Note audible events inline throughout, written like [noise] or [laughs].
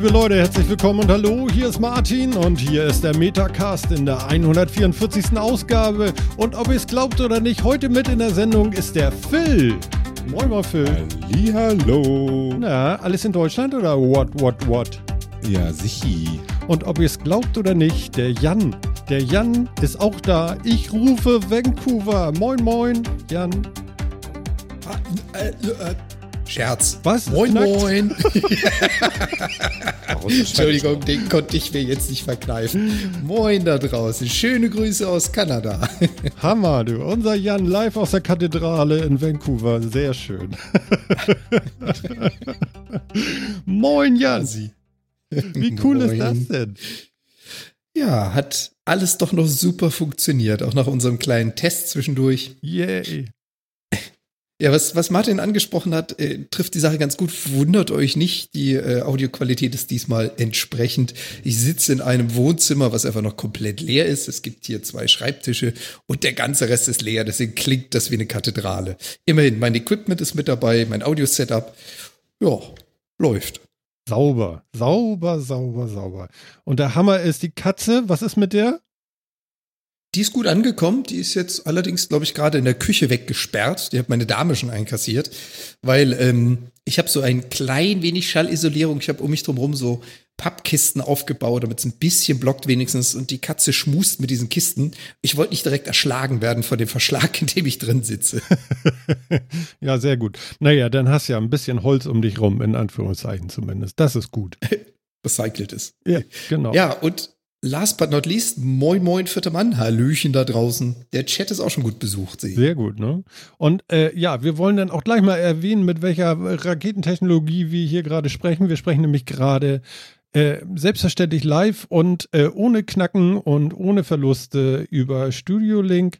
Liebe Leute, herzlich willkommen und hallo, hier ist Martin und hier ist der Metacast in der 144. Ausgabe. Und ob ihr es glaubt oder nicht, heute mit in der Sendung ist der Phil. Moin mal Phil. Hallo. Na, alles in Deutschland oder what, what, what? Ja, sichi. Und ob ihr es glaubt oder nicht, der Jan. Der Jan ist auch da. Ich rufe Vancouver. Moin, moin, Jan. Äh, äh, Scherz. Was? Moin, moin. [laughs] Entschuldigung, den konnte ich mir jetzt nicht verkneifen. Moin da draußen. Schöne Grüße aus Kanada. [laughs] Hammer, du. Unser Jan live aus der Kathedrale in Vancouver. Sehr schön. [laughs] Moin, Jan. Wie cool ist das Moin. denn? Ja, hat alles doch noch super funktioniert. Auch nach unserem kleinen Test zwischendurch. Yay. Ja, was, was Martin angesprochen hat, äh, trifft die Sache ganz gut. Wundert euch nicht, die äh, Audioqualität ist diesmal entsprechend. Ich sitze in einem Wohnzimmer, was einfach noch komplett leer ist. Es gibt hier zwei Schreibtische und der ganze Rest ist leer. Deswegen klingt das wie eine Kathedrale. Immerhin, mein Equipment ist mit dabei, mein Audio-Setup. Ja, läuft. Sauber, sauber, sauber, sauber. Und der Hammer ist die Katze. Was ist mit der? Die ist gut angekommen. Die ist jetzt allerdings, glaube ich, gerade in der Küche weggesperrt. Die hat meine Dame schon einkassiert, weil ähm, ich habe so ein klein wenig Schallisolierung. Ich habe um mich drumherum so Pappkisten aufgebaut, damit es ein bisschen blockt wenigstens. Und die Katze schmust mit diesen Kisten. Ich wollte nicht direkt erschlagen werden von dem Verschlag, in dem ich drin sitze. [laughs] ja, sehr gut. Naja, dann hast du ja ein bisschen Holz um dich rum, in Anführungszeichen zumindest. Das ist gut. [laughs] Recycelt ist. Ja, genau. Ja, und last but not least, moin moin, vierter Mann. Hallöchen da draußen. Der Chat ist auch schon gut besucht, sehe ich. Sehr gut, ne? Und äh, ja, wir wollen dann auch gleich mal erwähnen, mit welcher Raketentechnologie wir hier gerade sprechen. Wir sprechen nämlich gerade äh, selbstverständlich live und äh, ohne Knacken und ohne Verluste über Studio Link.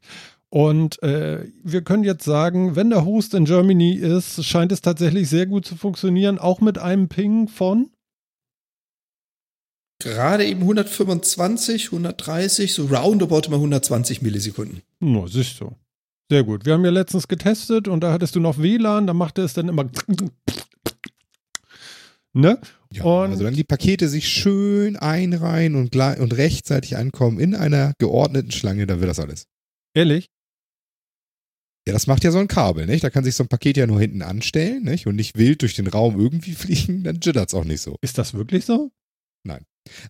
Und äh, wir können jetzt sagen, wenn der Host in Germany ist, scheint es tatsächlich sehr gut zu funktionieren, auch mit einem Ping von. Gerade eben 125, 130, so roundabout immer 120 Millisekunden. Na, siehst du. Sehr gut. Wir haben ja letztens getestet und da hattest du noch WLAN, da machte es dann immer. Ne? Ja, Und- also solange die Pakete sich schön einreihen und, und rechtzeitig ankommen in einer geordneten Schlange, dann wird das alles. Ehrlich? Ja, das macht ja so ein Kabel, nicht? Da kann sich so ein Paket ja nur hinten anstellen, nicht? Und nicht wild durch den Raum irgendwie [laughs] fliegen, dann jittert's auch nicht so. Ist das wirklich so?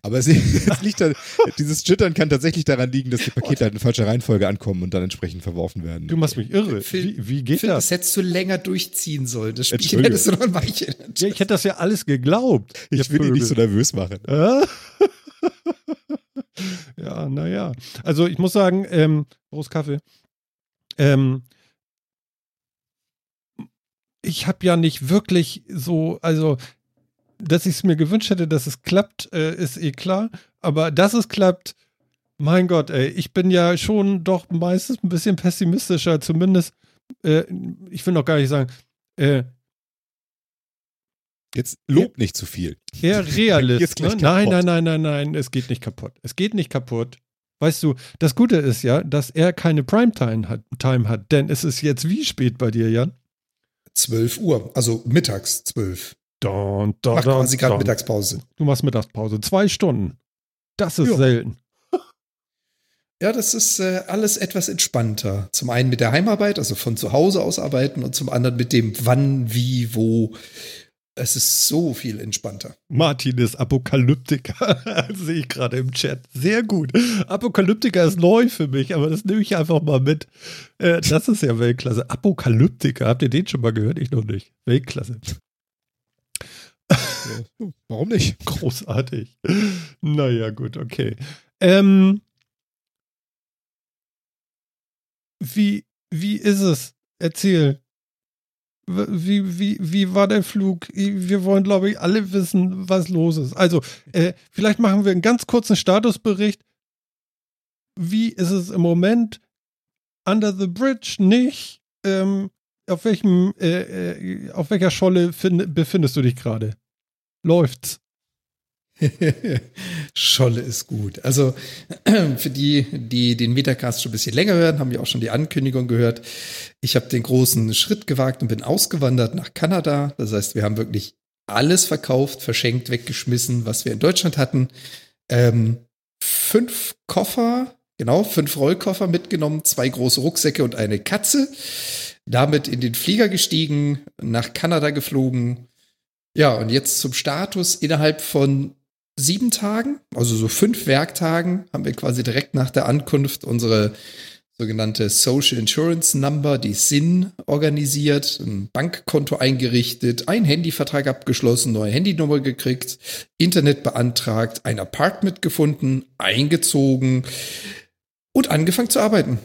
Aber es, liegt da, dieses Jittern kann tatsächlich daran liegen, dass die Pakete halt in falscher Reihenfolge ankommen und dann entsprechend verworfen werden. Du machst mich irre. Phil- Wie, wie geht Phil, das? das hättest du länger durchziehen sollen. Das Spielchen Entschuldige. hättest du noch ein Weilchen. Ja, ich hätte das ja alles geglaubt. ich will ihn nicht so nervös machen. [laughs] Ja, naja. Also ich muss sagen, ähm, Prost Kaffee. Ähm, ich habe ja nicht wirklich so, also, dass ich es mir gewünscht hätte, dass es klappt, äh, ist eh klar. Aber dass es klappt, mein Gott, ey, ich bin ja schon doch meistens ein bisschen pessimistischer, zumindest, äh, ich will noch gar nicht sagen, äh, Jetzt lob nicht zu viel. [laughs] eher Realist. Ne? Nein, nein, nein, nein, nein, es geht nicht kaputt. Es geht nicht kaputt. Weißt du, das Gute ist ja, dass er keine Primetime hat, Time hat, denn es ist jetzt wie spät bei dir, Jan? 12 Uhr, also mittags 12. Don, don, Macht quasi gerade. Mittagspause. Du machst Mittagspause. Zwei Stunden. Das ist Ja. selten. Ja, das ist äh, alles etwas entspannter. Zum einen mit der Heimarbeit, also von zu Hause aus arbeiten und zum anderen mit dem wann, wie, wo. Es ist so viel entspannter. Martin ist Apokalyptiker, [laughs] sehe ich gerade im Chat. Sehr gut. Apokalyptiker ist neu für mich, aber das nehme ich einfach mal mit. Äh, das ist ja Weltklasse. Apokalyptiker, habt ihr den schon mal gehört? Ich noch nicht. Weltklasse. Warum nicht? [laughs] Großartig. Naja, gut, okay. Ähm, wie, wie ist es? Erzähl. Wie, wie, wie war der Flug? Wir wollen, glaube ich, alle wissen, was los ist. Also, äh, vielleicht machen wir einen ganz kurzen Statusbericht. Wie ist es im Moment? Under the Bridge nicht? Ähm, auf welchem, äh, äh, auf welcher Scholle find, befindest du dich gerade? Läuft's? [laughs] Scholle ist gut. Also [clears throat] für die, die den Metacast schon ein bisschen länger hören, haben ja auch schon die Ankündigung gehört. Ich habe den großen Schritt gewagt und bin ausgewandert nach Kanada. Das heißt, wir haben wirklich alles verkauft, verschenkt, weggeschmissen, was wir in Deutschland hatten. Ähm, fünf Koffer, genau, fünf Rollkoffer mitgenommen, zwei große Rucksäcke und eine Katze. Damit in den Flieger gestiegen, nach Kanada geflogen. Ja, und jetzt zum Status innerhalb von sieben Tagen, also so fünf Werktagen, haben wir quasi direkt nach der Ankunft unsere sogenannte Social Insurance Number, die SIN, organisiert, ein Bankkonto eingerichtet, einen Handyvertrag abgeschlossen, neue Handynummer gekriegt, Internet beantragt, ein Apartment gefunden, eingezogen und angefangen zu arbeiten.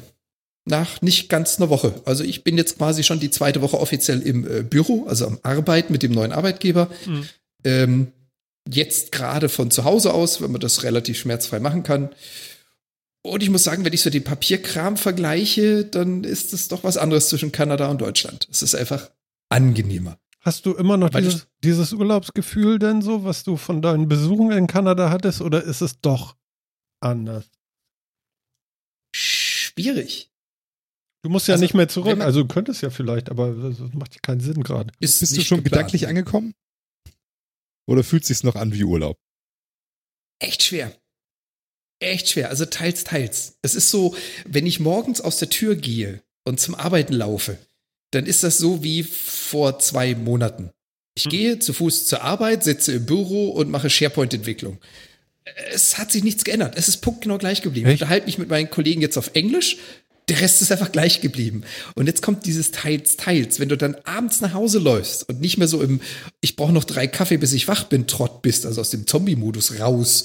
Nach nicht ganz einer Woche. Also ich bin jetzt quasi schon die zweite Woche offiziell im äh, Büro, also am Arbeiten mit dem neuen Arbeitgeber. Mhm. Ähm, jetzt gerade von zu Hause aus, wenn man das relativ schmerzfrei machen kann. Und ich muss sagen, wenn ich so den Papierkram vergleiche, dann ist es doch was anderes zwischen Kanada und Deutschland. Es ist einfach angenehmer. Hast du immer noch dieses, dieses, Urlaubsgefühl denn so, was du von deinen Besuchen in Kanada hattest, oder ist es doch anders? Schwierig. Du musst ja also, nicht mehr zurück, also du könntest ja vielleicht, aber das macht ja keinen Sinn gerade. Bist du schon geplant. gedanklich angekommen? Oder fühlt es sich noch an wie Urlaub? Echt schwer echt schwer. Also teils, teils. Es ist so, wenn ich morgens aus der Tür gehe und zum Arbeiten laufe, dann ist das so wie vor zwei Monaten. Ich hm. gehe zu Fuß zur Arbeit, sitze im Büro und mache SharePoint-Entwicklung. Es hat sich nichts geändert. Es ist punktgenau gleich geblieben. Echt? Ich unterhalte mich mit meinen Kollegen jetzt auf Englisch. Der Rest ist einfach gleich geblieben. Und jetzt kommt dieses Teils, Teils. Wenn du dann abends nach Hause läufst und nicht mehr so im, ich brauche noch drei Kaffee, bis ich wach bin, Trott bist, also aus dem Zombie-Modus raus,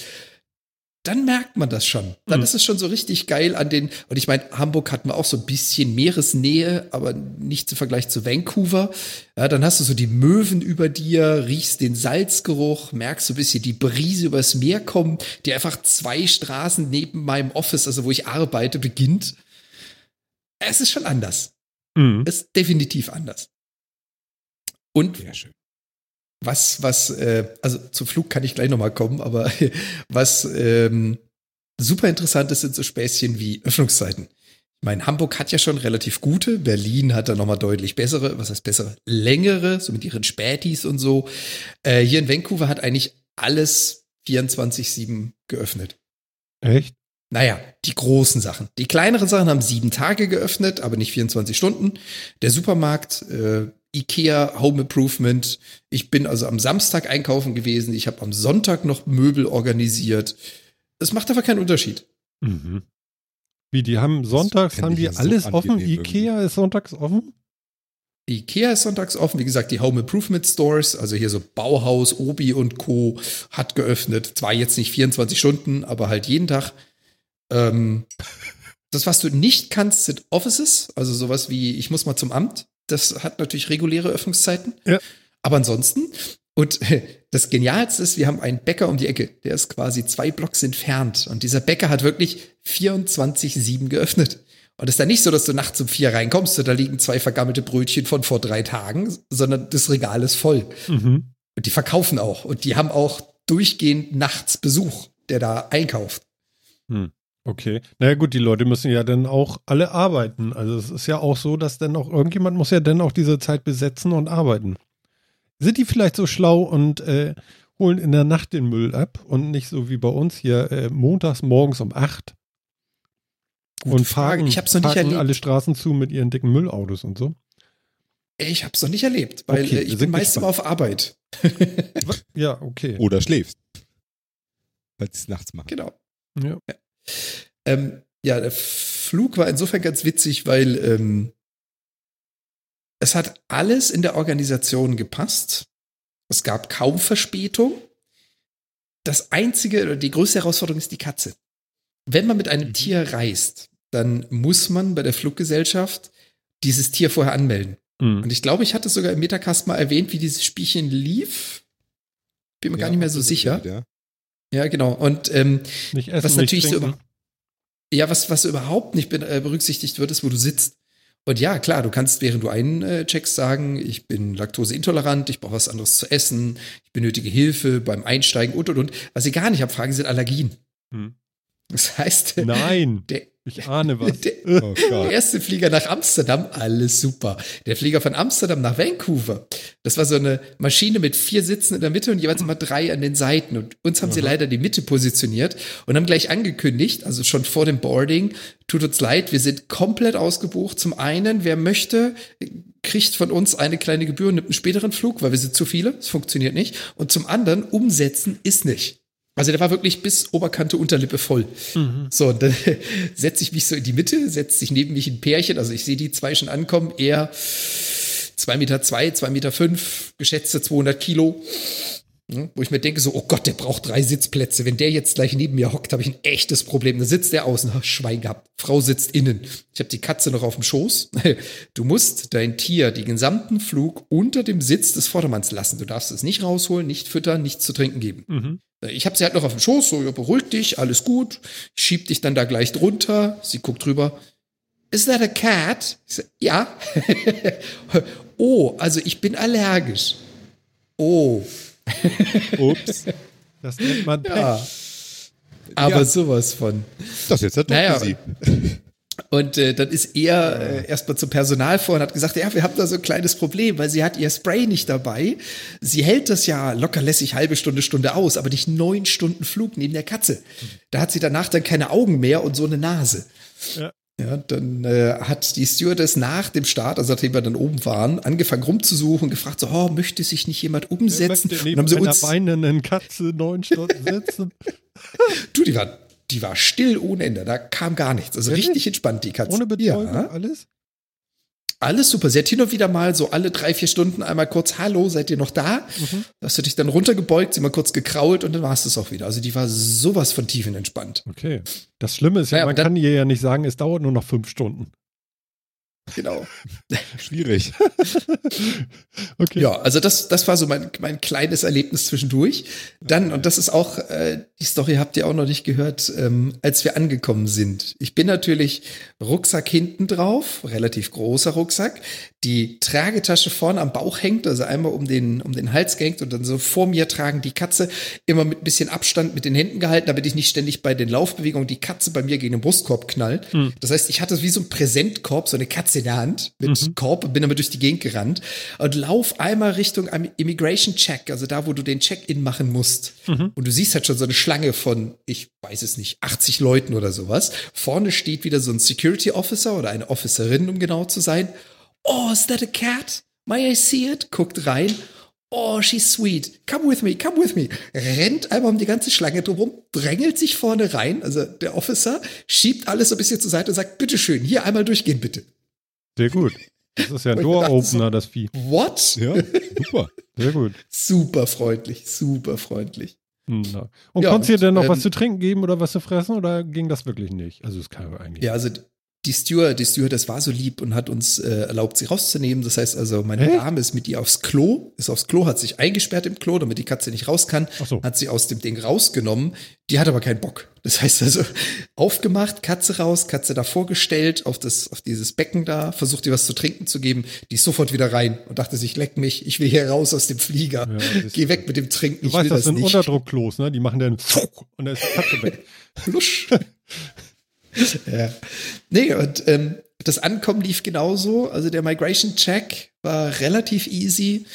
dann merkt man das schon. Dann mhm. ist es schon so richtig geil an den, und ich meine, Hamburg hat man auch so ein bisschen Meeresnähe, aber nicht im Vergleich zu Vancouver. Ja, dann hast du so die Möwen über dir, riechst den Salzgeruch, merkst so ein bisschen die Brise übers Meer kommen, die einfach zwei Straßen neben meinem Office, also wo ich arbeite, beginnt. Es ist schon anders. Mhm. Es ist definitiv anders. Und Sehr schön was, was, äh, also zum Flug kann ich gleich nochmal kommen, aber [laughs] was ähm, super interessant ist, sind so Späßchen wie Öffnungszeiten. Ich meine, Hamburg hat ja schon relativ gute, Berlin hat da nochmal deutlich bessere, was heißt bessere, längere, so mit ihren Spätis und so. Äh, hier in Vancouver hat eigentlich alles 24-7 geöffnet. Echt? Naja, die großen Sachen. Die kleineren Sachen haben sieben Tage geöffnet, aber nicht 24 Stunden. Der Supermarkt äh, IKEA Home Improvement. Ich bin also am Samstag einkaufen gewesen. Ich habe am Sonntag noch Möbel organisiert. Es macht aber keinen Unterschied. Mhm. Wie, die haben sonntags, haben die alles so offen? IKEA irgendwie. ist sonntags offen? Ikea ist sonntags offen. Wie gesagt, die Home Improvement Stores, also hier so Bauhaus, Obi und Co. hat geöffnet. Zwar jetzt nicht 24 Stunden, aber halt jeden Tag. Ähm, das, was du nicht kannst, sind Offices. Also sowas wie, ich muss mal zum Amt. Das hat natürlich reguläre Öffnungszeiten. Ja. Aber ansonsten, und [laughs] das Genialste ist, wir haben einen Bäcker um die Ecke. Der ist quasi zwei Blocks entfernt. Und dieser Bäcker hat wirklich 24-7 geöffnet. Und es ist dann nicht so, dass du nachts um vier reinkommst und da liegen zwei vergammelte Brötchen von vor drei Tagen, sondern das Regal ist voll. Mhm. Und die verkaufen auch. Und die haben auch durchgehend nachts Besuch, der da einkauft. Hm. Okay. Naja gut, die Leute müssen ja dann auch alle arbeiten. Also es ist ja auch so, dass dann auch irgendjemand muss ja dann auch diese Zeit besetzen und arbeiten. Sind die vielleicht so schlau und äh, holen in der Nacht den Müll ab und nicht so wie bei uns hier äh, montags morgens um acht Gute und fahren, ich hab's noch nicht erlebt. alle Straßen zu mit ihren dicken Müllautos und so? Ich hab's noch nicht erlebt, weil okay, äh, ich bin meist immer auf Arbeit. ja, okay. Oder schläfst. Weil sie es nachts machen. Genau. Ja. ja. Ähm, ja, der Flug war insofern ganz witzig, weil ähm, es hat alles in der Organisation gepasst. Es gab kaum Verspätung. Das einzige oder die größte Herausforderung ist die Katze. Wenn man mit einem mhm. Tier reist, dann muss man bei der Fluggesellschaft dieses Tier vorher anmelden. Mhm. Und ich glaube, ich hatte sogar im Metacast mal erwähnt, wie dieses Spielchen lief. Bin mir ja, gar nicht mehr so sicher. ja. Ja, genau. Und ähm, essen, was natürlich so ja, was, was überhaupt nicht äh, berücksichtigt wird, ist, wo du sitzt. Und ja, klar, du kannst, während du eincheckst, sagen, ich bin laktoseintolerant, ich brauche was anderes zu essen, ich benötige Hilfe beim Einsteigen und und und. Was sie gar nicht abfragen, sind Allergien. Hm. Das heißt, Nein. Der, Ich ahne was. Der, Oh der erste Flieger nach Amsterdam, alles super. Der Flieger von Amsterdam nach Vancouver, das war so eine Maschine mit vier Sitzen in der Mitte und jeweils immer drei an den Seiten. Und uns haben sie leider die Mitte positioniert und haben gleich angekündigt, also schon vor dem Boarding, tut uns leid, wir sind komplett ausgebucht. Zum einen, wer möchte, kriegt von uns eine kleine Gebühr und nimmt einen späteren Flug, weil wir sind zu viele, es funktioniert nicht. Und zum anderen, umsetzen ist nicht. Also der war wirklich bis Oberkante Unterlippe voll. So, und dann [laughs] setze ich mich so in die Mitte, setzt sich neben mich ein Pärchen, also ich sehe die zwei schon ankommen, er zwei Meter, zwei, zwei Meter, fünf, geschätzte 200 Kilo. Ja, Wo ich mir denke, so, oh Gott, der braucht drei Sitzplätze. Wenn der jetzt gleich neben mir hockt, habe ich ein echtes Problem. Da sitzt der außen, Schwein gehabt. Frau sitzt innen. Ich habe die Katze noch auf dem Schoß. [laughs] Du musst dein Tier den gesamten Flug unter dem Sitz des Vordermanns lassen. Du darfst es nicht rausholen, nicht füttern, nichts zu trinken geben. Mhm. Ich habe sie halt noch auf dem Schoß, so, ja, beruhig dich, alles gut. Ich schieb dich dann da gleich drunter. Sie guckt drüber. Is that a cat? So, ja. [laughs] oh, also ich bin allergisch. Oh, [laughs] Ups. Das nennt man Pech. ja. Aber Ja. sowas von. Das ist jetzt der Naja. Doktor Und äh, dann ist er äh, erstmal zum Personal vor und hat gesagt, ja, wir haben da so ein kleines Problem, weil sie hat ihr Spray nicht dabei. Sie hält das ja locker lässig halbe Stunde, Stunde aus, aber nicht neun Stunden Flug neben der Katze. Da hat sie danach dann keine Augen mehr und so eine Nase. Ja. Ja, dann äh, hat die Stewardess nach dem Start, also nachdem wir dann oben waren, angefangen rumzusuchen, gefragt so, oh, möchte sich nicht jemand umsetzen? Möchte Und neben haben sie einer uns, weinenden Katze neun Stunden sitzen. [laughs] du, die war, die war still ohne Ende, da kam gar nichts. Also Wirklich? richtig entspannt, die Katze. Ohne Betäubung, Ja. alles? Alles super. Sie hat hin und wieder mal so alle drei, vier Stunden einmal kurz, hallo, seid ihr noch da? Hast du dich dann runtergebeugt, sie mal kurz gekrault und dann war es das auch wieder. Also die war sowas von tiefenentspannt. Okay. Das Schlimme ist ja, Naja, man kann ihr ja nicht sagen, es dauert nur noch fünf Stunden. Genau. [laughs] Schwierig. [laughs] Okay. Ja, also das, das war so mein, mein kleines Erlebnis zwischendurch. Dann, und das ist auch, äh, die Story habt ihr auch noch nicht gehört, ähm, als wir angekommen sind. Ich bin natürlich Rucksack hinten drauf, relativ großer Rucksack, die Tragetasche vorne am Bauch hängt, also einmal um den, um den Hals gehängt und dann so vor mir tragen die Katze, immer mit ein bisschen Abstand mit den Händen gehalten, damit ich nicht ständig bei den Laufbewegungen die Katze bei mir gegen den Brustkorb knallt. Das heißt, ich hatte wie so ein Präsentkorb, so eine Katze in der Hand mit Korb und bin damit durch die Gegend gerannt und lauf einmal Richtung einem Immigration Check, also da, wo du den Check-in machen musst. Und du siehst halt schon so eine Schlange von, ich weiß es nicht, 80 Leuten oder sowas. Vorne steht wieder so ein Security Officer oder eine Officerin, um genau zu sein. Oh, is that a cat? May I see it? Guckt rein. Oh, she's sweet. Come with me, come with me. Rennt einmal um die ganze Schlange drumherum, drängelt sich vorne rein, also der Officer, schiebt alles so ein bisschen zur Seite und sagt, bitteschön, hier einmal durchgehen, bitte. Sehr gut. Das ist ja ein [laughs] Door-Opener, so- das Vieh. What? Ja, super. Sehr gut. [laughs] Super freundlich, super freundlich. Hm, na. Und Ja, konntest du dir denn noch ähm, was zu trinken geben oder was zu fressen oder ging das wirklich nicht? Also es kann eigentlich. Ja, also die Steward, die Stewardess war so lieb und hat uns äh, erlaubt, sie rauszunehmen. Das heißt also, meine Echt? Dame ist mit ihr aufs Klo, ist aufs Klo, hat sich eingesperrt im Klo, damit die Katze nicht raus kann, so. hat sie aus dem Ding rausgenommen. Die hat aber keinen Bock. Das heißt also, aufgemacht, Katze raus, Katze davor gestellt, auf das, auf dieses Becken da, versucht ihr was zu trinken zu geben, die ist sofort wieder rein und dachte sich, leck mich, ich will hier raus aus dem Flieger. Ja, das Geh weg mit dem Trinken, Du ich weißt, will das das sind. Unterdruckklos, ne? Die machen dann und da ist die Katze weg. [laughs] Lusch. [laughs] [laughs] ja. Nee, und ähm, das Ankommen lief genauso. Also der Migration Check war relativ easy,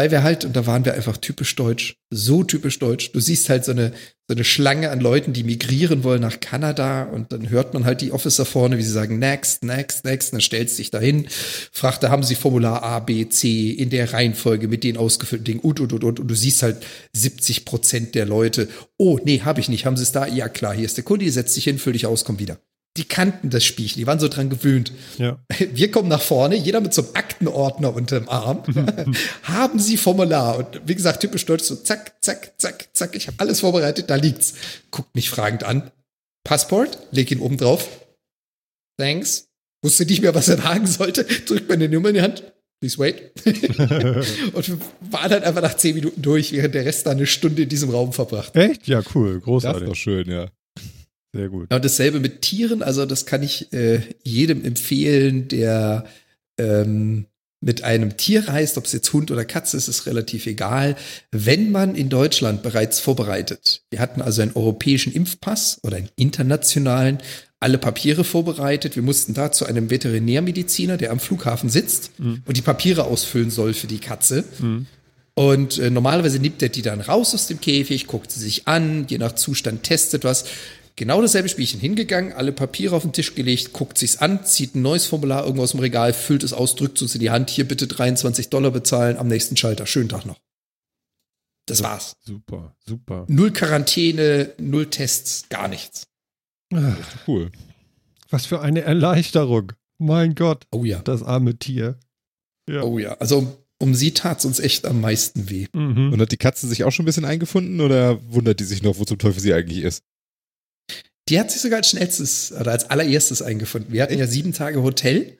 weil wir halt, und da waren wir einfach typisch deutsch, so typisch deutsch. Du siehst halt so eine, so eine Schlange an Leuten, die migrieren wollen nach Kanada und dann hört man halt die Officer vorne, wie sie sagen, next, next, next, und dann stellst dich dahin, fragt, da haben sie Formular A, B, C in der Reihenfolge mit den ausgefüllten Dingen und, und, und, und, und du siehst halt 70 Prozent der Leute, oh, nee, habe ich nicht, haben sie es da? Ja, klar, hier ist der Kunde, setz dich hin, füll dich aus, komm wieder. Die kannten das Spielchen, die waren so dran gewöhnt. Ja. [laughs] Wir kommen nach vorne, jeder mit so einem Aktenordner unterm Arm. [laughs] haben Sie Formular? Und wie gesagt, typisch deutsch, so zack, zack, zack, zack. Ich habe alles vorbereitet, da liegt's. Guckt mich fragend an. Passport, leg ihn oben drauf. Thanks. Wusste nicht mehr, was er sagen sollte. Drückt meine Nummer in die Hand. Please wait. [laughs] und waren dann einfach nach zehn Minuten durch, während der Rest da eine Stunde in diesem Raum verbracht. Echt? Ja, cool. Das ist Großartig. doch schön, ja. Sehr gut. Ja, und dasselbe mit Tieren, also das kann ich äh, jedem empfehlen, der ähm, mit einem Tier reist, ob es jetzt Hund oder Katze ist, ist relativ egal. Wenn man in Deutschland bereits vorbereitet, wir hatten also einen europäischen Impfpass oder einen internationalen, alle Papiere vorbereitet. Wir mussten da zu einem Veterinärmediziner, der am Flughafen sitzt Mhm. und die Papiere ausfüllen soll für die Katze. Und äh, normalerweise nimmt er die dann raus aus dem Käfig, guckt sie sich an, je nach Zustand testet was. Genau dasselbe Spielchen hingegangen, alle Papiere auf den Tisch gelegt, guckt sich's an, zieht ein neues Formular irgendwo aus dem Regal, füllt es aus, drückt uns in die Hand, hier bitte 23 Dollar bezahlen, am nächsten Schalter. Schönen Tag noch. Das war's. Super, super. Null Quarantäne, null Tests, gar nichts. Ah, Cool. Was für eine Erleichterung. Mein Gott, Oh ja. das arme Tier. Ja. Oh ja. Also um, um sie tat's uns echt am meisten weh. Mhm. Und hat die Katze sich auch schon ein bisschen eingefunden oder wundert die sich noch, wo zum Teufel sie eigentlich ist? Die hat sich sogar als schnellstes oder als allererstes eingefunden. Wir hatten ja sieben Tage Hotel.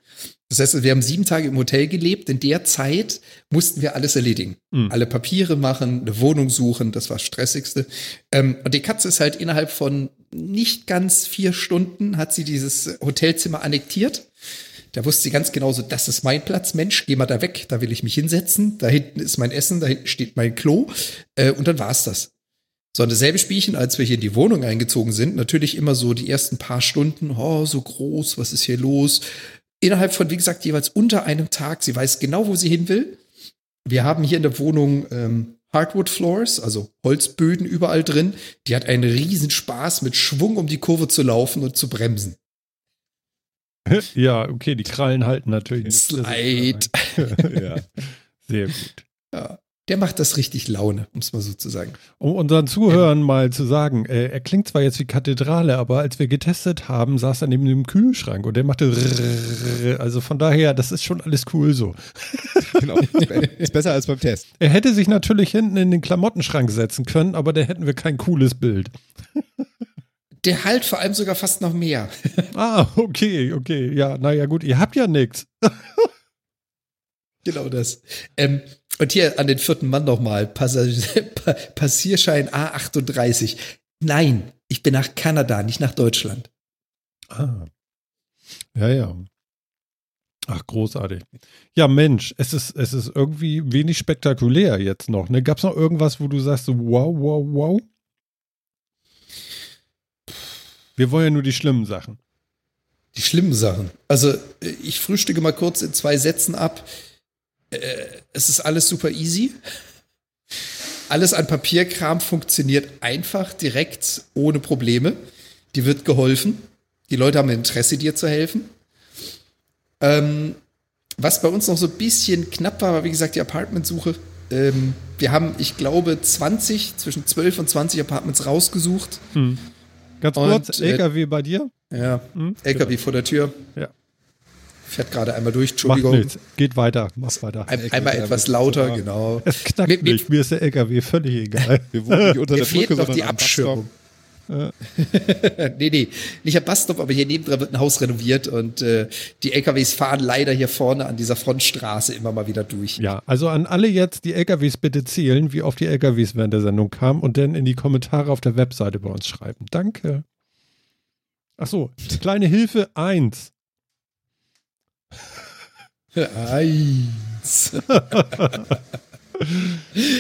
Das heißt, wir haben sieben Tage im Hotel gelebt. In der Zeit mussten wir alles erledigen. Mhm. Alle Papiere machen, eine Wohnung suchen, das war das Stressigste. Ähm, und die Katze ist halt innerhalb von nicht ganz vier Stunden hat sie dieses Hotelzimmer annektiert. Da wusste sie ganz genau so, das ist mein Platz, Mensch, geh mal da weg, da will ich mich hinsetzen, da hinten ist mein Essen, da hinten steht mein Klo. Äh, und dann war's das. So, und dasselbe Spielchen, als wir hier in die Wohnung eingezogen sind, natürlich immer so die ersten paar Stunden, oh, so groß, was ist hier los? Innerhalb von, wie gesagt, jeweils unter einem Tag, sie weiß genau, wo sie hin will. Wir haben hier in der Wohnung ähm, Hardwood Floors, also Holzböden überall drin. Die hat einen riesen Spaß, mit Schwung um die Kurve zu laufen und zu bremsen. [laughs] Ja, okay, die Krallen halten natürlich. nicht. Slide. [laughs] ja. Sehr gut. Ja, der macht das richtig Laune, um es mal so zu sagen. Um unseren Zuhörern mal zu sagen, äh, er klingt zwar jetzt wie Kathedrale, aber als wir getestet haben, saß er neben dem Kühlschrank und der machte also von daher, das ist schon alles cool so. Genau. Ist besser als beim Test. Er hätte sich natürlich hinten in den Klamottenschrank setzen können, aber da hätten wir kein cooles Bild. Der halt vor allem sogar fast noch mehr. Ah, okay, okay. Ja, naja, gut, ihr habt ja nichts. Genau das. Ähm, und hier an den vierten Mann nochmal. Passierschein A38. Nein, ich bin nach Kanada, nicht nach Deutschland. Ah. Ja, ja. Ach, großartig. Ja, Mensch, es ist, es ist irgendwie wenig spektakulär jetzt noch. Ne? Gab es noch irgendwas, wo du sagst, wow, wow, wow? Wir wollen ja nur die schlimmen Sachen. Die schlimmen Sachen. Also, ich frühstücke mal kurz in zwei Sätzen ab. Äh, es ist alles super easy. Alles an Papierkram funktioniert einfach, direkt, ohne Probleme. Die wird geholfen. Die Leute haben Interesse, dir zu helfen. Ähm, was bei uns noch so ein bisschen knapp war, war wie gesagt die Apartmentsuche. Ähm, wir haben, ich glaube, 20, zwischen 12 und 20 Apartments rausgesucht. Ganz Und, kurz, äh, LKW bei dir? Ja, Hm? LKW vor der Tür. Ja. Fährt gerade einmal durch, Entschuldigung. Geht weiter. Mach weiter. Ein, einmal etwas lauter, sogar- genau. Es knackt Mit- mit- nicht. Mir ist der LKW völlig egal. [laughs] Wir wohnen nicht unter Mir der fehlt Brücke, noch die Abschirmung. Ja. [laughs] nee, nee, nicht am Busstop, aber hier nebendran wird ein Haus renoviert und äh, die LKWs fahren leider hier vorne an dieser Frontstraße immer mal wieder durch. Ja, also an alle jetzt die LKWs bitte zählen, wie oft die LKWs während der Sendung kamen und dann in die Kommentare auf der Webseite bei uns schreiben. Danke. Ach so, kleine Hilfe eins. Eins. [laughs]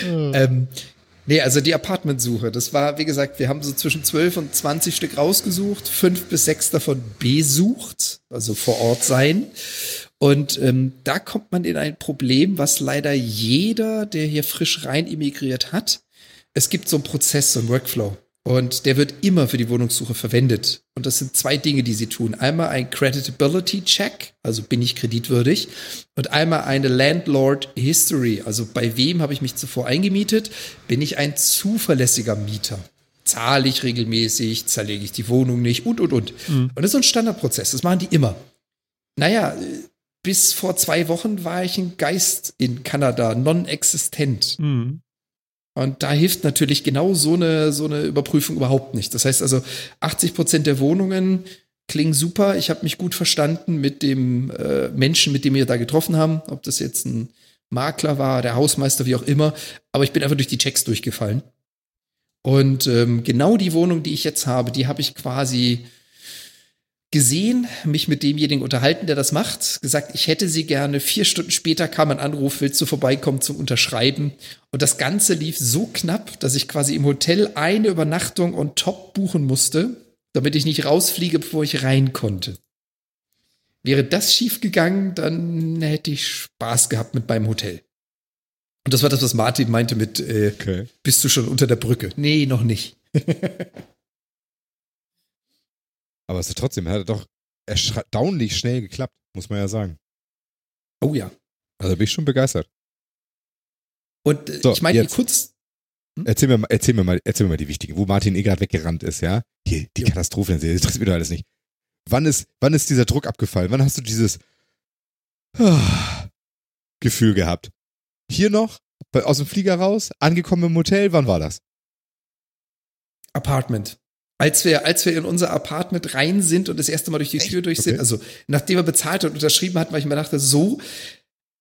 ähm, nee, also die Apartmentsuche, das war, wie gesagt, wir haben so zwischen 12 und 20 Stück rausgesucht, fünf bis sechs davon besucht, also vor Ort sein. Und ähm, da kommt man in ein Problem, was leider jeder, der hier frisch rein immigriert hat. Es gibt so einen Prozess, so einen Workflow. Und der wird immer für die Wohnungssuche verwendet. Und das sind zwei Dinge, die sie tun. Einmal ein Creditability Check, also bin ich kreditwürdig, und einmal eine Landlord History, also bei wem habe ich mich zuvor eingemietet, bin ich ein zuverlässiger Mieter. Zahle ich regelmäßig, zerlege ich die Wohnung nicht und, und, und. Und das ist so ein Standardprozess, das machen die immer. Naja, bis vor zwei Wochen war ich ein Geist in Kanada, non-existent. Hm. Und da hilft natürlich genau so eine, so eine Überprüfung überhaupt nicht. Das heißt also, 80 Prozent der Wohnungen klingen super. Ich habe mich gut verstanden mit dem äh, Menschen, mit dem wir da getroffen haben. Ob das jetzt ein Makler war, der Hausmeister, wie auch immer. Aber ich bin einfach durch die Checks durchgefallen. Und ähm, genau die Wohnung, die ich jetzt habe, die habe ich quasi gesehen, mich mit demjenigen unterhalten, der das macht, gesagt, ich hätte sie gerne. Vier Stunden später kam ein Anruf, willst du vorbeikommen zum Unterschreiben? Und das Ganze lief so knapp, dass ich quasi im Hotel eine Übernachtung on top buchen musste, damit ich nicht rausfliege, bevor ich rein konnte. Wäre das schief gegangen, dann hätte ich Spaß gehabt mit meinem Hotel. Und das war das, was Martin meinte mit, äh, Okay. bist du schon unter der Brücke? Nee, noch nicht. [laughs] Aber es hat trotzdem, hat doch erstaunlich schnell geklappt, muss man ja sagen. Oh ja. Also bin ich schon begeistert. Und äh, So, ich meine, kurz, Erzähl mir, mal, erzähl, mir mal, erzähl mir mal die wichtigen, wo Martin eh gerade weggerannt ist, ja? Hier, die Jo. Katastrophe, das interessiert mich doch alles nicht. Wann ist, wann ist dieser Druck abgefallen? Wann hast du dieses ah, [sighs] Gefühl gehabt? Hier noch, aus dem Flieger raus, angekommen im Hotel, wann war das? Apartment. Als wir, als wir in unser Apartment rein sind und das erste Mal durch die Echt? Tür durch sind, Okay. also nachdem wir bezahlt und unterschrieben hatten, weil ich mir dachte, so,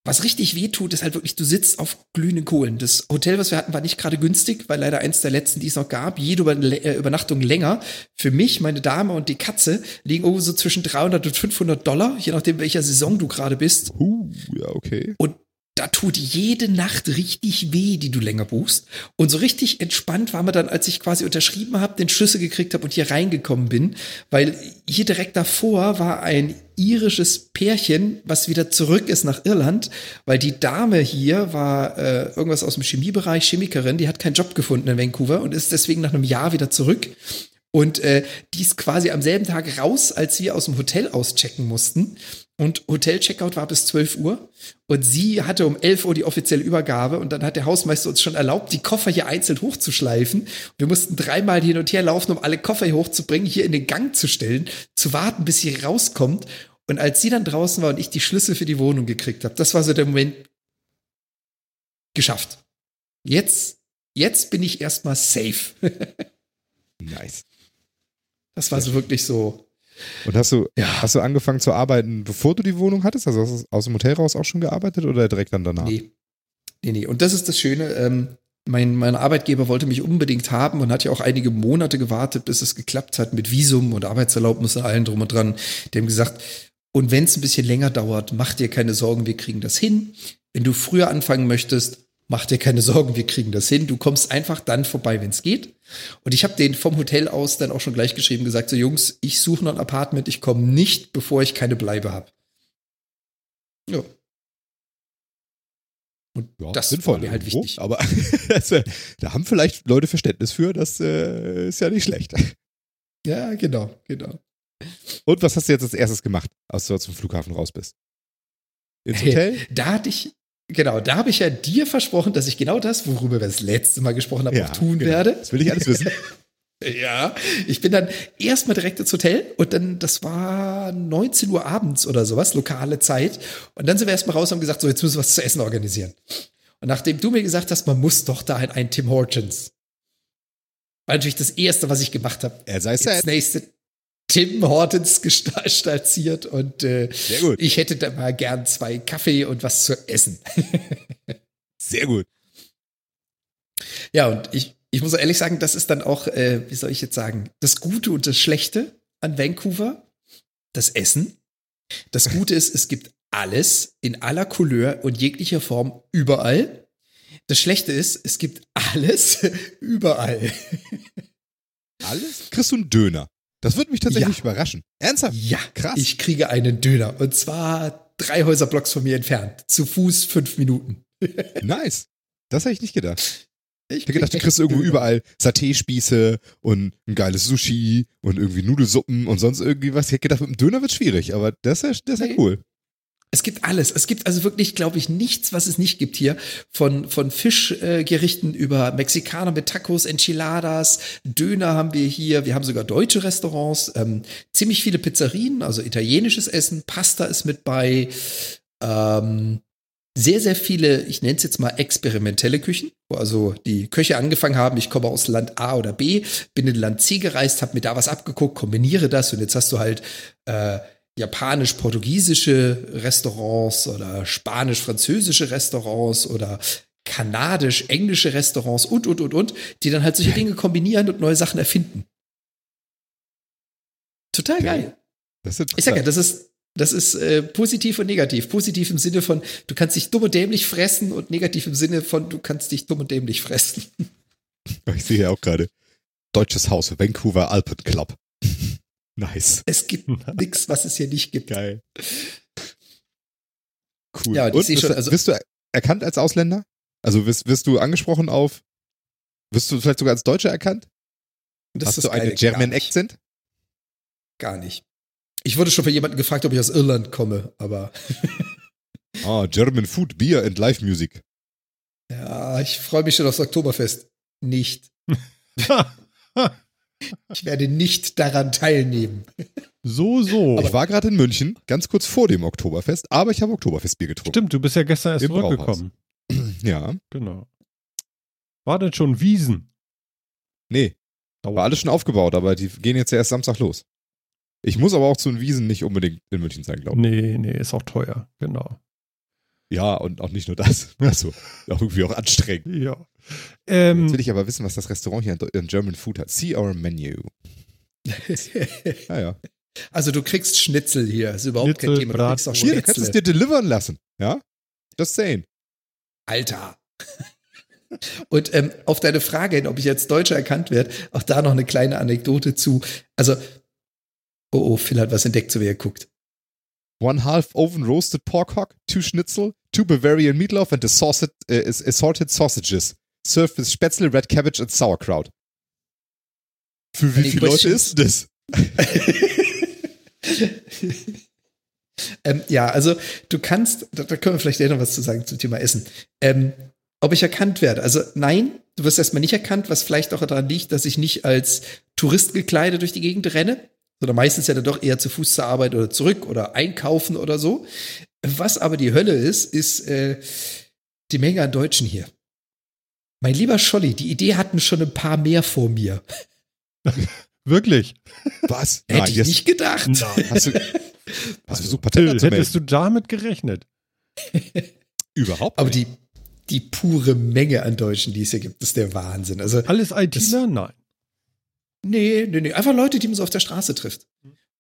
was richtig weh tut, ist halt wirklich, du sitzt auf glühenden Kohlen. Das Hotel, was wir hatten, war nicht gerade günstig, weil leider eins der letzten, die es noch gab, jede äh, Übernachtung länger. Für mich, meine Dame und die Katze liegen irgendwo so zwischen 300 und 500 Dollar, je nachdem, welcher Saison du gerade bist. Uh, ja, okay. Und da tut jede Nacht richtig weh, die du länger buchst. Und so richtig entspannt war mir dann, als ich quasi unterschrieben habe, den Schlüssel gekriegt habe und hier reingekommen bin, weil hier direkt davor war ein irisches Pärchen, was wieder zurück ist nach Irland, weil die Dame hier war äh, irgendwas aus dem Chemiebereich, Chemikerin, die hat keinen Job gefunden in Vancouver und ist deswegen nach einem Jahr wieder zurück. Und äh, die ist quasi am selben Tag raus, als wir aus dem Hotel auschecken mussten. Und Hotel-Checkout war bis 12 Uhr. Und sie hatte um 11 Uhr die offizielle Übergabe. Und dann hat der Hausmeister uns schon erlaubt, die Koffer hier einzeln hochzuschleifen. Wir mussten dreimal hin und her laufen, um alle Koffer hier hochzubringen, hier in den Gang zu stellen, zu warten, bis sie rauskommt. Und als sie dann draußen war und ich die Schlüssel für die Wohnung gekriegt habe, das war so der Moment geschafft. Jetzt, jetzt bin ich erstmal safe. [laughs] Nice. Das war so wirklich so. Und hast du, Ja. hast du angefangen zu arbeiten, bevor du die Wohnung hattest? Also hast du aus dem Hotel raus auch schon gearbeitet oder direkt dann danach? Nee. Nee, nee. Und das ist das Schöne. Ähm, mein, mein Arbeitgeber wollte mich unbedingt haben und hat ja auch einige Monate gewartet, bis es geklappt hat mit Visum und Arbeitserlaubnis und allem drum und dran. Die haben gesagt, und wenn es ein bisschen länger dauert, mach dir keine Sorgen, wir kriegen das hin. Wenn du früher anfangen möchtest, mach dir keine Sorgen, wir kriegen das hin. Du kommst einfach dann vorbei, wenn es geht. Und ich habe den vom Hotel aus dann auch schon gleich geschrieben, gesagt, so Jungs, ich suche noch ein Apartment, ich komme nicht, bevor ich keine Bleibe habe. Ja. Und Ja, das sinnvoll war mir halt irgendwo, wichtig. Aber äh, [laughs] da haben vielleicht Leute Verständnis für, das äh, ist ja nicht schlecht. Ja, genau, genau. Und was hast du jetzt als erstes gemacht, als du zum Flughafen raus bist? Ins Hey, Hotel? Da hatte ich, genau, da habe ich ja dir versprochen, dass ich genau das, worüber wir das letzte Mal gesprochen haben, auch tun genau. werde. Das will ich alles wissen. [laughs] Ja, ich bin dann erstmal direkt ins Hotel und dann, das war 19 Uhr abends oder sowas, lokale Zeit. Und dann sind wir erstmal raus und haben gesagt, so, jetzt müssen wir was zu essen organisieren. Und nachdem du mir gesagt hast, man muss doch da in ein Tim Hortons. War natürlich das Erste, was ich gemacht habe. Er sei Das sad. nächste Tim Hortons gesta- stolziert und äh, ich hätte da mal gern zwei Kaffee und was zu essen. [laughs] Sehr gut. Ja, und ich, ich muss ehrlich sagen, das ist dann auch, äh, wie soll ich jetzt sagen, das Gute und das Schlechte an Vancouver. Das Essen. Das Gute ist, es gibt alles in aller Couleur und jeglicher Form überall. Das Schlechte ist, es gibt [laughs] alles überall. Alles? Kriegst du einen Döner? Das würde mich tatsächlich Ja. überraschen. Ernsthaft? Ja, Krass. Ich kriege einen Döner und zwar drei Häuserblocks von mir entfernt. Zu Fuß fünf Minuten. [laughs] Nice. Das hätte ich nicht gedacht. Ich hätte gedacht, du krieg kriegst irgendwo Döner. überall Saté-Spieße und ein geiles Sushi und irgendwie Nudelsuppen und sonst irgendwie was. Ich hätte gedacht, mit dem Döner wird schwierig, aber das ist ja, das ist ja Nee. cool. Es gibt alles. Es gibt also wirklich, glaube ich, nichts, was es nicht gibt hier. Von, von Fischgerichten äh, über Mexikaner mit Tacos, Enchiladas, Döner haben wir hier. Wir haben sogar deutsche Restaurants, ähm, ziemlich viele Pizzerien, also italienisches Essen, Pasta ist mit bei. Ähm, sehr, sehr viele, ich nenne es jetzt mal experimentelle Küchen, wo also die Köche angefangen haben, ich komme aus Land A oder B, bin in Land C gereist, habe mir da was abgeguckt, kombiniere das und jetzt hast du halt äh, japanisch-portugiesische Restaurants oder spanisch-französische Restaurants oder kanadisch-englische Restaurants und, und, und, und, die dann halt solche Dinge kombinieren und neue Sachen erfinden. Total geil. Das ist Ich sag ja, das ist, das ist äh, positiv und negativ. Positiv im Sinne von, du kannst dich dumm und dämlich fressen und negativ im Sinne von, du kannst dich dumm und dämlich fressen. [laughs] Ich sehe ja auch gerade. Deutsches Haus, Vancouver Alpen Club. Nice. Es gibt [laughs] nichts, was es hier nicht gibt. Geil. Cool. Ja, und ich sehe bist, schon, du- also- wirst du erkannt als Ausländer? Also wirst, wirst du angesprochen auf, wirst du vielleicht sogar als Deutscher erkannt? Das Hast ist du einen Geile, German gar. Accent? Gar nicht. Ich wurde schon von jemandem gefragt, ob ich aus Irland komme, aber [laughs] Ah, German Food, Beer and Live Music. ja, ich freue mich schon aufs Oktoberfest. Nicht. [laughs] Ich werde nicht daran teilnehmen. so, so. ich war gerade in München, ganz kurz vor dem Oktoberfest, aber ich habe Oktoberfestbier getrunken. Stimmt, du bist ja gestern erst Im Brauhaus. zurückgekommen. [clears throat] Ja, Genau. War denn schon Wiesen? nee, war alles schon aufgebaut, aber die gehen jetzt ja erst Samstag los. Ich muss aber auch zu den Wiesen nicht unbedingt in München sein, glaube ich. Nee, nee, ist auch teuer. Genau. Ja, und auch nicht nur das. [laughs] Also, auch irgendwie auch anstrengend. Ja. Jetzt Ähm, will ich aber wissen, was das Restaurant hier an, an German Food hat. See our menu. Ja, [laughs] ja. Also du kriegst Schnitzel hier, ist überhaupt kein Schnitzel, Thema. Du kriegst auch Bratwurst. Hier, du kannst es Schnitzel. dir delivern lassen. Ja? Just saying. Alter. Und ähm, auf deine Frage hin, ob ich als Deutscher erkannt werde, auch da noch eine kleine Anekdote zu. Also, oh, oh, Phil hat was entdeckt, so wie er guckt. One half oven roasted pork hock, two schnitzel, two Bavarian meatloaf and assorted, äh, assorted sausages. Served with Spätzle, red cabbage and sauerkraut. Für wie Any viele Leute questions? ist denn das? [laughs] ähm, ja, also du kannst, da, da können wir vielleicht eher noch was zu sagen zum Thema Essen. Ähm, ob ich erkannt werde? Also nein, du wirst erstmal nicht erkannt, was vielleicht auch daran liegt, dass ich nicht als Tourist gekleidet durch die Gegend renne, sondern meistens ja dann doch eher zu Fuß zur Arbeit oder zurück oder einkaufen oder so. Was aber die Hölle ist, ist äh, die Menge an Deutschen hier. Mein lieber Scholli, die Idee hatten schon ein paar mehr vor mir. [laughs] wirklich. Was? Hätte Nein, ich jetzt nicht gedacht. hast du, hast du versucht, Till, hättest du damit gerechnet? [laughs] Überhaupt Aber nicht. die, die pure Menge an Deutschen, die es hier gibt, ist der Wahnsinn. Also, Alles ITler? Nein. Nee, nee, nee, einfach Leute, die man so auf der Straße trifft.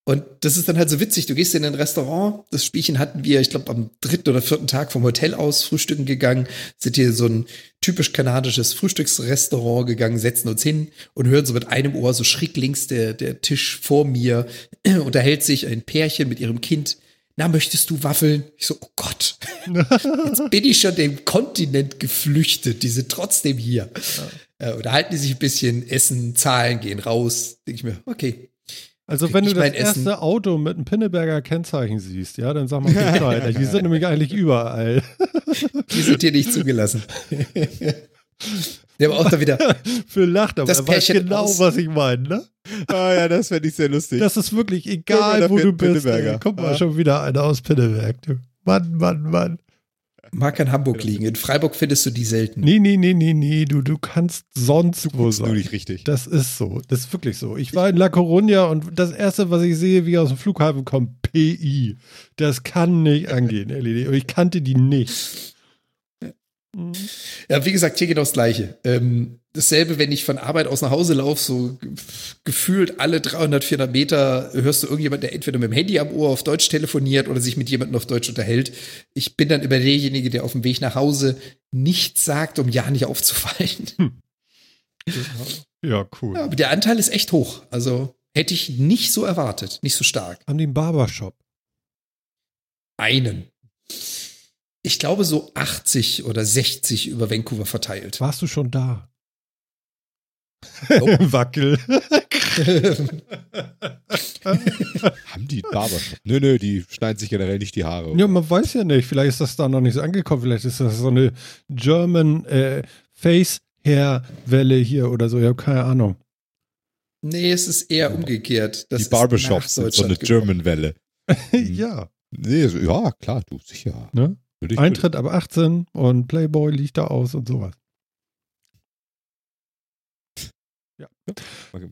Und das ist dann halt so witzig. Du gehst in ein Restaurant, das Spielchen hatten wir, ich glaube, am dritten oder vierten Tag vom Hotel aus frühstücken gegangen, sind hier so ein typisch kanadisches Frühstücksrestaurant gegangen, setzen uns hin und hören so mit einem Ohr so schräg links der, der Tisch vor mir, [clears throat] unterhält sich ein Pärchen mit ihrem Kind. Na, möchtest du Waffeln? Ich so, oh Gott. [laughs] Jetzt bin ich schon dem Kontinent geflüchtet. Die sind trotzdem hier. Äh, unterhalten die sich ein bisschen, essen, zahlen, gehen raus. Denke ich mir, okay. Also wenn du das mein Essen? erste Auto mit einem Pinneberger Kennzeichen siehst, ja, dann sag mal Bescheid. Die sind [laughs] nämlich eigentlich überall. Die sind hier nicht zugelassen. [laughs] Der aber auch da wieder, [laughs] Für lacht, aber Das er weiß genau, aus- was ich meine, ne? Ah ja, das fände ich sehr lustig. Das ist wirklich egal, mal, wo du bist. Ey. Mal, Ah. schon wieder einer aus Pinneberg. Du. Mann, Mann, Mann. mag in Hamburg liegen. In Freiburg findest du die selten. Nee, nee, nee, nee, nee. Du, du kannst sonst wo Guckst nur sein. nicht richtig. Das ist so. Das ist wirklich so. Ich war in La Coruña und das erste, was ich sehe, wie aus dem Flughafen kommt, PI. Das kann nicht angehen, LED. Und ich kannte die nicht. Mhm. Ja, wie gesagt, hier genau das Gleiche. Ähm, dasselbe, wenn ich von Arbeit aus nach Hause laufe, so ge- gefühlt alle 300, 400 Meter hörst du irgendjemand, der entweder mit dem Handy am Ohr auf Deutsch telefoniert oder sich mit jemandem auf Deutsch unterhält. Ich bin dann immer derjenige, der auf dem Weg nach Hause nichts sagt, um ja nicht aufzufallen. Ja, cool. Ja, aber der Anteil ist echt hoch. Also hätte ich nicht so erwartet, nicht so stark. Die einen Barbershop? Einen. Ich glaube so 80 oder 60 über Vancouver verteilt. Warst du schon da? [laughs] Nope. [laughs] Wackel. [laughs] Haben die Barbershop? Nö, nö, die schneiden sich generell nicht die Haare. Ja, man weiß ja nicht. Vielleicht ist das da noch nicht so angekommen. Vielleicht ist das so eine German äh, Face Hair Welle hier oder so. Ich habe keine Ahnung. Nee, es ist eher umgekehrt. Das die ist Barbershops sind so eine gekommen. German-Welle. Mhm. ja. Nee, ja, klar, du, sicher. Ne? Würde ich- Eintritt ab 18 und Playboy liegt da aus und sowas. Ja.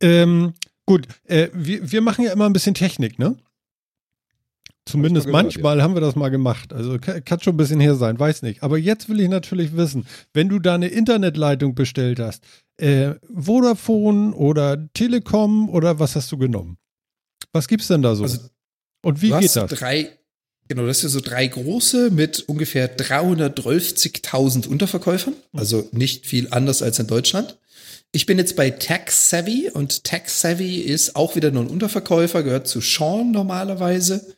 Ähm, gut, äh, wir, wir machen ja immer ein bisschen Technik, ne? Zumindest Hab ich mal gehört, manchmal haben wir das mal gemacht. Also ka- kann schon ein bisschen her sein, weiß nicht. Aber jetzt will ich natürlich wissen, wenn du da eine Internetleitung bestellt hast, äh, Vodafone oder Telekom oder was hast du genommen? Was gibt's denn da so? Also, Und wie du geht das? drei, genau, das sind so drei große mit ungefähr 330.000 Unterverkäufern. Mhm. Also nicht viel anders als in Deutschland. Ich bin jetzt bei Tax Savvy und Tax Savvy ist auch wieder nur ein Unterverkäufer, gehört zu Sean normalerweise.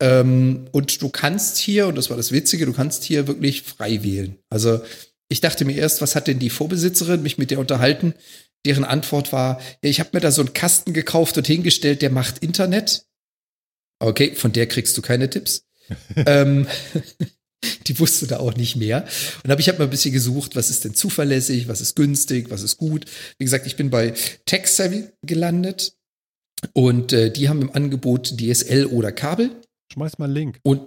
Ähm, und du kannst hier, und das war das Witzige, du kannst hier wirklich frei wählen. Also ich dachte mir erst, was hat denn die Vorbesitzerin, mich mit der unterhalten? Deren Antwort war, ja, ich habe mir da so einen Kasten gekauft und hingestellt, der macht Internet. Okay, von der kriegst du keine Tipps. [laughs] ähm, [laughs] die wusste da auch nicht mehr. Und habe ich hab mal ein bisschen gesucht, was ist denn zuverlässig, was ist günstig, was ist gut. Wie gesagt, ich bin bei TechSavvy gelandet und äh, die haben im Angebot DSL oder Kabel. Schmeiß mal einen Link. Und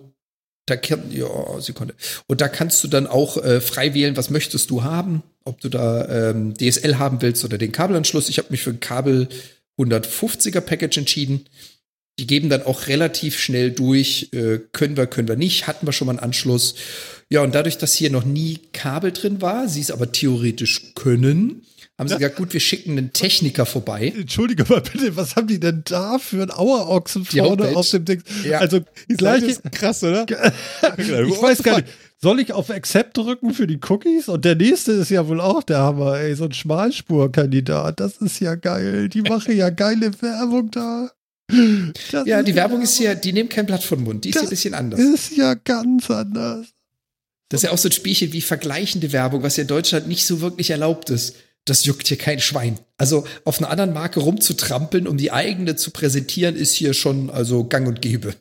da kann, ja, Sekunde. Und da kannst du dann auch äh, frei wählen, was möchtest du haben, ob du da ähm, DSL haben willst oder den Kabelanschluss. Ich habe mich für ein Kabel 150er Package entschieden. Die geben dann auch relativ schnell durch, äh, können wir, können wir nicht, hatten wir schon mal einen Anschluss. Ja, und dadurch, dass hier noch nie Kabel drin war, sie es aber theoretisch können, haben sie gesagt, gut, wir schicken einen Techniker vorbei. Entschuldige mal bitte, was haben die denn da für einen Auerochsen vorne auf dem Ding? Ja. Also Die gleiche, ist krass, oder? [laughs] ich weiß gar nicht. Soll ich auf Accept drücken für die Cookies? Und der nächste ist ja wohl auch der Hammer, ey, so ein Schmalspurkandidat. Das ist ja geil. Die [laughs] machen ja geile Werbung da. Das Ja, die Werbung ist hier, die nehmen kein Blatt vom Mund, die ist hier ein bisschen anders. Ist ja ganz anders. Das ist ja auch so ein Spielchen wie vergleichende Werbung, was ja in Deutschland nicht so wirklich erlaubt ist. Das juckt hier kein Schwein. Also auf einer anderen Marke rumzutrampeln, um die eigene zu präsentieren, ist hier schon also gang und gäbe.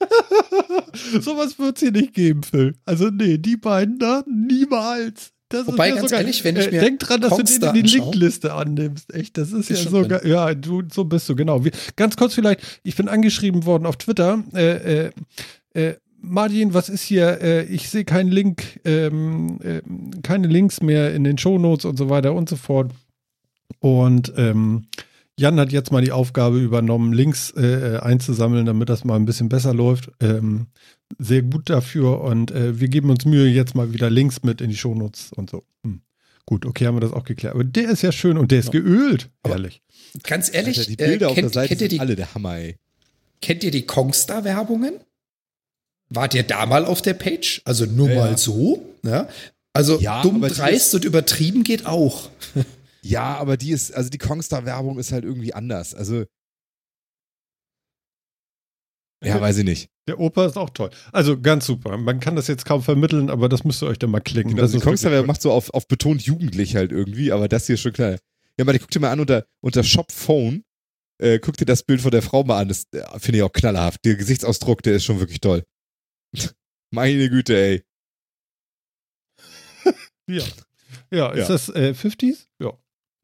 [laughs] Sowas wird es hier nicht geben, Phil. Also, nee, die beiden da niemals. Das Wobei, ja ganz sogar, ehrlich, wenn ich mir Denk dran, dass Kongstar du den in die Linkliste annimmst. Echt, das ist, Ist ja sogar. Ja, du, so bist du, genau. Wie, ganz kurz vielleicht, ich bin angeschrieben worden auf Twitter. Äh, äh, äh, Martin, was ist hier? Äh, ich sehe keinen Link, ähm, äh, keine Links mehr in den Shownotes und so weiter und so fort. Und ähm, Jan hat jetzt mal die Aufgabe übernommen, Links äh, einzusammeln, damit das mal ein bisschen besser läuft. Ähm, sehr gut dafür und äh, wir geben uns Mühe, jetzt mal wieder Links mit in die Shownotes und so. Hm. Gut, okay, haben wir das auch geklärt. Aber der ist ja schön und der ist geölt, Aber- ehrlich. Ganz ehrlich, Alter, die Bilder äh, auf der kennt, Seite kennt, ihr sind die, alle der Hammer, ey. kennt ihr die Kongstar-Werbungen? Wart ihr da mal auf der Page? Also nur Ja, mal ja. so. Ja? Also Ja, dumm, dreist und übertrieben geht auch. [laughs] Ja, aber die ist, also die Kongstar-Werbung ist halt irgendwie anders. Also. Ja, weiß ich nicht. Der Opa ist auch toll. Also ganz super. Man kann das jetzt kaum vermitteln, aber das müsst ihr euch dann mal klicken. Genau, das die toll. macht so auf, auf betont jugendlich halt irgendwie, aber das hier ist schon klar. Ja, aber guck dir mal an unter, unter Shop Phone. Äh, guck dir das Bild von der Frau mal an. Das äh, finde ich auch knallerhaft. Der Gesichtsausdruck, der ist schon wirklich toll. [laughs] Meine Güte, ey. [laughs] Ja. Ja, ist Ja. das äh, 50s? Ja.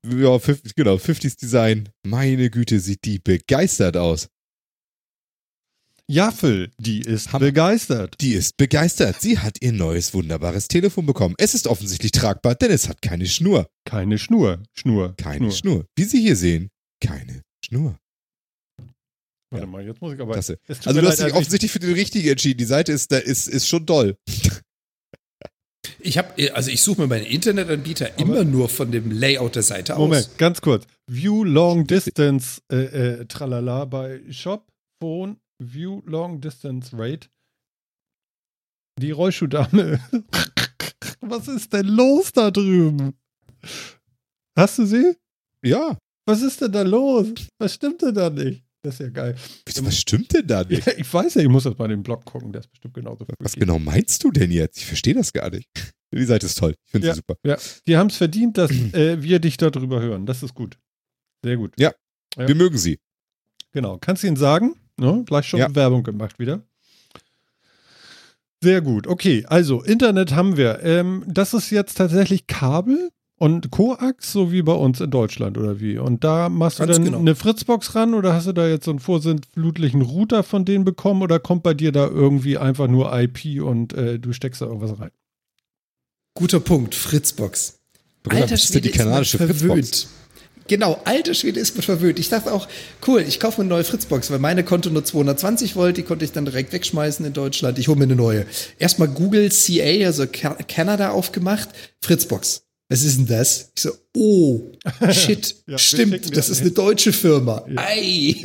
Ja, 50, genau, 50s Design. Meine Güte, sieht die begeistert aus. Ja, Phil, die ist Hammer. begeistert. Die ist begeistert. Sie hat ihr neues, wunderbares Telefon bekommen. Es ist offensichtlich tragbar, denn es hat keine Schnur. Keine Schnur. Schnur. Keine Schnur. Schnur. Wie Sie hier sehen, keine Schnur. Warte mal, jetzt muss ich aber. Klasse. Es tut Also du hast dich offensichtlich für den richtigen entschieden. Die Seite ist, da ist, ist schon doll. Ich habe, also ich suche mir meine Internetanbieter immer nur von dem Layout der Seite aus. Moment, ganz kurz. View Long Distance, äh, äh, tralala, bei Shop, Phone, View Long Distance Rate. Die Rollschuhdame. [laughs] Was ist denn los da drüben? Hast du sie? Ja. Was ist denn da los? Was stimmt denn da nicht? Das ist ja geil. Was stimmt denn da nicht? Ja, ich weiß ja, ich muss das bei dem Blog gucken, der ist bestimmt genauso. Was freaky. genau meinst du denn jetzt? Ich verstehe das gar nicht. Die Seite ist toll. Ich finde Ja. sie super. Ja, die haben es verdient, dass [clears throat] äh, wir dich darüber hören. Das ist gut. Sehr gut. Ja. Wir mögen sie. Genau. Kannst du ihnen sagen? Ne? Gleich schon Ja. Werbung gemacht wieder. Sehr gut. Okay, also Internet haben wir. Ähm, das ist jetzt tatsächlich Kabel und Koax, so wie bei uns in Deutschland oder wie. Und da machst du Ganz dann genau. eine Fritzbox ran oder hast du da jetzt so einen vorsintflutlichen Router von denen bekommen oder kommt bei dir da irgendwie einfach nur IP und äh, du steckst da irgendwas rein? Guter Punkt, Fritzbox. Bruder, ist denn die kanadische Fritzbox? Genau, alter Schwede ist man verwöhnt. Ich dachte auch, cool, ich kaufe mir eine neue Fritzbox, weil meine konnte nur 220 Volt, die konnte ich dann direkt wegschmeißen in Deutschland. Ich hole mir eine neue. Erstmal Google CA, also Ka- Canada aufgemacht, Fritzbox. Was ist denn das? Ich so, oh, [laughs] shit, Ja, stimmt, das ist eine deutsche Firma. Ja. Ei.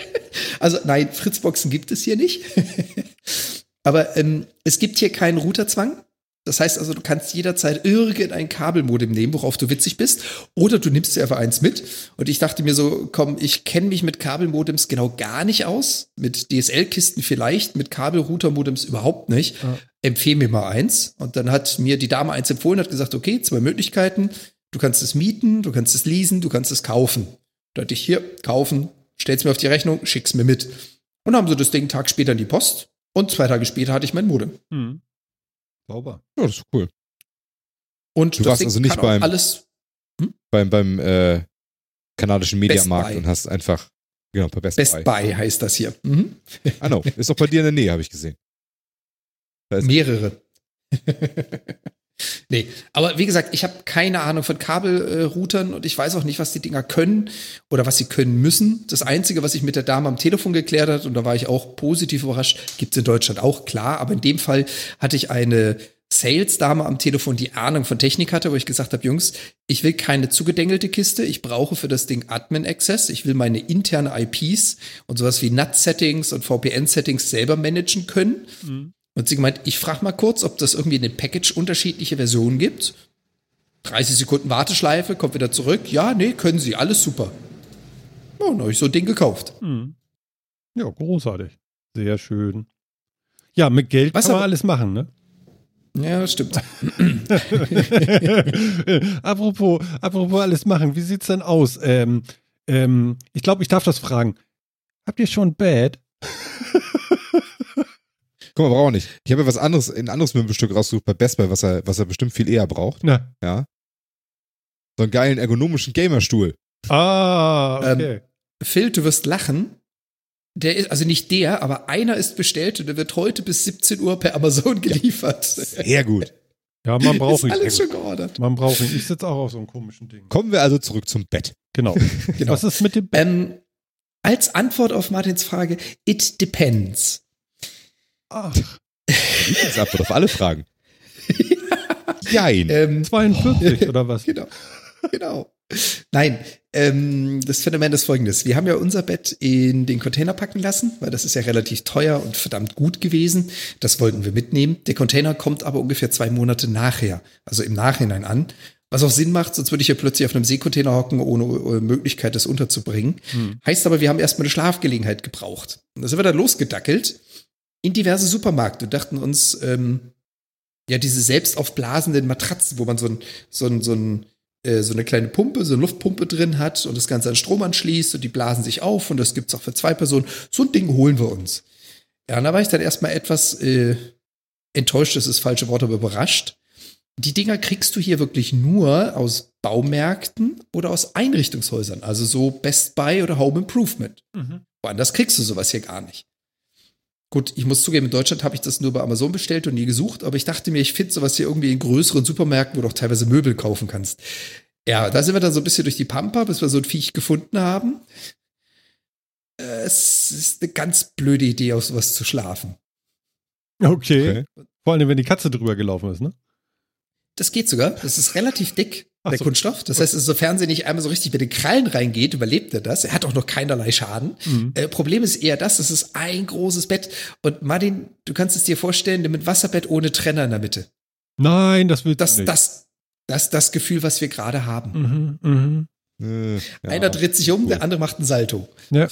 [laughs] also nein, Fritzboxen gibt es hier nicht. [laughs] Aber ähm, es gibt hier keinen Routerzwang. Das heißt also, du kannst jederzeit irgendein Kabelmodem nehmen, worauf du witzig bist, oder du nimmst dir einfach eins mit. Und ich dachte mir so, komm, ich kenne mich mit Kabelmodems genau gar nicht aus. Mit DSL-Kisten vielleicht, mit Kabelrouter-Modems überhaupt nicht. Ja. Empfehle mir mal eins. Und dann hat mir die Dame eins empfohlen, hat gesagt, okay, zwei Möglichkeiten. Du kannst es mieten, du kannst es leasen, du kannst es kaufen. Da hatte ich hier, kaufen, stell's mir auf die Rechnung, schick's mir mit. Und dann haben sie das Ding einen Tag später in die Post. Und zwei Tage später hatte ich mein Modem. Hm. Sauber. Ja, das ist cool. Und Du warst also nicht auch beim- alles Beim, beim äh, kanadischen Mediamarkt und hast einfach, genau, bei Best, Best Buy. Buy heißt das hier. Mhm. [laughs] Ah, no. Ist doch bei dir in der Nähe, habe ich gesehen. Mehrere. [laughs] nee, aber wie gesagt, ich habe keine Ahnung von Kabelroutern und ich weiß auch nicht, was die Dinger können oder was sie können müssen. Das Einzige, was ich mit der Dame am Telefon geklärt hat, und da war ich auch positiv überrascht, gibt's in Deutschland auch, klar, aber in dem Fall hatte ich eine Sales-Dame am Telefon, die Ahnung von Technik hatte, wo ich gesagt habe, Jungs, ich will keine zugedengelte Kiste, ich brauche für das Ding Admin-Access, ich will meine interne IPs und sowas wie NAT-Settings und VPN-Settings selber managen können. Und sie gemeint, ich frage mal kurz, ob das irgendwie in dem Package unterschiedliche Versionen gibt. 30 Sekunden Warteschleife, kommt wieder zurück. Ja, nee, können sie, alles super. Ja, dann habe ich so ein Ding gekauft. Hm. Ja, großartig. Sehr schön. Ja, mit Geld Was kann man aber- alles machen, ne? Ja, stimmt. [laughs] apropos, apropos alles machen, wie sieht's denn aus? Ähm, ähm, ich glaube, ich darf das fragen. Habt ihr schon Bad? Guck mal, braucht er nicht. Ich habe ja was anderes, ein anderes Möbelstück rausgesucht bei Best Buy, was er, was er bestimmt viel eher braucht. Na. Ja. So einen geilen ergonomischen Gamerstuhl. Ah, okay. Phil, du wirst lachen. Der ist, also nicht der, aber einer ist bestellt und der wird heute bis 17 Uhr per Amazon geliefert. Sehr gut. ja, man braucht ist ihn. alles schon geordert. Man braucht ihn. Ich sitze auch auf so einem komischen Ding. Kommen wir also zurück zum Bett. Genau. [laughs] Genau. Was ist mit dem Bett? Ähm, als Antwort auf Martins Frage, it depends. Ach, Lieblingsantwort auf alle Fragen. Jein. Ähm, 42 oder was? [laughs] Genau. Genau. Nein, ähm, das Phänomen ist folgendes. Wir haben ja unser Bett in den Container packen lassen, weil das ist ja relativ teuer und verdammt gut gewesen. Das wollten wir mitnehmen. Der Container kommt aber ungefähr zwei Monate nachher, also im Nachhinein an. Was auch Sinn macht, sonst würde ich ja plötzlich auf einem Seekontainer hocken, ohne äh, Möglichkeit, das unterzubringen. Hm. Heißt aber, wir haben erstmal eine Schlafgelegenheit gebraucht. Und da sind wir dann losgedackelt in diverse Supermärkte und dachten uns, ähm, ja, diese selbst aufblasenden Matratzen, wo man so ein, so ein, so ein, äh, so eine kleine Pumpe, so eine Luftpumpe drin hat und das Ganze an Strom anschließt und die blasen sich auf und das gibt's auch für zwei Personen. So ein Ding holen wir uns. Ja, und da war ich dann erstmal etwas äh, enttäuscht, das ist das falsche Wort, aber überrascht. Die Dinger kriegst du hier wirklich nur aus Baumärkten oder aus Einrichtungshäusern, also so Best Buy oder Home Improvement. Mhm. Woanders kriegst du sowas hier gar nicht. Gut, ich muss zugeben, in Deutschland habe ich das nur bei Amazon bestellt und nie gesucht, aber ich dachte mir, ich finde sowas hier irgendwie in größeren Supermärkten, wo du auch teilweise Möbel kaufen kannst. Ja, da sind wir dann so ein bisschen durch die Pampa, bis wir so ein Viech gefunden haben. Es ist eine ganz blöde Idee, auf sowas zu schlafen. Okay. Okay. Vor allem, wenn die Katze drüber gelaufen ist, ne? Das geht sogar. Das ist relativ dick, der so. Kunststoff. Das heißt, sofern sie nicht einmal so richtig mit den Krallen reingeht, überlebt er das. Er hat auch noch keinerlei Schaden. Mhm. Äh, Problem ist eher das, es ist ein großes Bett. Und Martin, du kannst es dir vorstellen, mit Wasserbett ohne Trenner in der Mitte. Nein, das wird Das, nicht. das, das ist das Gefühl, was wir gerade haben. Mhm, mhm. Äh, ja. Einer dreht sich um, Cool. der andere macht einen Salto. Ja.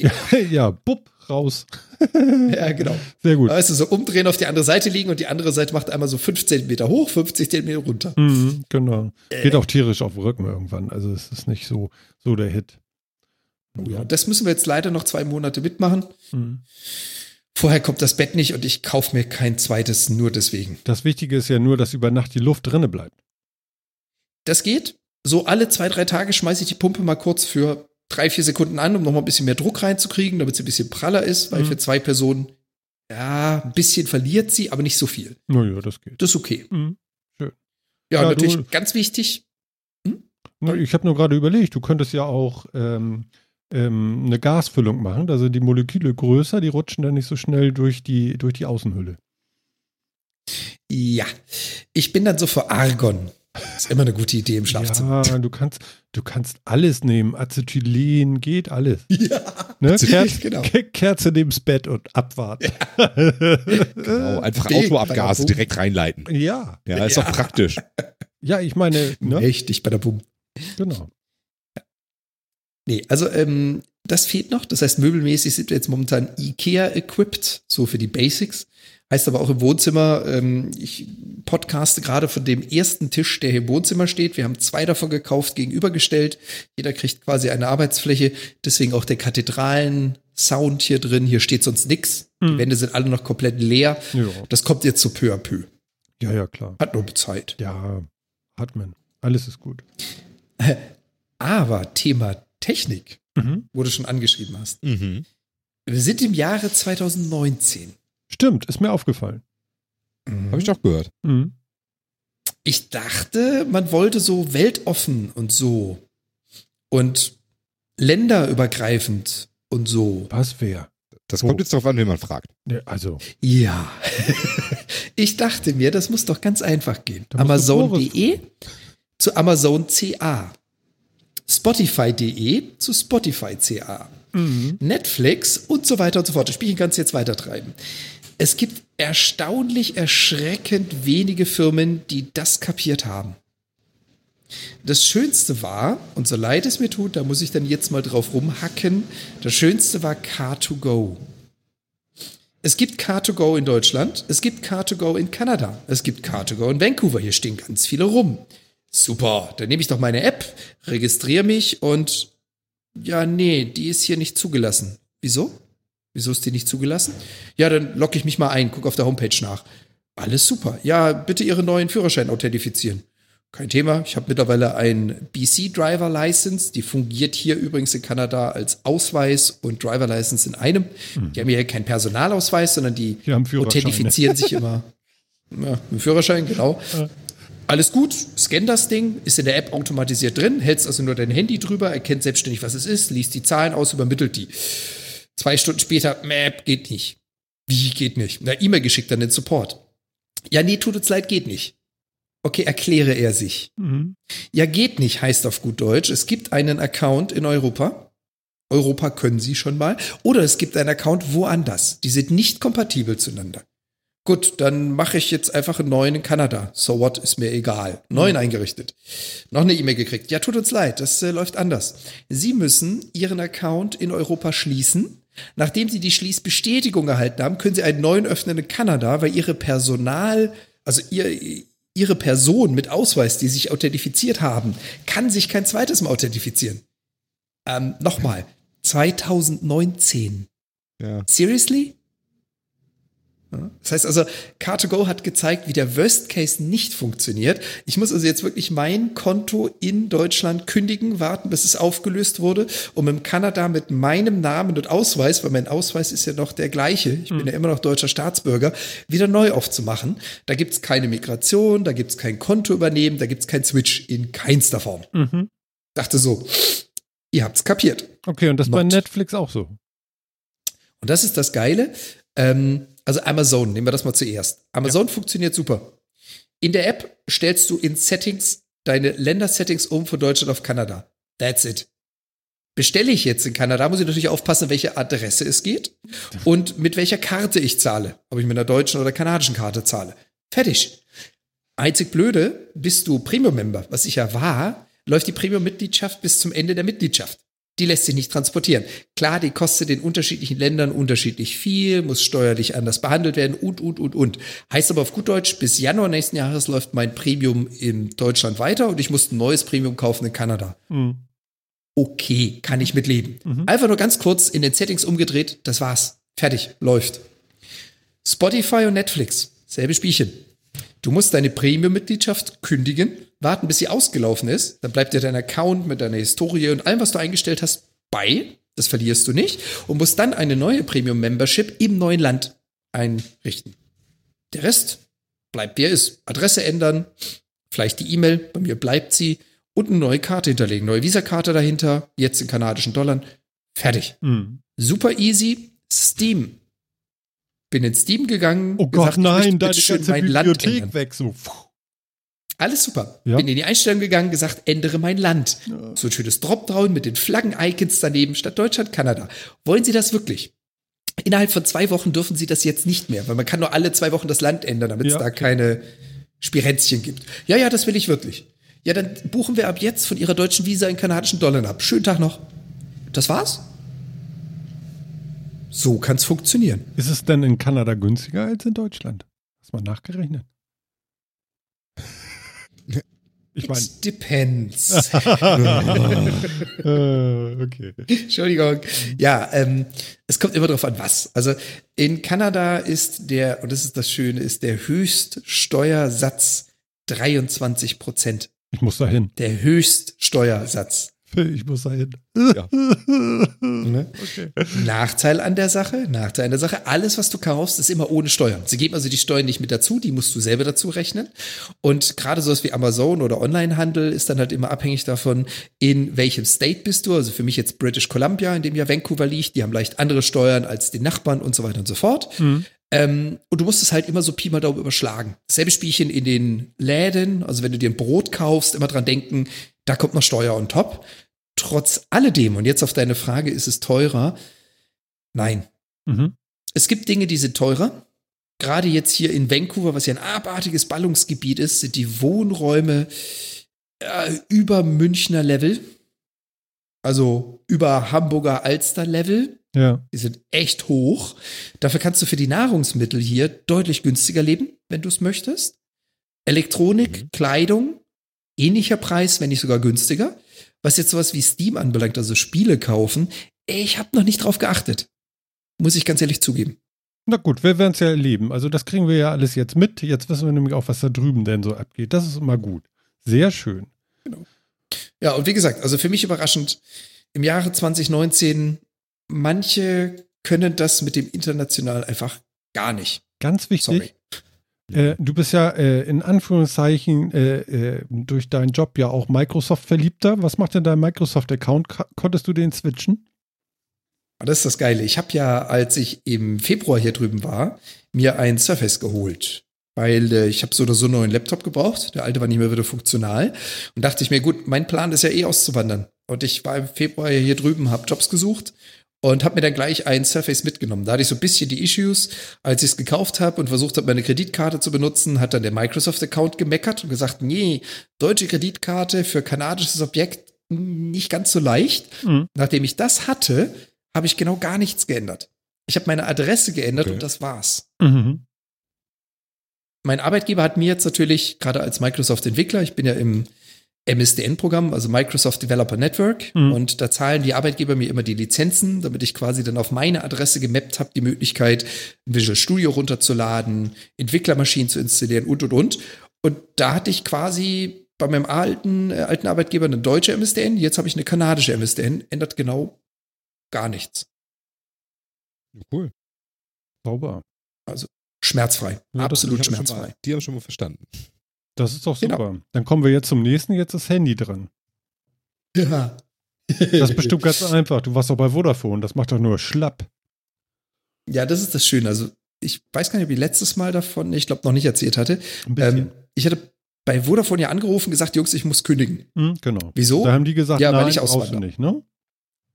ja, [laughs] ja, bupp, raus. [laughs] Ja, genau. Sehr gut. Weißt du, so umdrehen auf die andere Seite liegen und die andere Seite macht einmal so 5 Zentimeter hoch, 50 Zentimeter runter. Mhm, genau. Äh. Geht auch tierisch auf den Rücken irgendwann. Also es ist nicht so, so der Hit. Oh ja, das müssen wir jetzt leider noch zwei Monate mitmachen. Mhm. Vorher kommt das Bett nicht und ich kaufe mir kein zweites nur deswegen. Das Wichtige ist ja nur, dass über Nacht die Luft drinne bleibt. Das geht. So alle zwei, drei Tage schmeiße ich die Pumpe mal kurz für drei, vier Sekunden an, um noch mal ein bisschen mehr Druck reinzukriegen, damit sie ein bisschen praller ist, weil Mhm. für zwei Personen, ja, ein bisschen verliert sie, aber nicht so viel. Naja, das geht. Das ist okay. Mhm. Ja, Ja, natürlich du- ganz wichtig. Na, Ich habe nur gerade überlegt, du könntest ja auch ähm, ähm, eine Gasfüllung machen. Da sind die Moleküle größer, die rutschen dann nicht so schnell durch die, durch die Außenhülle. Ja, ich bin dann so für Argon. Ist immer eine gute Idee im Schlafzimmer. Ja, du kannst, du kannst alles nehmen. Acetylen geht alles. [laughs] Ja, Ne? Acetylen, Kerze, genau. Ke- Kerze neben's Bett und abwarten. [laughs] Genau, einfach Big Autoabgase direkt reinleiten. Ja, Ja, ist Ja. doch praktisch. ja, ich meine, ne? Richtig bei der Boom. genau. Nee, also ähm, das fehlt noch. Das heißt, möbelmäßig sind wir jetzt momentan IKEA-equipped, so für die Basics. Heißt aber auch im Wohnzimmer, ähm, ich podcaste gerade von dem ersten Tisch, der hier im Wohnzimmer steht. Wir haben zwei davon gekauft, gegenübergestellt. Jeder kriegt quasi eine Arbeitsfläche. Deswegen auch der Kathedralen-Sound hier drin. Hier steht sonst nix. Die Hm. Wände sind alle noch komplett leer. Ja, Das kommt jetzt so peu à peu. ja, ja, klar. Hat nur Zeit. Ja, hat man. Alles ist gut. [laughs] Aber Thema Technik, Mhm. wo du schon angeschrieben hast. Mhm. Wir sind im Jahre 2019. Stimmt, ist mir aufgefallen. Habe ich doch gehört. Mhm. Ich dachte, man wollte so weltoffen und so. Und länderübergreifend und so. Was wäre? Das Oh. kommt jetzt drauf an, wen man fragt. Ne, also, Ja. [laughs] ich dachte mir, das muss doch ganz einfach gehen. Amazon.de zu Amazon CA. Spotify.de zu Spotify CA. mhm. Netflix und so weiter und so fort. Das Spielchen kannst du jetzt weitertreiben. Es gibt erstaunlich, erschreckend wenige Firmen, die das kapiert haben. Das Schönste war, und so leid es mir tut, da muss ich dann jetzt mal drauf rumhacken, das Schönste war Car2Go. Es gibt Car2Go in Deutschland, es gibt Car2Go in Kanada, es gibt Car2Go in Vancouver, hier stehen ganz viele rum. Super, dann nehme ich doch meine App, registriere mich und ja, nee, die ist hier nicht zugelassen. Wieso? Wieso ist die nicht zugelassen? Ja, dann logge ich mich mal ein, gucke auf der Homepage nach. Alles super. Ja, bitte Ihren neuen Führerschein authentifizieren. Kein Thema. Ich habe mittlerweile ein BC Driver License. Die fungiert hier übrigens in Kanada als Ausweis und Driver License in einem. Die haben hier keinen Personalausweis, sondern die Die authentifizieren sich immer. [laughs] Ja, mit Führerschein, genau. Alles gut, scan das Ding, ist in der App automatisiert drin, hältst also nur dein Handy drüber, erkennt selbstständig, was es ist, liest die Zahlen aus, übermittelt die. Zwei Stunden später, Map, geht nicht. Wie geht nicht? Na, E-Mail geschickt an den Support. Ja, nee, tut uns leid, geht nicht. Okay, erkläre er sich. Mhm. Ja, geht nicht, heißt auf gut Deutsch. Es gibt einen Account in Europa. Europa können Sie schon mal. Oder es gibt einen Account woanders. Die sind nicht kompatibel zueinander. Gut, dann mache ich jetzt einfach einen neuen in Kanada. So what, ist mir egal. Neuen eingerichtet. Noch eine E-Mail gekriegt. Ja, tut uns leid, das äh, läuft anders. Sie müssen Ihren Account in Europa schließen. Nachdem Sie die Schließbestätigung erhalten haben, können Sie einen neuen öffnen in Kanada, weil Ihre Personal, also Ihr, Ihre Person mit Ausweis, die sich authentifiziert haben, kann sich kein zweites Mal authentifizieren. Ähm, nochmal. [laughs] 2019. Ja. Seriously? Das heißt also, Car2Go hat gezeigt, wie der Worst Case nicht funktioniert. Ich muss also jetzt wirklich mein Konto in Deutschland kündigen, warten, bis es aufgelöst wurde, um in Kanada mit meinem Namen und Ausweis, weil mein Ausweis ist ja noch der gleiche, ich bin ja immer noch deutscher Staatsbürger, wieder neu aufzumachen. Da gibt's keine Migration, da gibt's kein Konto übernehmen, da gibt's kein Switch in keinster Form. Mhm. Dachte so, ihr habt's kapiert. Okay, und das bei Not. Netflix auch so. Und das ist das Geile. Ähm, also Amazon, nehmen wir das mal zuerst. Amazon funktioniert super. In der App stellst du in Settings deine Ländersettings um von Deutschland auf Kanada. That's it. Bestelle ich jetzt in Kanada, muss ich natürlich aufpassen, welche Adresse es geht und mit welcher Karte ich zahle. Ob ich mit einer deutschen oder kanadischen Karte zahle. Fertig. Einzig blöde, bist du Premium-Member, was ich ja war, läuft die Premium-Mitgliedschaft bis zum Ende der Mitgliedschaft. Die lässt sich nicht transportieren. Klar, die kostet in unterschiedlichen Ländern unterschiedlich viel, muss steuerlich anders behandelt werden und, und, und, und. Heißt aber auf gut Deutsch, bis Januar nächsten Jahres läuft mein Premium in Deutschland weiter und ich muss ein neues Premium kaufen in Kanada. Mhm. Okay, kann ich mitleben. Mhm. Einfach nur ganz kurz in den Settings umgedreht, das war's. Fertig, läuft. Spotify und Netflix, selbe Spielchen. Du musst deine Premium-Mitgliedschaft kündigen, warten, bis sie ausgelaufen ist. Dann bleibt dir dein Account mit deiner Historie und allem, was du eingestellt hast, bei. Das verlierst du nicht. Und musst dann eine neue Premium-Membership im neuen Land einrichten. Der Rest bleibt, wie er ist. Adresse ändern, vielleicht die E-Mail, bei mir bleibt sie. Und eine neue Karte hinterlegen. Neue Visa-Karte dahinter, jetzt in kanadischen Dollar. Fertig. Mhm. Super easy. Steam. Bin in Steam gegangen. Oh Gott, gesagt, nein, schön ganze mein Land Bibliothek ändern. weg. So. Alles super. Ja. Bin in die Einstellung gegangen, gesagt, ändere mein Land. So ein schönes Dropdown mit den Flaggen-Icons daneben statt Deutschland, Kanada. Wollen Sie das wirklich? Innerhalb von zwei Wochen dürfen Sie das jetzt nicht mehr, weil man kann nur alle zwei Wochen das Land ändern, damit es Ja, da okay. keine Spirenzchen gibt. Ja, ja, das will ich wirklich. Ja, dann buchen wir ab jetzt von Ihrer deutschen Visa in kanadischen Dollar ab. Schönen Tag noch. Das war's? So kann's funktionieren. Ist es denn in Kanada günstiger als in Deutschland? Hast du mal nachgerechnet? [laughs] Ich meine, It depends. [laughs] [laughs] äh, okay. Entschuldigung. Ja, ähm, es kommt immer darauf an, was. Also in Kanada ist der, und das ist das Schöne, ist der Höchststeuersatz 23 Prozent. Ich muss da hin. Der Höchststeuersatz. Ich muss da hin. Ja. [laughs] Ne? Okay. Nachteil an der Sache, Nachteil an der Sache, alles, was du kaufst, ist immer ohne Steuern. Sie geben also die Steuern nicht mit dazu, die musst du selber dazu rechnen. Und gerade sowas wie Amazon oder Onlinehandel ist dann halt immer abhängig davon, in welchem State bist du. Also für mich jetzt British Columbia, in dem ja Vancouver liegt, die haben leicht andere Steuern als die Nachbarn und so weiter und so fort. Ähm, und du musst es halt immer so Pi mal Daumen überschlagen. Selbe Spielchen in den Läden, also wenn du dir ein Brot kaufst, immer dran denken, da kommt noch Steuer on top. Trotz alledem, und jetzt auf deine Frage, ist es teurer? Nein. Mhm. Es gibt Dinge, die sind teurer. Gerade jetzt hier in Vancouver, was ja ein abartiges Ballungsgebiet ist, sind die Wohnräume äh, über Münchner Level. Also über Hamburger Alster Level. Ja. Die sind echt hoch. Dafür kannst du für die Nahrungsmittel hier deutlich günstiger leben, wenn du es möchtest. Elektronik, Mhm. Kleidung, ähnlicher Preis, wenn nicht sogar günstiger. Was jetzt sowas wie Steam anbelangt, also Spiele kaufen, ich habe noch nicht drauf geachtet. Muss ich ganz ehrlich zugeben. Na gut, wir werden es ja erleben. Also das kriegen wir ja alles jetzt mit. Jetzt wissen wir nämlich auch, was da drüben denn so abgeht. Das ist immer gut. Sehr schön. Ja, und wie gesagt, also für mich überraschend, im Jahre 2019, manche können das mit dem international einfach gar nicht. Ganz wichtig. Äh, du bist ja äh, in Anführungszeichen äh, äh, durch deinen Job ja auch Microsoft-Verliebter. Was macht denn dein Microsoft-Account? Konntest du den switchen? Aber das ist das Geile. Ich habe ja, als ich im Februar hier drüben war, mir ein Surface geholt. Weil äh, ich habe so oder so einen neuen Laptop gebraucht. Der alte war nicht mehr wieder funktional. Und dachte ich mir, gut, mein Plan ist ja eh auszuwandern. Und ich war im Februar hier drüben, habe Jobs gesucht und habe mir dann gleich ein Surface mitgenommen. Da hatte ich so ein bisschen die Issues, als ich es gekauft habe und versucht habe, meine Kreditkarte zu benutzen, hat dann der Microsoft-Account gemeckert und gesagt, nee, deutsche Kreditkarte für kanadisches Objekt mh, nicht ganz so leicht. Mhm. Nachdem ich das hatte, habe ich genau gar nichts geändert. Ich habe meine Adresse geändert Okay. und das war's. Mhm. Mein Arbeitgeber hat mir jetzt natürlich, gerade als Microsoft-Entwickler, ich bin ja im MSDN-Programm, also Microsoft Developer Network, Mhm. und da zahlen die Arbeitgeber mir immer die Lizenzen, damit ich quasi dann auf meine Adresse gemappt habe, die Möglichkeit, Visual Studio runterzuladen, Entwicklermaschinen zu installieren und und und. Und da hatte ich quasi bei meinem alten, äh, alten Arbeitgeber eine deutsche MSDN, jetzt habe ich eine kanadische MSDN, ändert genau gar nichts. Cool. Sauber. Schmerzfrei. Ja, Absolut schmerzfrei. mal- Die haben schon mal verstanden. Das ist doch Genau. super. Dann kommen wir jetzt zum nächsten. Jetzt ist Handy dran. Ja. Das ist bestimmt ganz einfach. Du warst doch bei Vodafone. Das macht doch nur schlapp. Ja, das ist das Schöne. Also, ich weiß gar nicht, ob ich letztes Mal davon, ich glaube, noch nicht erzählt hatte. Ähm, ich hatte bei Vodafone ja angerufen, gesagt, Jungs, ich muss kündigen. Hm, genau. Wieso? Da haben die gesagt, Ja, weil nein, ich auswandere. nicht, ne?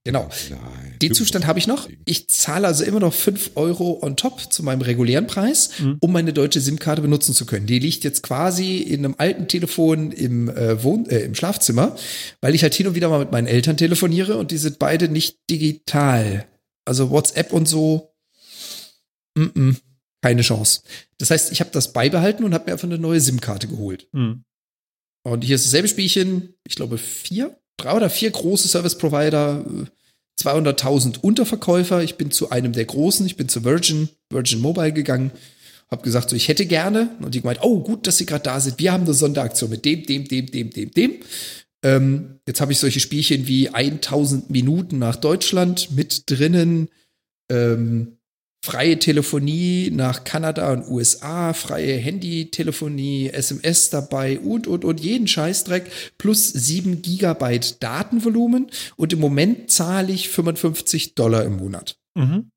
Genau. Nein. Den Zustand habe ich noch. Ich zahle also immer noch 5 Euro on top zu meinem regulären Preis, Mhm. um meine deutsche SIM-Karte benutzen zu können. Die liegt jetzt quasi in einem alten Telefon im, äh, Wohn äh, im Schlafzimmer, weil ich halt hin und wieder mal mit meinen Eltern telefoniere und die sind beide nicht digital. Also WhatsApp und so, mm -mm, keine Chance. Das heißt, ich habe das beibehalten und habe mir einfach eine neue SIM-Karte geholt. Hm. Und hier ist dasselbe Spielchen, ich glaube vier, drei oder vier große Service-Provider, äh, 200.000 Unterverkäufer. Ich bin zu einem der großen, ich bin zu Virgin, Virgin Mobile gegangen, habe gesagt, so ich hätte gerne. Und die gemeint, oh gut, dass Sie gerade da sind. Wir haben eine Sonderaktion mit dem, dem, dem, dem, dem, dem. Ähm, jetzt habe ich solche Spielchen wie 1000 Minuten nach Deutschland mit drinnen. Ähm, freie Telefonie nach Kanada und USA, freie Handytelefonie, SMS dabei und, und, und jeden Scheißdreck plus 7 Gigabyte Datenvolumen und im Moment zahle ich 55 Dollar im Monat. Mhm.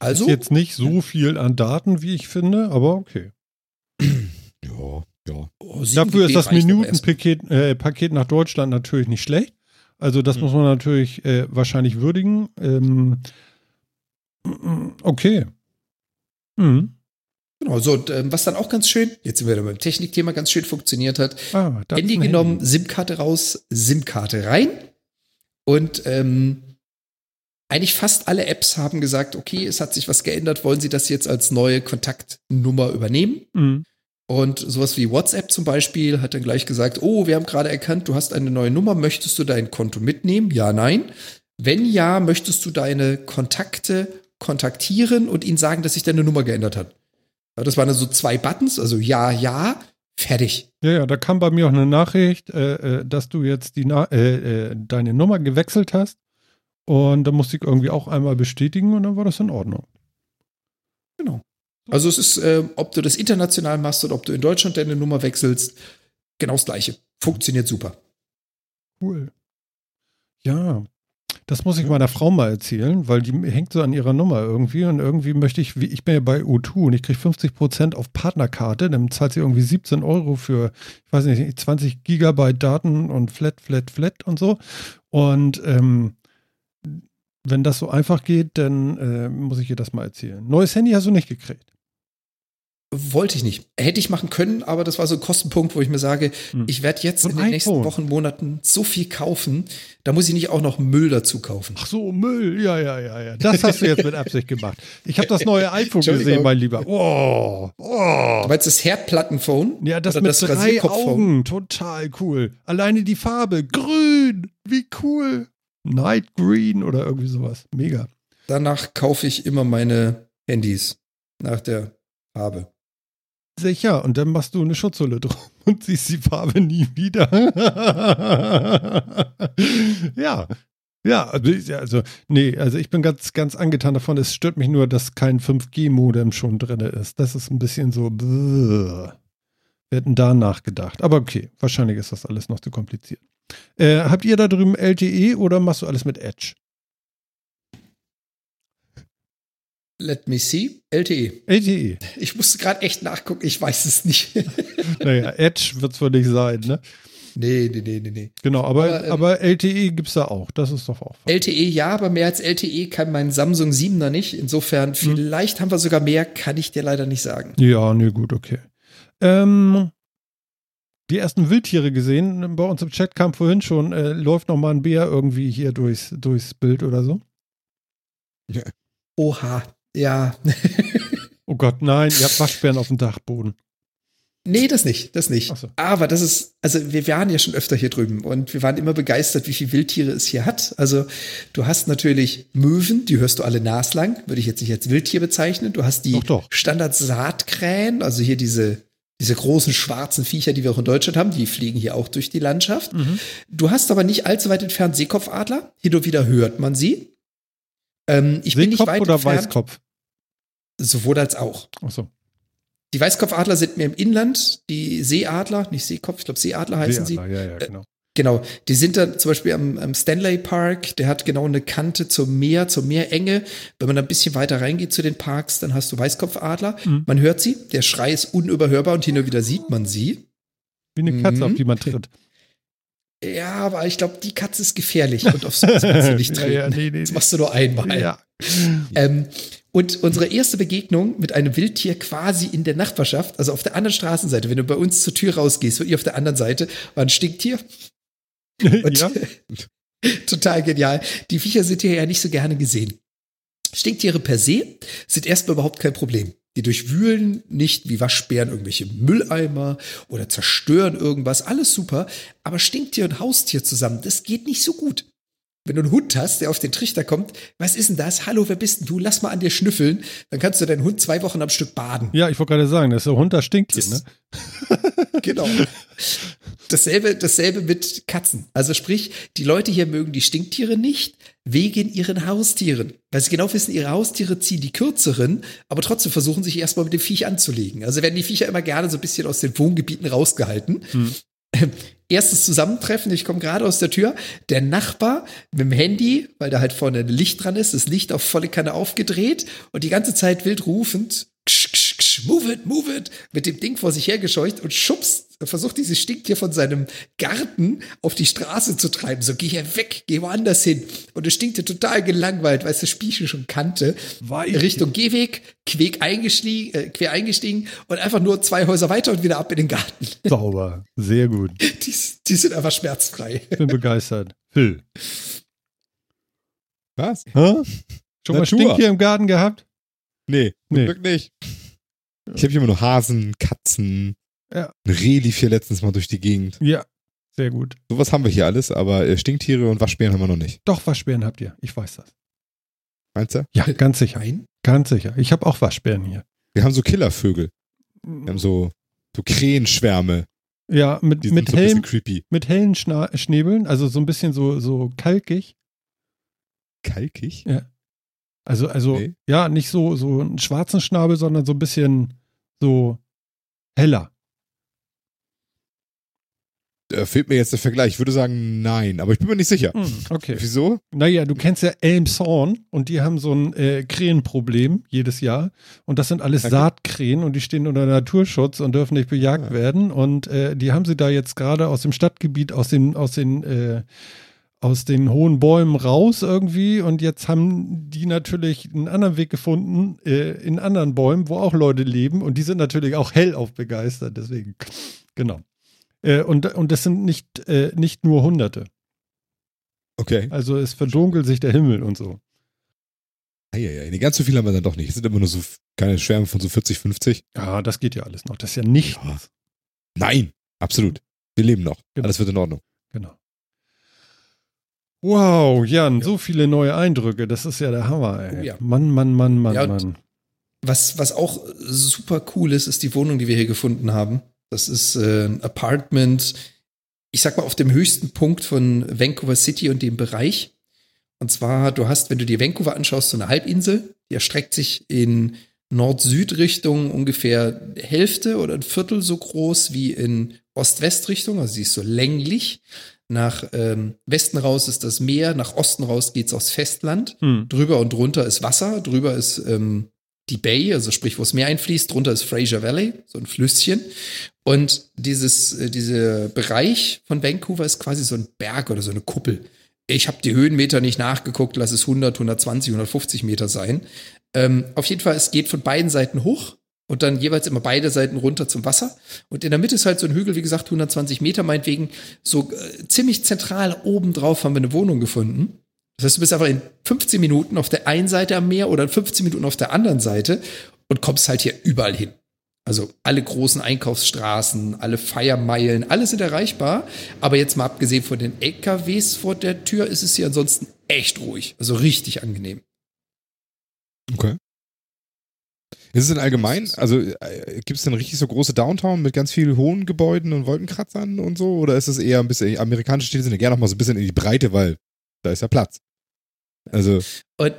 Also, Ist jetzt nicht so viel an Daten, wie ich finde, aber okay. [clears throat] Ja. Ja. Oh, 7 Dafür ist das. Minutenpaket äh, Paket nach Deutschland natürlich nicht schlecht. Also das Hm. muss man natürlich äh, wahrscheinlich würdigen. Ähm, okay. Mhm. Genau, so, und, ähm, was dann auch ganz schön, jetzt sind wir beim Technikthema, ganz schön funktioniert hat. Ah, Handy genommen, SIM-Karte raus, SIM-Karte rein. Und ähm, eigentlich fast alle Apps haben gesagt, okay, es hat sich was geändert, wollen Sie das jetzt als neue Kontaktnummer übernehmen? Mhm. Und sowas wie WhatsApp zum Beispiel hat dann gleich gesagt, oh, wir haben gerade erkannt, du hast eine neue Nummer, möchtest du dein Konto mitnehmen? Ja, nein. Wenn ja, möchtest du deine Kontakte kontaktieren und ihnen sagen, dass sich deine Nummer geändert hat? Das waren dann so zwei Buttons, also ja, ja, fertig. Ja, ja, da kam bei mir auch eine Nachricht, äh, äh, dass du jetzt die Na äh, äh, deine Nummer gewechselt hast. Und da musste ich irgendwie auch einmal bestätigen und dann war das in Ordnung. Genau. Also es ist, äh, ob du das international machst oder ob du in Deutschland deine Nummer wechselst, genau das gleiche. Funktioniert super. Cool. Ja, das muss ich meiner Frau mal erzählen, weil die hängt so an ihrer Nummer irgendwie und irgendwie möchte ich, ich bin ja bei O2 und ich kriege 50% auf Partnerkarte, dann zahlt sie irgendwie 17 Euro für, ich weiß nicht, 20 Gigabyte Daten und flat, flat, flat und so. Und ähm, wenn das so einfach geht, dann äh, muss ich ihr das mal erzählen. Neues Handy hast du nicht gekriegt. Wollte ich nicht. Hätte ich machen können, aber das war so ein Kostenpunkt, wo ich mir sage, Hm. ich werde jetzt So in den nächsten iPhone. Wochen, Monaten so viel kaufen, da muss ich nicht auch noch Müll dazu kaufen. Ach so, Müll, ja, ja, ja, ja. Das hast du jetzt mit Absicht gemacht. Ich habe das neue iPhone [laughs] gesehen, mein Lieber. Oh, oh. Du meinst das Herdplattenphone? Ja, das mit das drei? Augen, total cool. Alleine die Farbe, grün, wie cool. Night Green oder irgendwie sowas. Mega. Danach kaufe ich immer meine Handys. Nach der Farbe. Sicher, und dann machst du eine Schutzhülle drum [laughs] und siehst die Farbe nie wieder. [laughs] ja. Ja, also, ich- also, nee, also ich bin ganz, ganz angetan davon. Es stört mich nur, dass kein 5G-Modem schon drin ist. Das ist ein bisschen so, bäh. Wir hätten da nachgedacht. Aber okay, wahrscheinlich ist das alles noch zu kompliziert. Äh, habt ihr da drüben LTE oder machst du alles mit Edge? Let me see. LTE. LTE. Ich musste gerade echt nachgucken, ich weiß es nicht. [laughs] Naja, Edge wird es wohl nicht sein, ne? nee, nee, nee, nee, nee. Genau, aber, Aber, ähm, aber LTE gibt es da auch. Das ist doch auch. LTE ja, aber mehr als LTE kann mein Samsung 7er nicht. Insofern, vielleicht haben wir sogar mehr, kann ich dir leider nicht sagen. Ja, nee, gut, okay. Ähm, die ersten Wildtiere gesehen. Bei uns im Chat kam vorhin schon, äh, läuft noch mal ein Bär irgendwie hier durchs, durchs Bild oder so. Oha, ja. [laughs] Oh Gott, nein, ihr habt Waschbären auf dem Dachboden. Nee, das nicht, das nicht. So. Aber das ist, also wir waren ja schon öfter hier drüben und wir waren immer begeistert, wie viele Wildtiere es hier hat. Also du hast natürlich Möwen, die hörst du alle naslang, würde ich jetzt nicht als Wildtier bezeichnen. Du hast die Doch, doch. Standard-Saatkrähen, also hier diese, diese großen schwarzen Viecher, die wir auch in Deutschland haben, die fliegen hier auch durch die Landschaft. Mhm. Du hast aber nicht allzu weit entfernt Seekopfadler. Hin und wieder hört man sie. Ähm, ich bin nicht Seekopf weit oder entfernt. Weißkopf? Sowohl als auch. Achso. Die Weißkopfadler sind mehr im Inland, die Seeadler, nicht Seekopf, ich glaube Seeadler heißen sie. Ja, ja, genau. Genau, die sind dann zum Beispiel am, am Stanley Park, der hat genau eine Kante zum Meer, zur Meerenge. Wenn man da ein bisschen weiter reingeht zu den Parks, dann hast du Weißkopfadler. Mhm. Man hört sie, der Schrei ist unüberhörbar und hin und wieder sieht man sie. Wie eine Katze, Mhm. auf die man tritt. Ja, aber ich glaube, die Katze ist gefährlich und auf sowas kannst du nicht [laughs] Ja, treten. ja, nee, nee, das machst du nur einmal. Ja. Ähm, und unsere erste Begegnung mit einem Wildtier quasi in der Nachbarschaft, also auf der anderen Straßenseite, wenn du bei uns zur Tür rausgehst, wirklich auf der anderen Seite, war ein Stinktier. [laughs] Und ja. [laughs] total genial. Die Viecher sind hier ja nicht so gerne gesehen. Stinktiere per se sind erstmal überhaupt kein Problem. Die durchwühlen nicht wie Waschbären irgendwelche Mülleimer oder zerstören irgendwas. Alles super. Aber Stinktier und Haustier zusammen, das geht nicht so gut. Wenn du einen Hund hast, der auf den Trichter kommt, was ist denn das? Hallo, wer bist denn du? Lass mal an dir schnüffeln. Dann kannst du deinen Hund zwei Wochen am Stück baden. ja, ich wollte gerade sagen, das Hund, das stinkt hier, ne? [laughs] [laughs] Genau. Dasselbe, dasselbe mit Katzen. Also sprich, die Leute hier mögen die Stinktiere nicht wegen ihren Haustieren. Weil sie genau wissen, ihre Haustiere ziehen die kürzeren, aber trotzdem versuchen sich erstmal mit dem Viech anzulegen. Also werden die Viecher immer gerne so ein bisschen aus den Wohngebieten rausgehalten. Hm. Erstes Zusammentreffen, ich komme gerade aus der Tür, der Nachbar mit dem Handy, weil da halt vorne ein Licht dran ist, das Licht auf volle Kanne aufgedreht und die ganze Zeit wild rufend, ksch, ksch, move it, move it, mit dem Ding vor sich hergescheucht und schubst, versucht dieses Stinktier von seinem Garten auf die Straße zu treiben. So, geh hier weg, geh woanders hin. Und das Stinktier total gelangweilt, weil es das Spielchen schon kannte. Weich. Richtung Gehweg, quer eingestiegen, äh, quer eingestiegen und einfach nur zwei Häuser weiter und wieder ab in den Garten. [laughs] Sauber. Sehr gut. Die, die sind einfach schmerzfrei. Bin begeistert. Phil. Was? Hä? Schon mal Natur. Stinktier im Garten gehabt? Nee, zum Nee. Glück nicht. Ich habe hier immer nur Hasen, Katzen. Ja. Ein Reh lief hier letztens mal durch die Gegend. Ja. Sehr gut. Sowas haben wir hier alles, aber äh, Stinktiere und Waschbären haben wir noch nicht. Doch, Waschbären habt ihr. Ich weiß das. Meinst du? Ja, ganz sicher. Nein? Ganz sicher. Ich habe auch Waschbären hier. Wir haben so Killervögel. Wir haben so, so Krähenschwärme. Ja, mit, Die sind mit, so hellen, creepy. mit hellen Schna Schnäbeln, also so ein bisschen so, so kalkig. Kalkig? Also, also, Okay. ja, nicht so, so einen schwarzen Schnabel, sondern so ein bisschen so heller. Da fehlt mir jetzt der Vergleich. Ich würde sagen, nein, aber ich bin mir nicht sicher. Hm, okay. Wieso? Naja, du kennst ja Elmshorn und die haben so ein äh, Krähenproblem jedes Jahr. Und das sind alles Okay. Saatkrähen und die stehen unter Naturschutz und dürfen nicht bejagt Ah. werden. Und äh, die haben sie da jetzt gerade aus dem Stadtgebiet, aus den, aus den, äh, aus den hohen Bäumen raus irgendwie. Und jetzt haben die natürlich einen anderen Weg gefunden äh, in anderen Bäumen, wo auch Leute leben. Und die sind natürlich auch hellauf begeistert. Deswegen, genau. Äh, und, und das sind nicht, äh, nicht nur Hunderte. Okay. Also es verdunkelt sich der Himmel und so. Eieiei, nee, ganz so viel haben wir dann doch nicht. Es sind immer nur so keine Schwärme von so 40, 50. Ja, das geht ja alles noch. Das ist ja nichts. Ja. Nein, absolut. Wir leben noch. Genau. Alles wird in Ordnung. Genau. Wow, Jan, so viele neue Eindrücke. Das ist ja der Hammer, ey. Oh ja. Mann, Mann, Mann, Mann, Ja, Mann. Was, was auch super cool ist, ist die Wohnung, die wir hier gefunden haben. Das ist äh, ein Apartment, ich sag mal, auf dem höchsten Punkt von Vancouver City und dem Bereich. Und zwar, du hast, wenn du dir Vancouver anschaust, so eine Halbinsel, die erstreckt sich in Nord-Süd-Richtung ungefähr Hälfte oder ein Viertel so groß wie in Ost-West-Richtung, also sie ist so länglich. Nach ähm, Westen raus ist das Meer, nach Osten raus geht's aufs Festland. Hm. Drüber und drunter ist Wasser, drüber ist ähm, die Bay, also sprich, wo das Meer einfließt, drunter ist Fraser Valley, so ein Flüsschen. Und dieses, äh, dieser Bereich von Vancouver ist quasi so ein Berg oder so eine Kuppel. Ich habe die Höhenmeter nicht nachgeguckt, lass es 100, 120, 150 Meter sein. Ähm, auf jeden Fall, es geht von beiden Seiten hoch und dann jeweils immer beide Seiten runter zum Wasser. Und in der Mitte ist halt so ein Hügel, wie gesagt, 120 Meter meinetwegen. So äh, ziemlich zentral oben drauf haben wir eine Wohnung gefunden. Das heißt, du bist einfach in 15 Minuten auf der einen Seite am Meer oder in 15 Minuten auf der anderen Seite und kommst halt hier überall hin. Also alle großen Einkaufsstraßen, alle Feiermeilen, alles sind erreichbar. Aber jetzt mal abgesehen von den LKWs vor der Tür, ist es hier ansonsten echt ruhig. Also richtig angenehm. Okay. Ist es denn allgemein, also äh, gibt es denn richtig so große Downtown mit ganz vielen hohen Gebäuden und Wolkenkratzern und so? Oder ist es eher ein bisschen, amerikanische Städte sind ja gerne noch mal so ein bisschen in die Breite, weil da ist ja Platz. Also, Und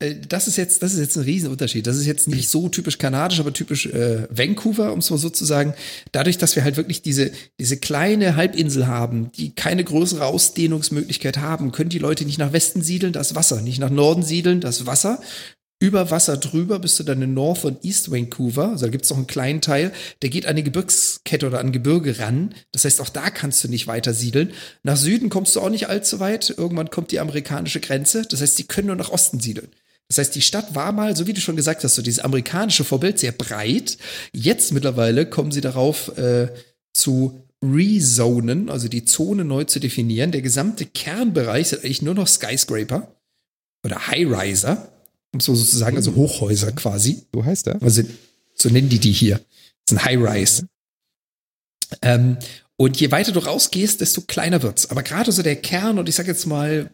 äh, das ist jetzt, das ist jetzt ein Riesenunterschied. Das ist jetzt nicht so typisch kanadisch, aber typisch äh, Vancouver, um es mal so zu sagen. Dadurch, dass wir halt wirklich diese, diese kleine Halbinsel haben, die keine größere Ausdehnungsmöglichkeit haben, können die Leute nicht nach Westen siedeln, das Wasser, nicht nach Norden siedeln, das Wasser. Über Wasser drüber bist du dann in North und East Vancouver. Also da gibt's noch einen kleinen Teil, der geht an die Gebirgskette oder an Gebirge ran. Das heißt, auch da kannst du nicht weiter siedeln. Nach Süden kommst du auch nicht allzu weit. Irgendwann kommt die amerikanische Grenze. Das heißt, die können nur nach Osten siedeln. Das heißt, die Stadt war mal, so wie du schon gesagt hast, so dieses amerikanische Vorbild, sehr breit. Jetzt mittlerweile kommen sie darauf äh, zu rezonen, also die Zone neu zu definieren. Der gesamte Kernbereich sind eigentlich nur noch Skyscraper oder High-Riser, um so sozusagen, also Hochhäuser quasi. so heißt er. Also, so nennen die die hier. Das ist ein High-Rise. Ähm, und je weiter du rausgehst, desto kleiner wird's. Aber gerade so der Kern, und ich sage jetzt mal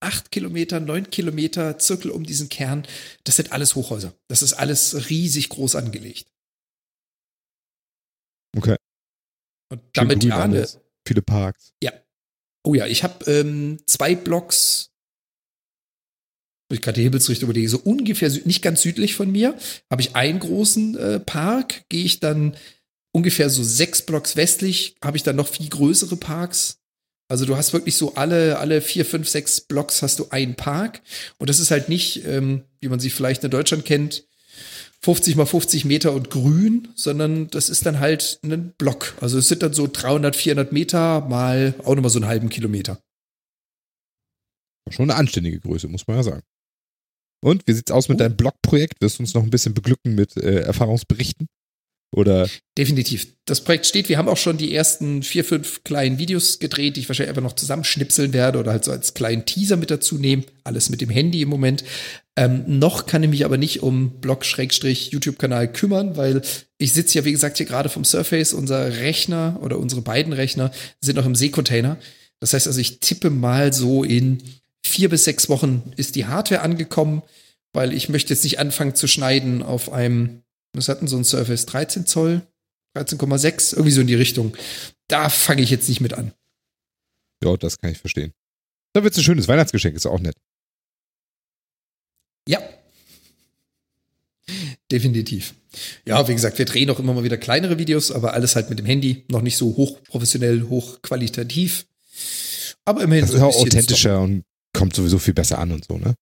acht Kilometer, neun Kilometer Zirkel um diesen Kern, das sind alles Hochhäuser. Das ist alles riesig groß angelegt. Okay. Und damit ja alles. Viele Parks. Oh ja, ich habe ähm, zwei Blocks, ich gerade die Himmelsrichtung überlege, so ungefähr nicht ganz südlich von mir, habe ich einen großen äh, Park, gehe ich dann ungefähr so sechs Blocks westlich, habe ich dann noch viel größere Parks. Also du hast wirklich so alle, alle vier, fünf, sechs Blocks hast du einen Park. Und das ist halt nicht, ähm, wie man sie vielleicht in Deutschland kennt, 50 mal 50 Meter und grün, sondern das ist dann halt ein Block. Also es sind dann so 300, 400 Meter mal auch nochmal so einen halben Kilometer. Schon eine anständige Größe, muss man ja sagen. Und wie sieht's aus mit Oh. deinem Blogprojekt? Wirst du uns noch ein bisschen beglücken mit äh, Erfahrungsberichten? Oder Definitiv. Das Projekt steht. Wir haben auch schon die ersten vier, fünf kleinen Videos gedreht, die ich wahrscheinlich einfach noch zusammenschnipseln werde oder halt so als kleinen Teaser mit dazu nehmen. Alles mit dem Handy im Moment. Ähm, noch kann ich mich aber nicht um Blog-YouTube-Kanal kümmern, weil ich sitze ja, wie gesagt, hier gerade vom Surface. Unser Rechner oder unsere beiden Rechner sind noch im Seekontainer. Das heißt also, ich tippe mal so in vier bis sechs Wochen ist die Hardware angekommen, weil ich möchte jetzt nicht anfangen zu schneiden auf einem, was hatten so ein Surface 13 Zoll, 13,6, irgendwie so in die Richtung. Da fange ich jetzt nicht mit an. ja, das kann ich verstehen. Da wird's ein schönes Weihnachtsgeschenk, ist auch nett. Ja. Definitiv. Ja, wie gesagt, wir drehen auch immer mal wieder kleinere Videos, aber alles halt mit dem Handy, noch nicht so hochprofessionell, hochqualitativ. Aber immerhin Das so ist ein auch authentischer und kommt sowieso viel besser an und so, ne?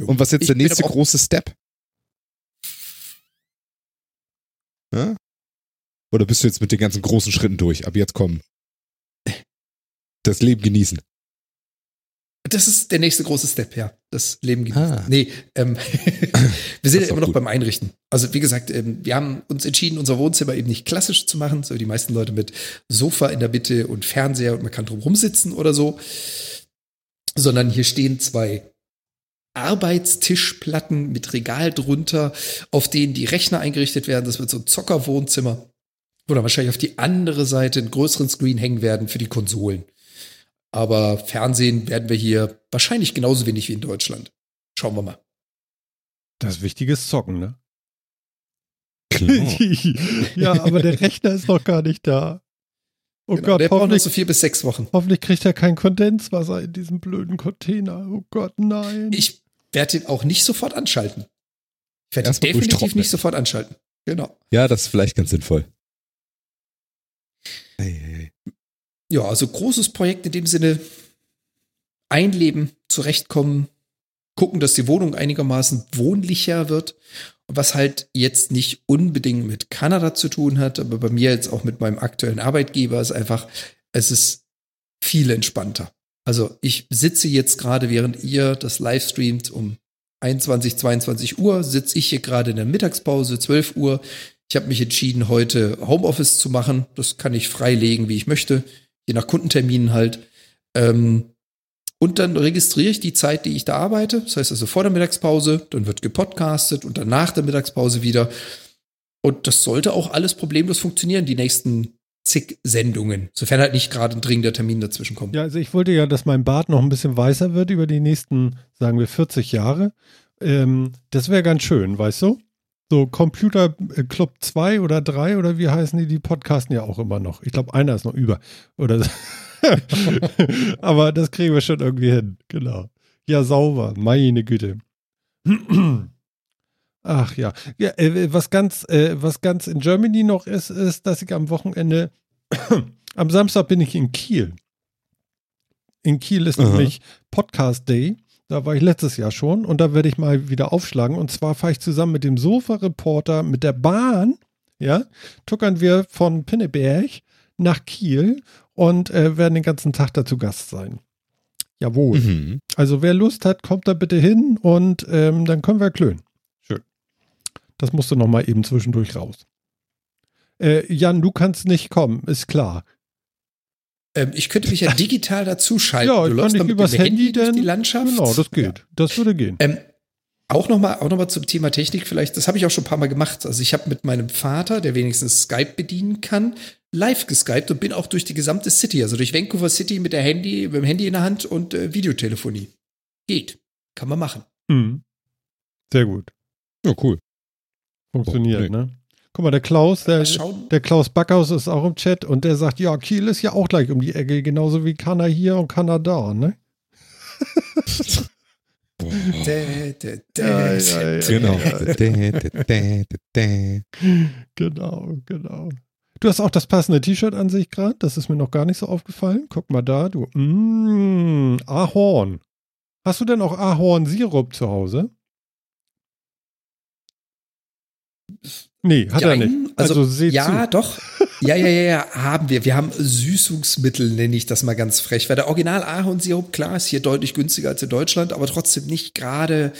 Und was ist jetzt Ich der nächste große Step? Ja? Oder bist du jetzt mit den ganzen großen Schritten durch? Ab jetzt kommen. Das Leben genießen. Das ist der nächste große Step, ja. Das Leben genießen. Ah. Nee, ähm, [laughs] wir sind ja immer noch gut. beim Einrichten. Also wie gesagt, ähm, wir haben uns entschieden, unser Wohnzimmer eben nicht klassisch zu machen, so wie die meisten Leute mit Sofa in der Mitte und Fernseher und man kann drum rumsitzen oder so. Sondern hier stehen zwei Arbeitstischplatten mit Regal drunter, auf denen die Rechner eingerichtet werden. Das wird so ein Zockerwohnzimmer. Oder wahrscheinlich auf die andere Seite einen größeren Screen hängen werden für die Konsolen. Aber Fernsehen werden wir hier wahrscheinlich genauso wenig wie in Deutschland. Schauen wir mal. Das Wichtige ist Zocken, ne? Klar. [laughs] ja, aber der Rechner ist noch gar nicht da. Oh Genau, Gott, der braucht noch so vier bis sechs Wochen. hoffentlich kriegt er kein Kondenswasser in diesem blöden Container. Oh Gott, nein. Ich werde ihn auch nicht sofort anschalten. Ich werde ihn definitiv nicht sofort anschalten. Genau. Ja, das ist vielleicht ganz sinnvoll. Hey, hey. Ja, also großes Projekt in dem Sinne. Einleben, zurechtkommen, gucken, dass die Wohnung einigermaßen wohnlicher wird. Was halt jetzt nicht unbedingt mit Kanada zu tun hat, aber bei mir jetzt auch mit meinem aktuellen Arbeitgeber ist einfach, es ist viel entspannter. Also ich sitze jetzt gerade, während ihr das live streamt um 21, 22 Uhr, sitze ich hier gerade in der Mittagspause, 12 Uhr. Ich habe mich entschieden, heute Homeoffice zu machen. Das kann ich freilegen, wie ich möchte, je nach Kundenterminen halt. Ähm, und dann registriere ich die Zeit, die ich da arbeite. Das heißt also vor der Mittagspause, dann wird gepodcastet und dann nach der Mittagspause wieder. Und das sollte auch alles problemlos funktionieren, die nächsten zig Sendungen. Sofern halt nicht gerade ein dringender Termin dazwischen kommt. Ja, also ich wollte ja, dass mein Bart noch ein bisschen weißer wird über die nächsten, sagen wir, 40 Jahre. Ähm, das wäre ganz schön, weißt du? So Computer äh, Club 2 oder 3 oder wie heißen die? Die podcasten ja auch immer noch. Ich glaube, einer ist noch über. Oder so. [laughs] Aber das kriegen wir schon irgendwie hin. Genau. Ja, sauber. Meine Güte. [clears throat] Ach ja. ja äh, was, ganz, äh, was ganz in Germany noch ist, ist, dass ich am Wochenende, [clears throat] am Samstag bin ich in Kiel. In Kiel ist Aha. nämlich Podcast Day. Da war ich letztes Jahr schon und da werde ich mal wieder aufschlagen. Und zwar fahre ich zusammen mit dem Sofa-Reporter mit der Bahn, ja, tuckern wir von Pinneberg nach Kiel und äh, werden den ganzen Tag dazu Gast sein. Jawohl. Mhm. Also wer Lust hat, kommt da bitte hin und ähm, dann können wir klönen. Schön. Das musst du noch mal eben zwischendurch raus. Äh, Jan, du kannst nicht kommen, ist klar. Ähm, ich könnte mich ja digital dazuschalten. Ja, du ich läufst kann mit übers Handy durch dann- die Landschaft. Genau, das geht. Das würde gehen. Ähm, auch nochmal auch noch mal zum Thema Technik vielleicht, das habe ich auch schon ein paar Mal gemacht. Also ich habe mit meinem Vater, der wenigstens Skype bedienen kann, live geskypt und bin auch durch die gesamte City, also durch Vancouver City mit der Handy, mit dem Handy in der Hand und äh, Videotelefonie. Geht. Kann man machen. Mhm. Sehr gut. Ja, cool. Funktioniert, Oh, nee. ne? Guck mal, der Klaus, der, der Klaus Backhaus ist auch im Chat und der sagt, ja, Kiel ist ja auch gleich um die Ecke, genauso wie Kanada hier und Kanada, ne? Genau. Genau, genau. Du hast auch das passende T-Shirt an sich gerade. Das ist mir noch gar nicht so aufgefallen. Guck mal da, du. Mmh, Ahorn. Hast du denn auch Ahorn-Sirup zu Hause? Nee, hat er Jein. nicht. Also, Also, seht ja, zu. doch. Ja, ja, ja, ja, haben wir. Wir haben Süßungsmittel, nenne ich das mal ganz frech. Weil der Original Ahornsirup, klar, ist hier deutlich günstiger als in Deutschland, aber trotzdem nicht gerade,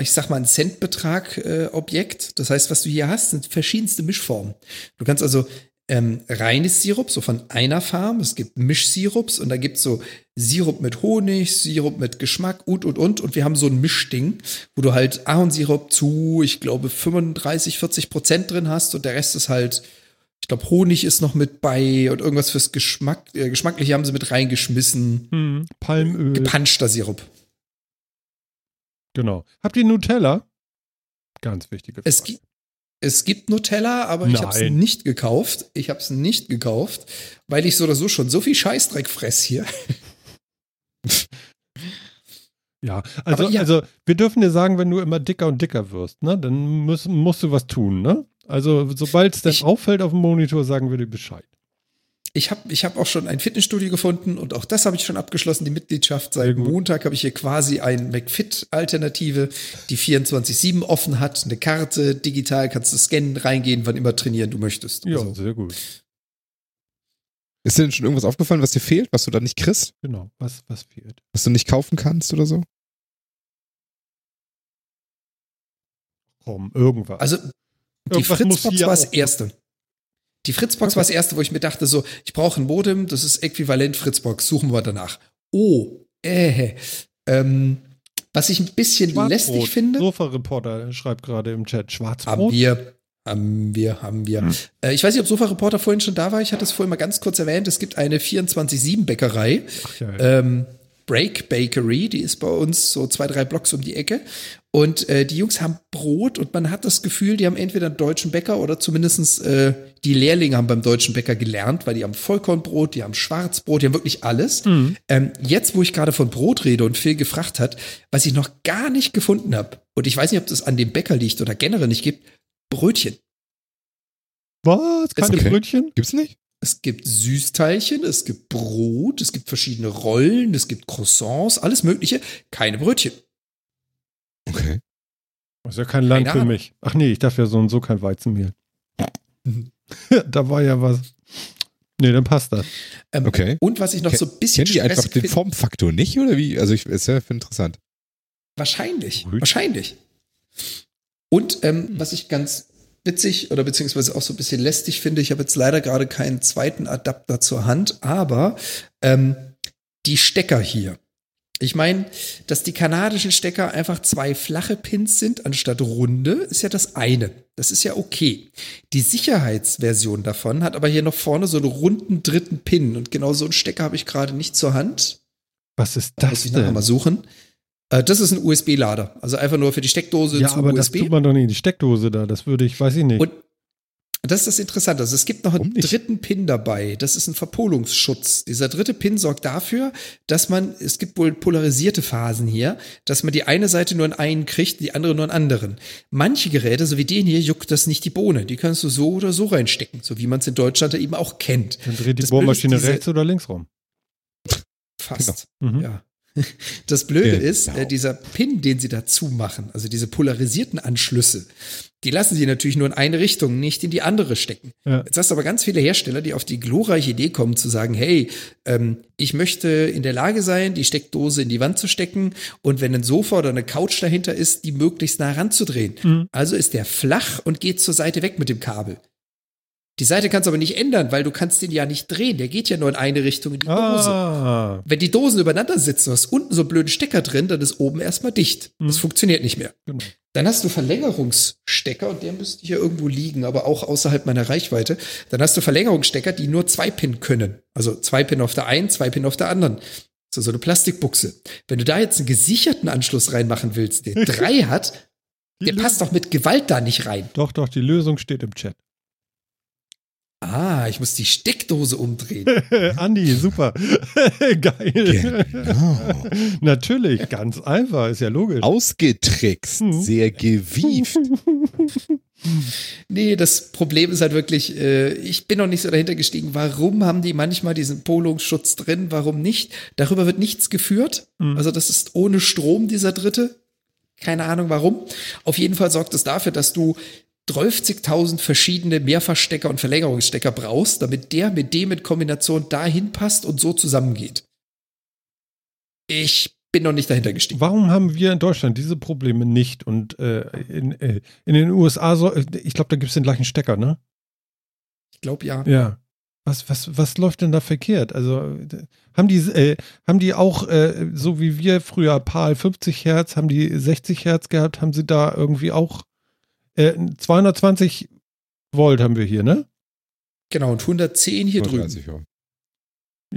ich sag mal, ein Centbetrag äh, Objekt. Das heißt, was du hier hast, sind verschiedenste Mischformen. Du kannst also ähm, reines Sirup, so von einer Farm. Es gibt Mischsirups und da gibt's so Sirup mit Honig, Sirup mit Geschmack und, und, und. Und wir haben so ein Mischding, wo du halt Ahornsirup zu, ich glaube, 35, 40 Prozent drin hast und der Rest ist halt, ich glaube, Honig ist noch mit bei und irgendwas fürs Geschmack, äh, Geschmackliche haben sie mit reingeschmissen. Hm, Palmöl. Gepanschter Sirup. Genau. Habt ihr Nutella? Ganz wichtige Es Frage. gibt, es gibt Nutella, aber ich habe es Nein. nicht gekauft. Ich habe es nicht gekauft, weil ich so oder so schon so viel Scheißdreck fress hier. [laughs] Ja, also, ja. also wir dürfen dir sagen, wenn du immer dicker und dicker wirst, ne, dann musst, musst du was tun, ne? Also sobald es dann Ich- auffällt auf dem Monitor, sagen wir dir Bescheid. Ich habe ich hab auch schon ein Fitnessstudio gefunden und auch das habe ich schon abgeschlossen, die Mitgliedschaft. Seit. Montag habe ich hier quasi eine McFit-Alternative, die 24-7 offen hat, eine Karte, digital kannst du scannen, reingehen, wann immer trainieren du möchtest. Ja, Also, sehr gut. Ist dir denn schon irgendwas aufgefallen, was dir fehlt, was du da nicht kriegst, Genau. Was, was fehlt? was du nicht kaufen kannst oder so? Komm, irgendwas. also die Irgendwas Fritzbox war das auch- erste. Die Fritzbox war das erste, wo ich mir dachte, so, ich brauche ein Modem, das ist äquivalent Fritzbox, suchen wir danach. Oh, äh, ähm, was ich ein bisschen lästig finde. Sofa-Reporter schreibt gerade im Chat Haben Schwarzbrot. wir, haben wir, haben wir. Hm. Äh, ich weiß nicht, ob Sofa-Reporter vorhin schon da war. Ich hatte es vorhin mal ganz kurz erwähnt. Es gibt eine 24-7-Bäckerei. Ach, ja, ja. Ähm, Break Bakery, die ist bei uns so zwei, drei Blocks um die Ecke. Und äh, die Jungs haben Brot und man hat das Gefühl, die haben entweder einen deutschen Bäcker oder zumindestens äh, die Lehrlinge haben beim deutschen Bäcker gelernt, weil die haben Vollkornbrot, die haben Schwarzbrot, die haben wirklich alles. Ähm, jetzt, wo ich gerade von Brot rede und Phil gefragt hat, was ich noch gar nicht gefunden habe, und ich weiß nicht, ob das an dem Bäcker liegt oder generell nicht gibt, Brötchen. Was? Keine Okay. Brötchen? Gibt's nicht? Es gibt Süßteilchen, es gibt Brot, es gibt verschiedene Rollen, es gibt Croissants, alles Mögliche. Keine Brötchen. Okay. Das ist ja kein Land Keine für mich. Ach nee, ich darf ja so und so kein Weizenmehl. Mhm. [laughs] da war ja was. Nee, dann passt das. Ähm, Okay. Und was ich noch Ken- so ein bisschen Kennen die einfach den Formfaktor nicht oder wie? Also ich ist ja interessant. wahrscheinlich, Brötchen. wahrscheinlich. Und ähm, Hm. was ich ganz witzig oder beziehungsweise auch so ein bisschen lästig finde, ich habe jetzt leider gerade keinen zweiten Adapter zur Hand, aber ähm, die Stecker hier. Ich meine, dass die kanadischen Stecker einfach zwei flache Pins sind anstatt runde, ist ja das eine. Das ist ja okay. Die Sicherheitsversion davon hat aber hier noch vorne so einen runden dritten Pin und genau so einen Stecker habe ich gerade nicht zur Hand. Was ist Muss das ich nachher denn? mal suchen. Äh, das ist ein USB-Lader. Also einfach nur für die Steckdose Ja, zu aber das USB. tut man doch nicht in die Steckdose da. Das würde ich, weiß ich nicht. Und das ist das Interessante. Also es gibt noch einen dritten Pin dabei. Das ist ein Verpolungsschutz. Dieser dritte Pin sorgt dafür, dass man, es gibt wohl polarisierte Phasen hier, dass man die eine Seite nur in einen kriegt, die andere nur in anderen. Manche Geräte, so wie den hier, juckt das nicht die Bohne. Die kannst du so oder so reinstecken, so wie man es in Deutschland eben auch kennt. dann dreht die das Bohrmaschine rechts oder links rum. Fast. Mhm. Ja. [laughs] Das Blöde Genau. ist, äh, dieser Pin, den sie dazu machen, also diese polarisierten Anschlüsse, die lassen sie natürlich nur in eine Richtung, nicht in die andere stecken. Ja. Jetzt hast du aber ganz viele Hersteller, die auf die glorreiche Idee kommen zu sagen, hey, ähm, ich möchte in der Lage sein, die Steckdose in die Wand zu stecken und wenn ein Sofa oder eine Couch dahinter ist, die möglichst nah ranzudrehen. Mhm. Also ist der flach und geht zur Seite weg mit dem Kabel. Die Seite kannst du aber nicht ändern, weil du kannst den ja nicht drehen. Der geht ja nur in eine Richtung in die Dose. Ah, Wenn die Dosen übereinander sitzen, hast unten so einen blöden Stecker drin, dann ist oben erstmal dicht. Das Mhm. funktioniert nicht mehr. genau. Dann hast du Verlängerungsstecker und der müsste hier irgendwo liegen, aber auch außerhalb meiner Reichweite. Dann hast du Verlängerungsstecker, die nur zwei Pin können. Also zwei Pin auf der einen, zwei Pin auf der anderen. So, so eine Plastikbuchse. Wenn du da jetzt einen gesicherten Anschluss reinmachen willst, der [laughs] drei hat, Die der passt doch mit Gewalt da nicht rein. Doch, doch, die Lösung steht im Chat. Ah, ich muss die Steckdose umdrehen. [laughs] Andi, super. [laughs] Geil. Genau. [laughs] Natürlich, ganz einfach, ist ja logisch. Ausgetrickst, Mhm. sehr gewieft. Nee, das Problem ist halt wirklich, äh, ich bin noch nicht so dahinter gestiegen, warum haben die manchmal diesen Polungsschutz drin, warum nicht? Darüber wird nichts geführt. Mhm. Also das ist ohne Strom, dieser dritte. Keine Ahnung warum. Auf jeden Fall sorgt es dafür, dass du 12.000 verschiedene Mehrfachstecker und Verlängerungsstecker brauchst, damit der mit dem in Kombination dahin passt und so zusammengeht. Ich bin noch nicht dahinter gestiegen. Warum haben wir in Deutschland diese Probleme nicht? Und äh, in, äh, in den USA, so, ich glaube, da gibt es den gleichen Stecker, ne? Ich glaube ja. Ja. Was, was, was läuft denn da verkehrt? Also haben die, äh, haben die auch, äh, so wie wir früher PAL 50 Hertz, haben die 60 Hertz gehabt, haben sie da irgendwie auch äh, 220 Volt haben wir hier, ne? Genau, und 110 hier 130, drüben. ja.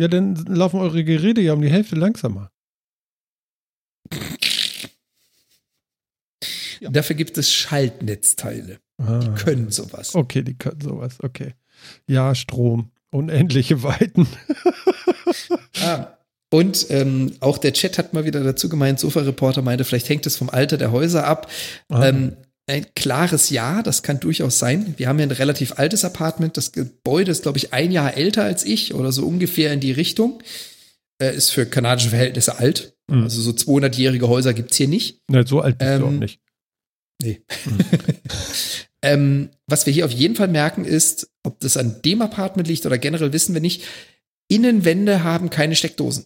Ja, dann laufen eure Geräte ja um die Hälfte langsamer. Ja. Dafür gibt es Schaltnetzteile. Ah. Die können sowas. Okay, die können sowas, okay. Ja, Strom. Unendliche Weiten. [laughs] Ah, und ähm, auch der Chat hat mal wieder dazu gemeint, Sofa-Reporter meinte, vielleicht hängt es vom Alter der Häuser ab. Ah. Ähm, ein klares Ja, das kann durchaus sein. Wir haben ja ein relativ altes Apartment. Das Gebäude ist, glaube ich, ein Jahr älter als ich oder so ungefähr in die Richtung. Äh, ist für kanadische Verhältnisse alt. Mhm. Also so 200-jährige Häuser gibt's hier nicht. Ne, so alt bist du Ähm, auch nicht. Nee. [laughs] ähm, was wir hier auf jeden Fall merken ist, ob das an dem Apartment liegt oder generell wissen wir nicht, Innenwände haben keine Steckdosen.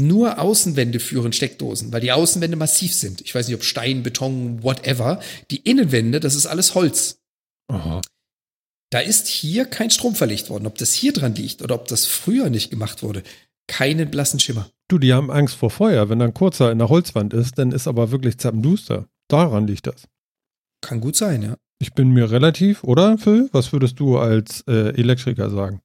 Nur Außenwände führen Steckdosen, weil die Außenwände massiv sind. Ich weiß nicht, ob Stein, Beton, whatever. Die Innenwände, das ist alles Holz. Aha. Da ist hier kein Strom verlegt worden. Ob das hier dran liegt oder ob das früher nicht gemacht wurde, keinen blassen Schimmer. Du, die haben Angst vor Feuer. Wenn da ein kurzer in der Holzwand ist, dann ist aber wirklich zappenduster. Daran liegt das. Kann gut sein, ja. Ich bin mir relativ, oder Phil? Was würdest du als äh, Elektriker sagen?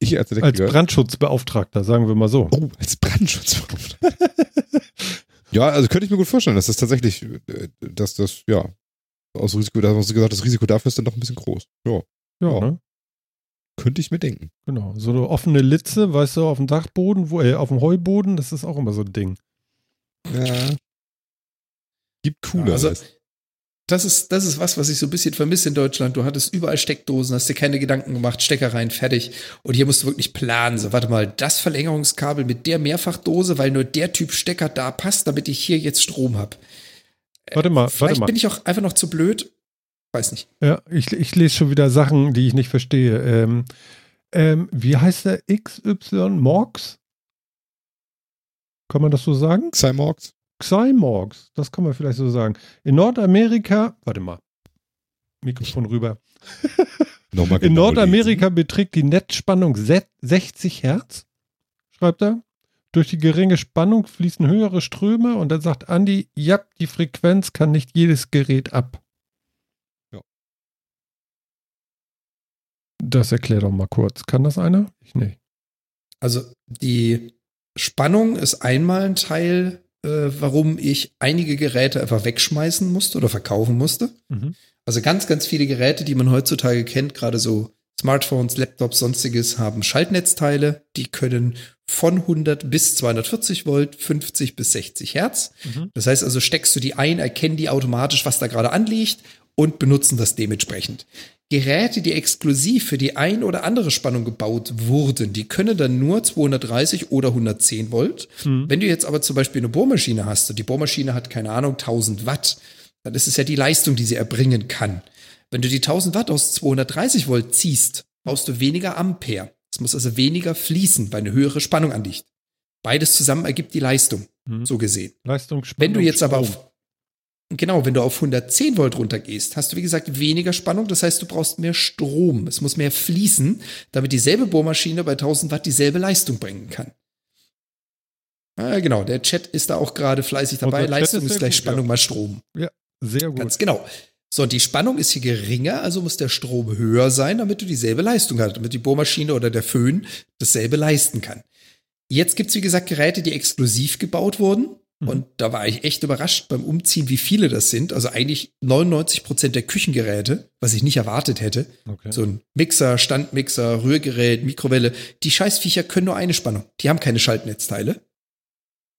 Ich als Als. Brandschutzbeauftragter, sagen wir mal so. oh, als Brandschutzbeauftragter. [laughs] ja, also könnte ich mir gut vorstellen, dass das tatsächlich, äh, dass das, ja, aus Risiko, da hast du gesagt, das Risiko dafür ist dann doch ein bisschen groß. Ja, Ja, Ja. ne? könnte ich mir denken. Genau. So eine offene Litze, weißt du, auf dem Dachboden, wo, äh, auf dem Heuboden, das ist auch immer so ein Ding. Ja. Gibt cooler. Also, das ist, das ist was, was ich so ein bisschen vermisse in Deutschland. Du hattest überall Steckdosen, hast dir keine Gedanken gemacht, Stecker rein, fertig. Und hier musst du wirklich planen. So, warte mal, das Verlängerungskabel mit der Mehrfachdose, weil nur der Typ Stecker da passt, damit ich hier jetzt Strom habe. Warte mal, warte Vielleicht mal. bin ich auch einfach noch zu blöd. Weiß nicht. Ja, ich, ich lese schon wieder Sachen, die ich nicht verstehe. Ähm, ähm, wie heißt der XY Morgs? Kann man das so sagen? Cyborgs? Xymorgs, das kann man vielleicht so sagen. In Nordamerika, warte mal, Mikrofon rüber. [laughs] Nochmal In genau Nordamerika beträgt die Netzspannung se- 60 Hertz, schreibt er. Durch die geringe Spannung fließen höhere Ströme und dann sagt Andi, ja, die Frequenz kann nicht jedes Gerät ab. Ja. Das erklär doch mal kurz. Kann das einer? Ich nicht. Also die Spannung ist einmal ein Teil, äh, warum ich einige Geräte einfach wegschmeißen musste oder verkaufen musste. Mhm. Also ganz, ganz viele Geräte, die man heutzutage kennt, gerade so Smartphones, Laptops, sonstiges, haben Schaltnetzteile, die können von 100 bis 240 Volt, 50 bis 60 Hertz. Mhm. Das heißt also, steckst du die ein, erkennen die automatisch, was da gerade anliegt und benutzen das dementsprechend. Geräte, die exklusiv für die ein oder andere Spannung gebaut wurden, die können dann nur 230 oder 110 Volt. Mhm. Wenn du jetzt aber zum Beispiel eine Bohrmaschine hast und die Bohrmaschine hat, keine Ahnung, 1000 Watt, dann ist es ja die Leistung, die sie erbringen kann. Wenn du die 1000 Watt aus 230 Volt ziehst, brauchst du weniger Ampere. Es muss also weniger fließen, weil eine höhere Spannung anliegt. Beides zusammen ergibt die Leistung, Mhm. so gesehen. Leistung, Wenn du Spannung, jetzt aber auf, genau, wenn du auf 110 Volt runtergehst, hast du wie gesagt weniger Spannung. Das heißt, du brauchst mehr Strom. Es muss mehr fließen, damit dieselbe Bohrmaschine bei 1000 Watt dieselbe Leistung bringen kann. Ah, genau, der Chat ist da auch gerade fleißig dabei. Leistung ist ist gleich gut, Spannung ja. mal Strom. Sehr gut. Ganz genau. So, und die Spannung ist hier geringer, also muss der Strom höher sein, damit du dieselbe Leistung hast, damit die Bohrmaschine oder der Föhn dasselbe leisten kann. Jetzt gibt's wie gesagt, Geräte, die exklusiv gebaut wurden. Mhm. Und da war ich echt überrascht beim Umziehen, wie viele das sind. Also eigentlich 99 Prozent der Küchengeräte, was ich nicht erwartet hätte. Okay. So ein Mixer, Standmixer, Rührgerät, Mikrowelle. Die Scheißviecher können nur eine Spannung. Die haben keine Schaltnetzteile.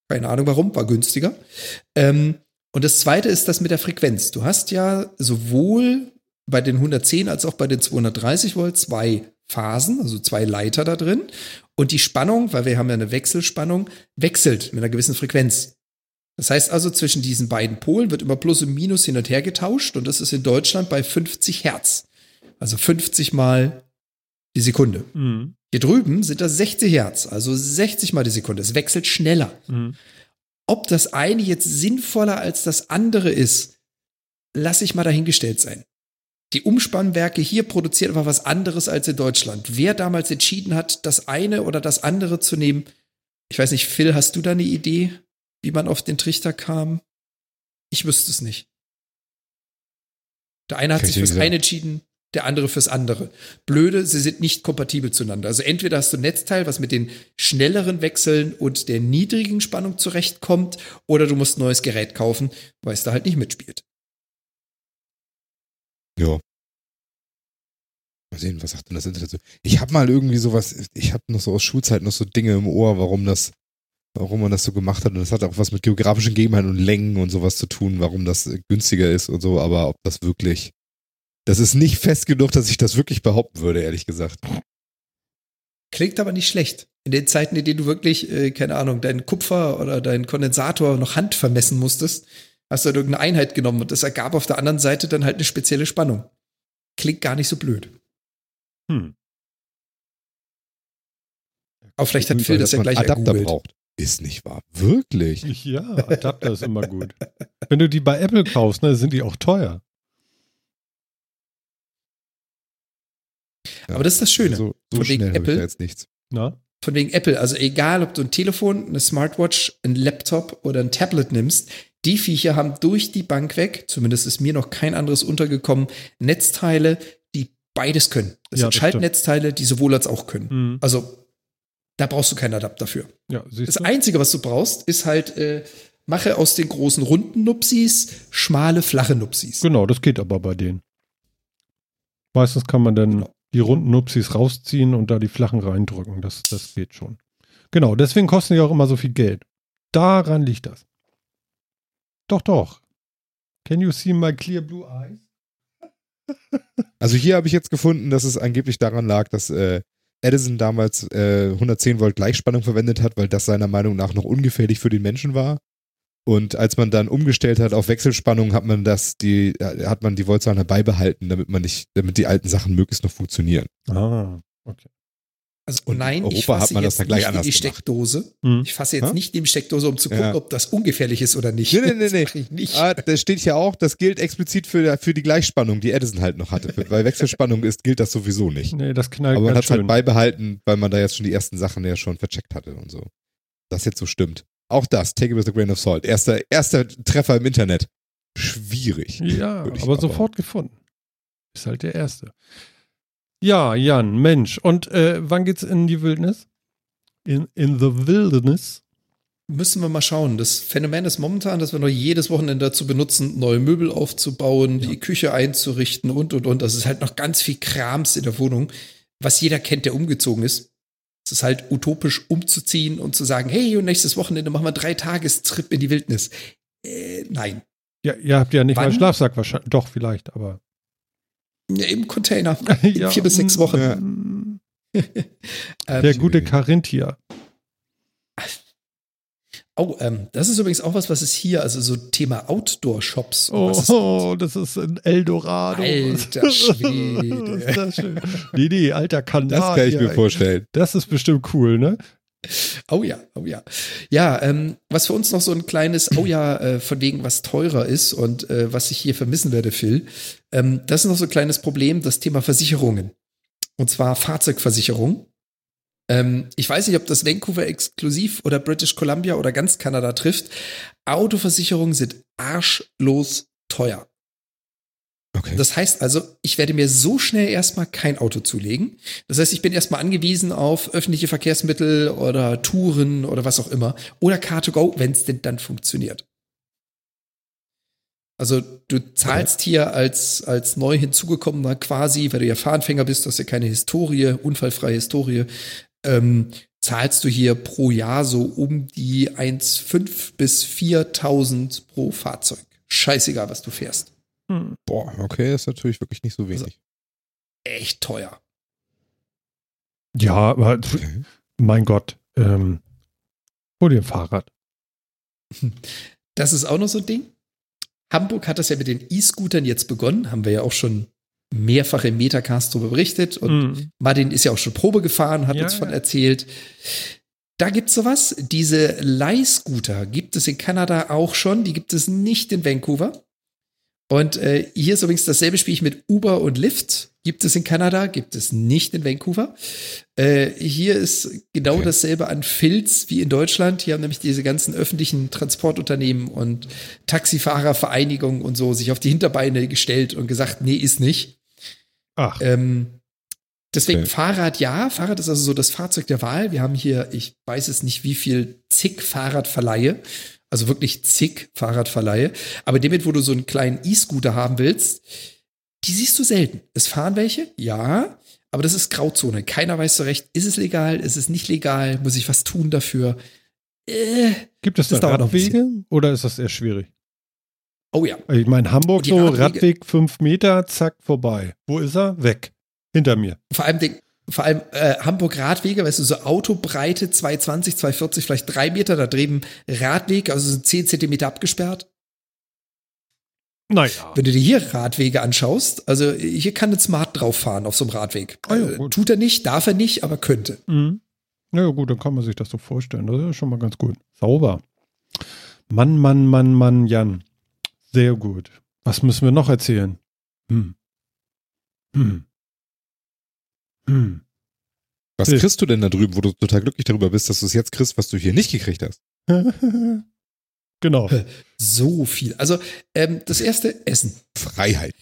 Keine Ahnung warum, war günstiger. Ähm, und das zweite ist das mit der Frequenz. Du hast ja sowohl bei den 110 als auch bei den 230 Volt zwei Phasen, also zwei Leiter da drin. Und die Spannung, weil wir haben ja eine Wechselspannung, wechselt mit einer gewissen Frequenz. Das heißt also, zwischen diesen beiden Polen wird immer Plus und Minus hin und her getauscht und das ist in Deutschland bei 50 Hertz. Also 50 mal die Sekunde. Mhm. Hier drüben sind das 60 Hertz, also 60 mal die Sekunde. Es wechselt schneller. Mhm. Ob das eine jetzt sinnvoller als das andere ist, lasse ich mal dahingestellt sein. Die Umspannwerke hier produzieren aber was anderes als in Deutschland. Wer damals entschieden hat, das eine oder das andere zu nehmen, ich weiß nicht, Phil, hast du da eine Idee, wie man auf den Trichter kam? Ich wüsste es nicht. Der eine hat Kann sich fürs eine entschieden, der andere fürs andere. Blöde, sie sind nicht kompatibel zueinander. Also entweder hast du ein Netzteil, was mit den schnelleren Wechseln und der niedrigen Spannung zurechtkommt, oder du musst ein neues Gerät kaufen, weil es da halt nicht mitspielt. Ja. Mal sehen, was sagt denn das Internet so? Ich habe mal irgendwie sowas, ich habe noch so aus Schulzeit noch so Dinge im Ohr, warum das, warum man das so gemacht hat. Und das hat auch was mit geografischen Gegebenheiten und Längen und sowas zu tun, warum das äh, günstiger ist und so, aber ob das wirklich, das ist nicht fest genug, dass ich das wirklich behaupten würde, ehrlich gesagt. Klingt aber nicht schlecht. In den Zeiten, in denen du wirklich, äh, keine Ahnung, deinen Kupfer oder deinen Kondensator noch Hand vermessen musstest, hast du halt irgendeine Einheit genommen und das ergab auf der anderen Seite dann halt eine spezielle Spannung. Klingt gar nicht so blöd. Hm. Aber vielleicht hat Phil das ja gleich Adapter ergoogelt. braucht. Ist nicht wahr. Wirklich? Ja, Adapter ist immer gut. Wenn du die bei Apple kaufst, ne, sind die auch teuer. Aber das ist das Schöne. So, so Von wegen schnell habe ich Apple. da jetzt nichts. Na? Von wegen Apple. Also egal, ob du ein Telefon, eine Smartwatch, ein Laptop oder ein Tablet nimmst, die Viecher haben durch die Bank weg, zumindest ist mir noch kein anderes untergekommen, Netzteile, die beides können. Das Ja, sind das Schaltnetzteile, die sowohl als auch können. Hm. Also da brauchst du keinen Adapter für. Ja, Das du? Einzige, was du brauchst, ist halt, äh, mache aus den großen runden Nupsis schmale, flache Nupsis. Genau, das geht aber bei denen. Meistens kann man dann Genau. die runden Nupsis rausziehen und da die flachen reindrücken. Das, das geht schon. Genau, deswegen kosten die auch immer so viel Geld. Daran liegt das. Doch, doch. Can you see my clear blue eyes? Also hier habe ich jetzt gefunden, dass es angeblich daran lag, dass äh, Edison damals äh, 110 Volt Gleichspannung verwendet hat, weil das seiner Meinung nach noch ungefährlich für den Menschen war. Und als man dann umgestellt hat auf Wechselspannung, hat man das, die, äh, hat man die Voltzahlen beibehalten, damit man nicht, damit die alten Sachen möglichst noch funktionieren. Ah, okay. Also Und in nein, ich Europa hat fasse man das jetzt nicht in die. Steckdose. Hm. Ich fasse jetzt Hä? nicht in die Steckdose, um zu gucken, Ja. ob das ungefährlich ist oder nicht. Nee, nee, nee, [laughs] Das nee. ich nicht. Ah, das steht hier auch, das gilt explizit für, für die Gleichspannung, die Edison halt noch hatte. [laughs] Bei Wechselspannung ist, gilt das sowieso nicht. Nee, das knallt Aber man hat es halt beibehalten, weil man da jetzt schon die ersten Sachen ja schon vercheckt hatte und so. Das jetzt so stimmt. Auch das, take it with a grain of salt. Erster, erster Treffer im Internet. Schwierig. Ja, ich aber- sofort gefunden. Ist halt der Erste. Ja, Jan, Mensch. Und äh, wann geht's in die Wildnis? In, in the Wilderness? Müssen wir mal schauen. Das Phänomen ist momentan, dass wir noch jedes Wochenende dazu benutzen, neue Möbel aufzubauen, die Küche einzurichten und, und, und. Das ist halt noch ganz viel Krams in der Wohnung, was jeder kennt, der umgezogen ist. Es ist halt utopisch umzuziehen und zu sagen, hey, und nächstes Wochenende machen wir einen Dreitagestrip in die Wildnis. Äh, nein. Ja, ihr habt ja nicht mal Wann? einen Schlafsack wahrscheinlich. Doch, vielleicht, aber. Ja, Im Container. [laughs] ja, vier bis sechs Wochen. [laughs] Ähm, Der gute Carinthia. Oh, ähm, das ist übrigens auch was, was es hier, also so Thema Outdoor-Shops. Oh, das ist ein Eldorado. Alter [laughs] Schwede. ist das schön. Nee, nee, alter Kanadier. Das kann ich mir vorstellen. Das ist bestimmt cool, ne? Oh ja, oh ja. Ja, ähm, was für uns noch so ein kleines, oh ja, äh, von wegen was teurer ist und äh, was ich hier vermissen werde, Phil, ähm, das ist noch so ein kleines Problem, das Thema Versicherungen. Und zwar Fahrzeugversicherung. Ähm, ich weiß nicht, ob das Vancouver exklusiv oder British Columbia oder ganz Kanada trifft. Autoversicherungen sind arschlos teuer. Okay. Das heißt also, ich werde mir so schnell erstmal kein Auto zulegen. Das heißt, ich bin erstmal angewiesen auf öffentliche Verkehrsmittel oder Touren oder was auch immer. Oder Car2Go, wenn es denn dann funktioniert. Also du zahlst hier als, als neu hinzugekommener quasi, weil du ja Fahranfänger bist, du hast ja keine Historie, unfallfreie Historie, ähm, zahlst du hier pro Jahr so um die 1,5 bis 4.000 pro Fahrzeug. Scheißegal, was du fährst. Hm. Boah, okay, ist natürlich wirklich nicht so wenig. Echt teuer. Ja, aber Okay. mein Gott. Ähm, hol dir ein Fahrrad. Das ist auch noch so ein Ding. Hamburg hat das ja mit den E-Scootern jetzt begonnen, haben wir ja auch schon mehrfach im Metacast darüber berichtet und Mhm. Martin ist ja auch schon Probe gefahren, hat Ja, uns von ja. erzählt. Da gibt's sowas. Diese Leihscooter gibt es in Kanada auch schon. Die gibt es nicht in Vancouver. Und äh, hier ist übrigens dasselbe Spiel mit Uber und Lyft. Gibt es in Kanada, gibt es nicht in Vancouver. Äh, hier ist genau Okay. dasselbe an Filz wie in Deutschland. Hier haben nämlich diese ganzen öffentlichen Transportunternehmen und Taxifahrervereinigungen und so sich auf die Hinterbeine gestellt und gesagt, nee, ist nicht. Ach, Ähm, deswegen Okay. Fahrrad ja. Fahrrad ist also so das Fahrzeug der Wahl. Wir haben hier, ich weiß es nicht, wie viel zig Fahrradverleihe. Also wirklich zig Fahrradverleihe. Aber damit, wo du so einen kleinen E-Scooter haben willst, die siehst du selten. Es fahren welche, ja. Aber das ist Grauzone. Keiner weiß so recht, ist es legal, ist es nicht legal, muss ich was tun dafür? Äh, gibt es da Radwege oder ist das eher schwierig? oh ja. Ich meine, Hamburg so, Radweg fünf Meter, zack, vorbei. Wo ist er? Weg. Hinter mir. Vor allem, den, vor allem äh, Hamburg-Radwege, weißt du, so Autobreite 220, 240, vielleicht drei Meter, da drüben Radweg, also so 10 Zentimeter abgesperrt. Naja. Wenn du dir hier Radwege anschaust, also hier kann ein Smart drauf fahren auf so einem Radweg. Ah ja, Äh. Tut er nicht, darf er nicht, aber könnte. Mhm. Na ja, gut, dann kann man sich das so vorstellen. Das ist ja schon mal ganz gut. Sauber. Mann, Mann, Mann, Mann, Jan. Sehr gut. Was müssen wir noch erzählen? Hm. Hm. Hm. Was Äh. kriegst du denn da drüben, wo du total glücklich darüber bist, dass du es jetzt kriegst, was du hier nicht gekriegt hast? [laughs] genau. So viel. Also ähm, das erste, Essen. Freiheit.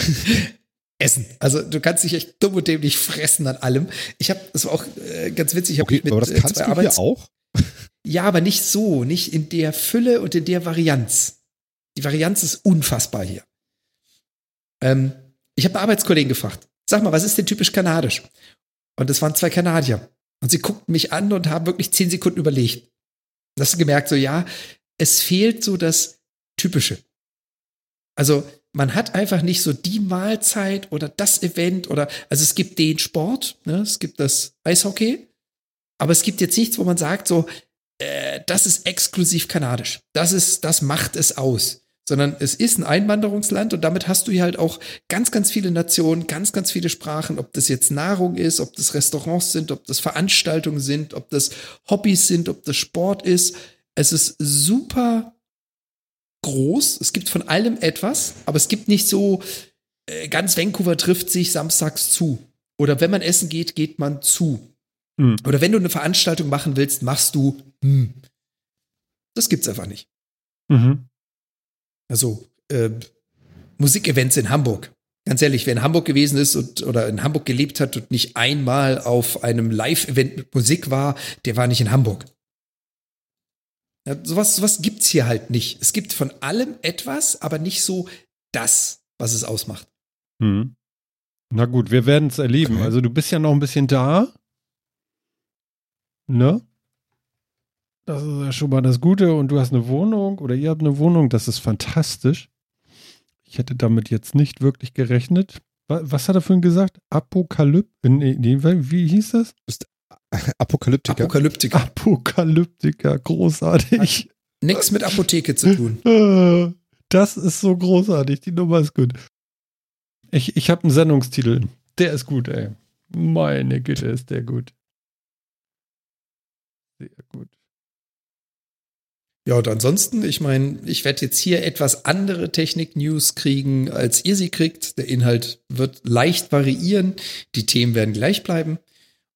[laughs] Essen. Also du kannst dich echt dumm und dämlich fressen an allem. Ich habe, das war auch äh, ganz witzig, ich habe Okay, mit aber das äh, kannst zwei du Arbeits hier auch? [laughs] Ja, aber nicht so, nicht in der Fülle und in der Varianz. Die Varianz ist unfassbar hier. Ähm, ich habe einen Arbeitskollegen gefragt, sag mal, was ist denn typisch kanadisch? Und es waren zwei Kanadier. Und sie guckten mich an und haben wirklich zehn Sekunden überlegt. Und hast du gemerkt, so ja, es fehlt so das Typische. Also man hat einfach nicht so die Mahlzeit oder das Event oder, also es gibt den Sport, ne, es gibt das Eishockey, aber es gibt jetzt nichts, wo man sagt, so, äh, das ist exklusiv kanadisch. Das ist, das macht es aus. Sondern es ist ein Einwanderungsland und damit hast du hier halt auch ganz, ganz viele Nationen, ganz, ganz viele Sprachen, ob das jetzt Nahrung ist, ob das Restaurants sind, ob das Veranstaltungen sind, ob das Hobbys sind, ob das Sport ist. Es ist super groß. Es gibt von allem etwas, aber es gibt nicht so, äh, ganz Vancouver trifft sich samstags zu. Oder wenn man essen geht, geht man zu. Hm. Oder wenn du eine Veranstaltung machen willst, machst du hm. Das gibt's einfach nicht. Mhm. Also äh, Musikevents in Hamburg. Ganz ehrlich, wer in Hamburg gewesen ist und oder in Hamburg gelebt hat und nicht einmal auf einem Live-Event mit Musik war, der war nicht in Hamburg. Ja, sowas, sowas gibt's hier halt nicht. Es gibt von allem etwas, aber nicht so das, was es ausmacht. Hm. Na gut, wir werden es erleben. Okay. Also du bist ja noch ein bisschen da. Ne? Das ist ja schon mal das Gute. Und du hast eine Wohnung oder ihr habt eine Wohnung. Das ist fantastisch. Ich hätte damit jetzt nicht wirklich gerechnet. Wa- Was hat er vorhin gesagt? Apokalypse? Nee, nee, wie hieß das? Apokalyptiker. Apokalyptiker. Apokalyptiker. Großartig. Nix mit Apotheke zu tun. Äh, [laughs] Das ist so großartig. Die Nummer ist gut. Ich, ich habe einen Sendungstitel. Der ist gut, ey. Meine Güte, ist der gut. Sehr gut. Ja, und ansonsten, ich meine, ich werde jetzt hier etwas andere Technik-News kriegen, als ihr sie kriegt. Der Inhalt wird leicht variieren. Die Themen werden gleich bleiben.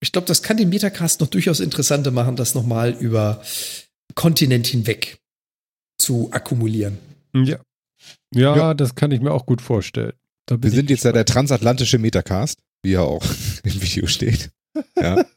Ich glaube, das kann den Metacast noch durchaus interessanter machen, das nochmal über Kontinent hinweg zu akkumulieren. Ja. Ja, Ja. das kann ich mir auch gut vorstellen. Wir sind jetzt ja der transatlantische Metacast, wie er auch [laughs] im Video steht. Ja. [laughs]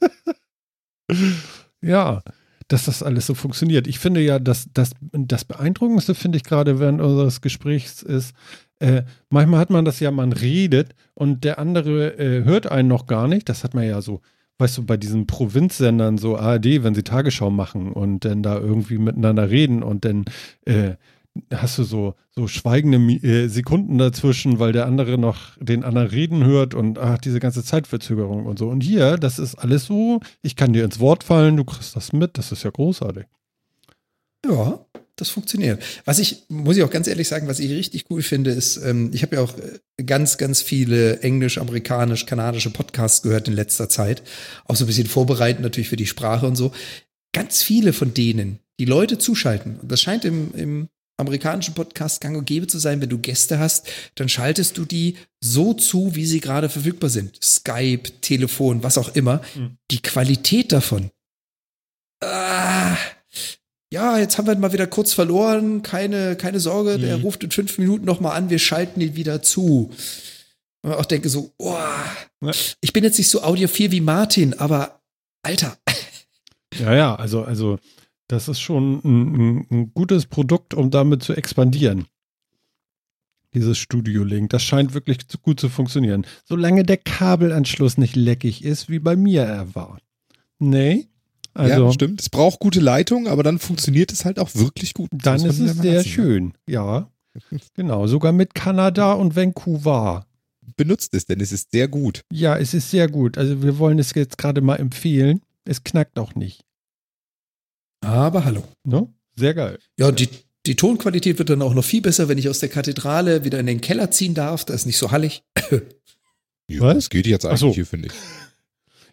Ja, dass das alles so funktioniert. Ich finde ja, dass das, das Beeindruckendste, finde ich gerade während unseres Gesprächs ist, äh, manchmal hat man das ja, man redet und der andere äh, hört einen noch gar nicht. Das hat man ja so, weißt du, bei diesen Provinzsendern, so ARD, wenn sie Tagesschau machen und dann da irgendwie miteinander reden und dann äh, hast du so, so schweigende äh, Sekunden dazwischen, weil der andere noch den anderen reden hört und ach, diese ganze Zeitverzögerung und so. Und hier, das ist alles so, ich kann dir ins Wort fallen, du kriegst das mit, das ist ja großartig. Ja, das funktioniert. Was ich, muss ich auch ganz ehrlich sagen, was ich richtig cool finde, ist, ähm, ich habe ja auch äh, ganz, ganz viele englisch, amerikanisch, kanadische Podcasts gehört in letzter Zeit. Auch so ein bisschen vorbereitend natürlich für die Sprache und so. Ganz viele von denen, die Leute zuschalten, das scheint im, im amerikanischen Podcast gang und gäbe zu sein, wenn du Gäste hast, dann schaltest du die so zu, wie sie gerade verfügbar sind. Skype, Telefon, was auch immer. Mhm. Die Qualität davon. Ah, ja, jetzt haben wir ihn mal wieder kurz verloren. Keine, keine Sorge, der Mhm. ruft in fünf Minuten noch mal an. Wir schalten ihn wieder zu. Und ich auch denke so, oh, Ja. ich bin jetzt nicht so audiophil wie Martin, aber Alter, Ja, ja, also, also das ist schon ein, ein, gutes Produkt, um damit zu expandieren. Dieses Studio Link, das scheint wirklich zu, gut zu funktionieren. Solange der Kabelanschluss nicht leckig ist, wie bei mir er war. Nee, also ja, stimmt. Es braucht gute Leitung, aber dann funktioniert es halt auch wirklich gut. Dann ist es sehr lassen, ne? schön. Ja, [laughs] genau. Sogar mit Kanada und Vancouver. Benutzt es, denn es ist sehr gut. Ja, es ist sehr gut. Also wir wollen es jetzt gerade mal empfehlen. Es knackt auch nicht. Aber hallo. Ne? Sehr geil. Ja, und die, die Tonqualität wird dann auch noch viel besser, wenn ich aus der Kathedrale wieder in den Keller ziehen darf. Da ist nicht so hallig. [laughs] Ja, Was? Das geht jetzt eigentlich so. hier, finde ich.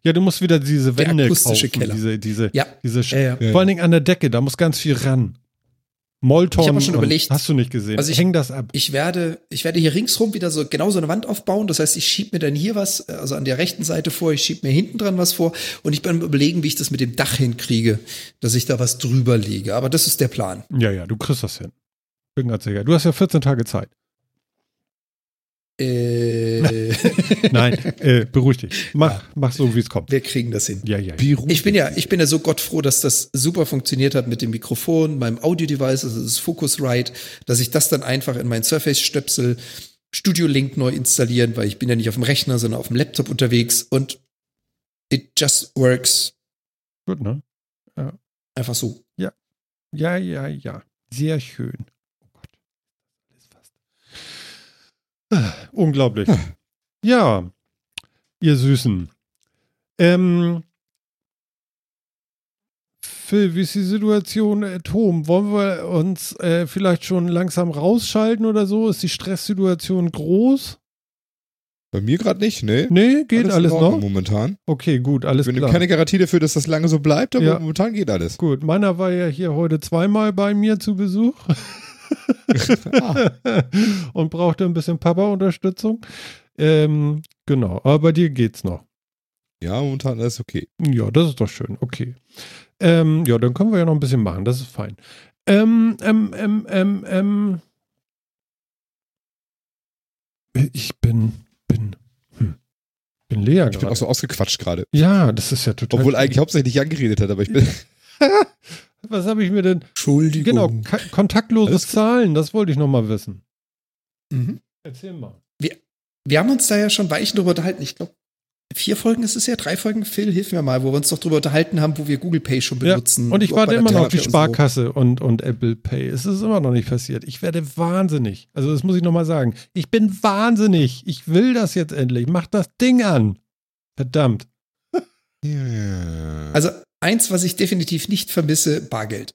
Ja, du musst wieder diese Der Wände akustische kaufen. Keller. Diese, diese, Ja. diese Sch- Ja, ja. Vor allen Dingen an der Decke, da muss ganz viel ran. Molton. Ich hab auch schon überlegt- Hast du nicht gesehen? Also ich- Häng das ab. Ich werde, ich werde hier ringsrum wieder so genau so eine Wand aufbauen. Das heißt, ich schiebe mir dann hier was, äh, also an der rechten Seite vor, ich schiebe mir hinten dran was vor und ich bin am überlegen, wie ich das mit dem Dach hinkriege, dass ich da was drüber lege. Aber das ist der Plan. Ja, ja, du kriegst das hin. Bin ganz sicher. Du hast ja 14 Tage Zeit. Äh, [laughs] Nein, äh, beruhig dich. Mach, mach so, wie es kommt. wir kriegen das hin. Ja, ja. ja. Ich bin ja, ich bin ja so gottfroh, dass das super funktioniert hat mit dem Mikrofon, meinem Audio-Device, also das Focusrite, dass ich das dann einfach in mein Surface-Stöpsel Studio Link neu installieren, weil ich bin ja nicht auf dem Rechner, sondern auf dem Laptop unterwegs und it just works Gut, ne? einfach so. Ja, ja, ja. Sehr schön. Oh Gott. Ist fast. Ah, Unglaublich. Ja, ihr Süßen. Ähm, Phil, wie ist die Situation at home? Wollen wir uns äh, vielleicht schon langsam rausschalten oder so? Ist die Stresssituation groß? Bei mir gerade nicht, ne? Nee, geht alles, Ordnung noch? Momentan. Okay, gut, alles Ich bin klar. keine Garantie dafür, dass das lange so bleibt, aber Ja. momentan geht alles. Gut, meiner war ja hier heute zweimal bei mir zu Besuch [laughs] Ah. [laughs] und brauchte ein bisschen Papa-Unterstützung. Ähm, genau, aber bei dir geht's noch. Ja, momentan ist okay. Ja, das ist doch schön. Okay. Ähm, ja, dann können wir ja noch ein bisschen machen. Das ist fein. Ähm, ähm, ähm, ähm, ähm. Ich bin, bin, hm, bin leer Ich bin auch so ausgequatscht gerade. Ja, das ist ja total. Obwohl eigentlich hauptsächlich Jan geredet hat, aber ich bin. [laughs] Was habe ich mir denn? Entschuldigung. Genau, kontaktlose gut. Zahlen, das wollte ich noch mal wissen. Mhm. Erzähl mal. Wir haben uns da ja schon Weichen drüber unterhalten. Ich glaube, vier Folgen ist es ja, drei Folgen. Phil, hilf mir mal, wo wir uns doch drüber unterhalten haben, wo wir Google Pay schon Ja, benutzen. Und ich warte immer noch auf die. Sparkasse und, und Apple Pay. Es ist immer noch nicht passiert. Ich werde wahnsinnig. Also, das muss ich nochmal sagen. Ich bin wahnsinnig. Ich will das jetzt endlich. Mach das Ding an. Verdammt. Ja. Also eins, was ich definitiv nicht vermisse, Bargeld.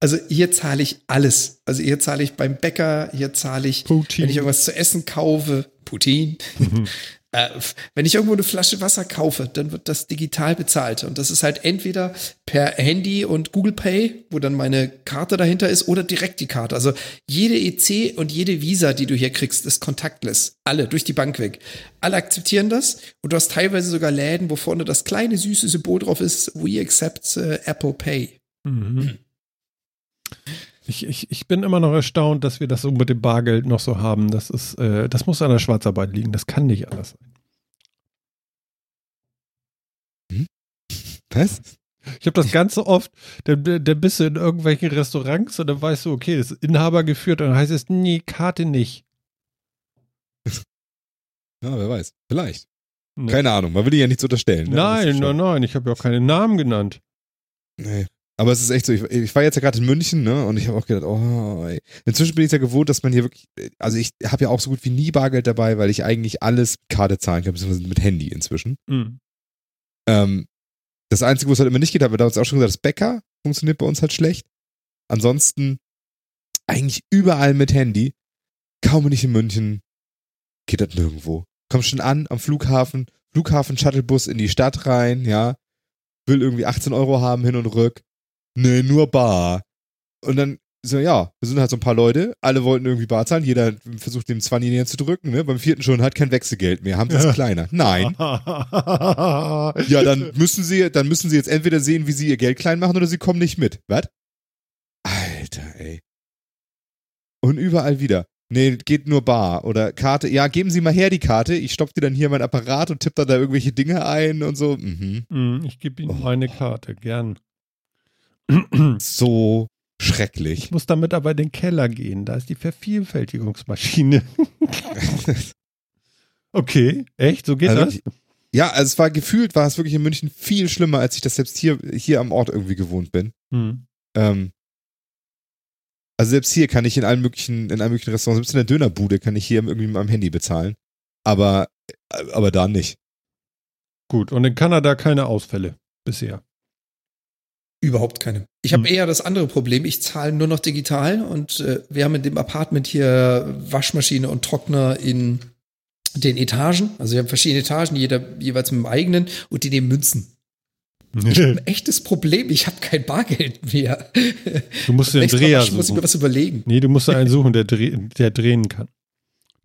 Also hier zahle ich alles. Also hier zahle ich beim Bäcker, hier zahle ich, Putin. wenn ich irgendwas zu essen kaufe, Putin. Mhm. Äh, wenn ich irgendwo eine Flasche Wasser kaufe, dann wird das digital bezahlt. Und das ist halt entweder per Handy und Google Pay, wo dann meine Karte dahinter ist, oder direkt die Karte. Also jede EC und jede Visa, die du hier kriegst, ist contactless. Alle, durch die Bank weg. Alle akzeptieren das. Und du hast teilweise sogar Läden, wo vorne das kleine süße Symbol drauf ist, we accept äh, Apple Pay. Mhm. Ich, ich, ich bin immer noch erstaunt, dass wir das so mit dem Bargeld noch so haben. Das ist, äh, das muss an der Schwarzarbeit liegen. Das kann nicht anders sein. Was? Ich habe das Ganze oft, dann, dann bist du in irgendwelchen Restaurants und dann weißt du, okay, das ist Inhaber geführt und dann heißt es, nee, Karte nicht. [laughs] Ja, wer weiß. Vielleicht. Ne? Keine Ahnung, man will dir ja nichts unterstellen. Ne? Nein, nein, nein, ich habe ja auch keine Namen genannt. Nee. Aber es ist echt so, ich, ich war jetzt ja gerade in München, ne, und ich habe auch gedacht, oh, ey. Inzwischen bin ich ja gewohnt, dass man hier wirklich, also ich habe ja auch so gut wie nie Bargeld dabei, weil ich eigentlich alles Karte zahlen kann, beziehungsweise mit Handy inzwischen. Mhm. Ähm, das Einzige, wo es halt immer nicht geht, haben wir damals auch schon gesagt, das Bäcker funktioniert bei uns halt schlecht. ansonsten eigentlich überall mit Handy. Kaum nicht in München. Geht das nirgendwo. Komm schon an am Flughafen, Flughafen-Shuttlebus in die Stadt rein, ja. Will irgendwie 18 Euro haben hin und rück. Nee, nur bar. Und dann so, ja, wir sind halt so ein paar Leute, alle wollten irgendwie bar zahlen, jeder versucht dem 20 näher zu drücken, ne? Beim vierten schon hat kein Wechselgeld mehr, haben das kleiner. Nein. [laughs] Ja, dann müssen sie, dann müssen sie jetzt entweder sehen, wie sie ihr Geld klein machen oder sie kommen nicht mit. Was? Alter, ey. Und überall wieder. Nee, geht nur bar. Oder Karte. Ja, geben Sie mal her die Karte. Ich stopfe dir dann hier mein Apparat und tippe dann da irgendwelche Dinge ein und so. Mhm. Hm, ich gebe Ihnen Oh. meine Karte, gern. So schrecklich. Ich muss damit aber in den Keller gehen. Da ist die Vervielfältigungsmaschine. [laughs] okay, echt? So geht Also das? Ja, also es war gefühlt, war es wirklich in München viel schlimmer, als ich das selbst hier, hier am Ort irgendwie gewohnt bin. Hm. Ähm, also selbst hier kann ich in allen möglichen, in allen möglichen Restaurants, selbst in der Dönerbude kann ich hier irgendwie mit meinem Handy bezahlen. Aber, aber da nicht. Gut, und in Kanada keine Ausfälle bisher. Überhaupt keine. Ich habe Hm. eher das andere Problem. Ich zahle nur noch digital und äh, wir haben in dem Apartment hier Waschmaschine und Trockner in den Etagen. Also wir haben verschiedene Etagen, jeder jeweils mit dem eigenen und die nehmen Münzen. Ein [laughs] echtes Problem. Ich habe kein Bargeld mehr. Du musst den Nächstes Mal Dreher muss ich mir suchen. was überlegen. Nee, du musst einen [laughs] suchen, der, dreh, der drehen kann.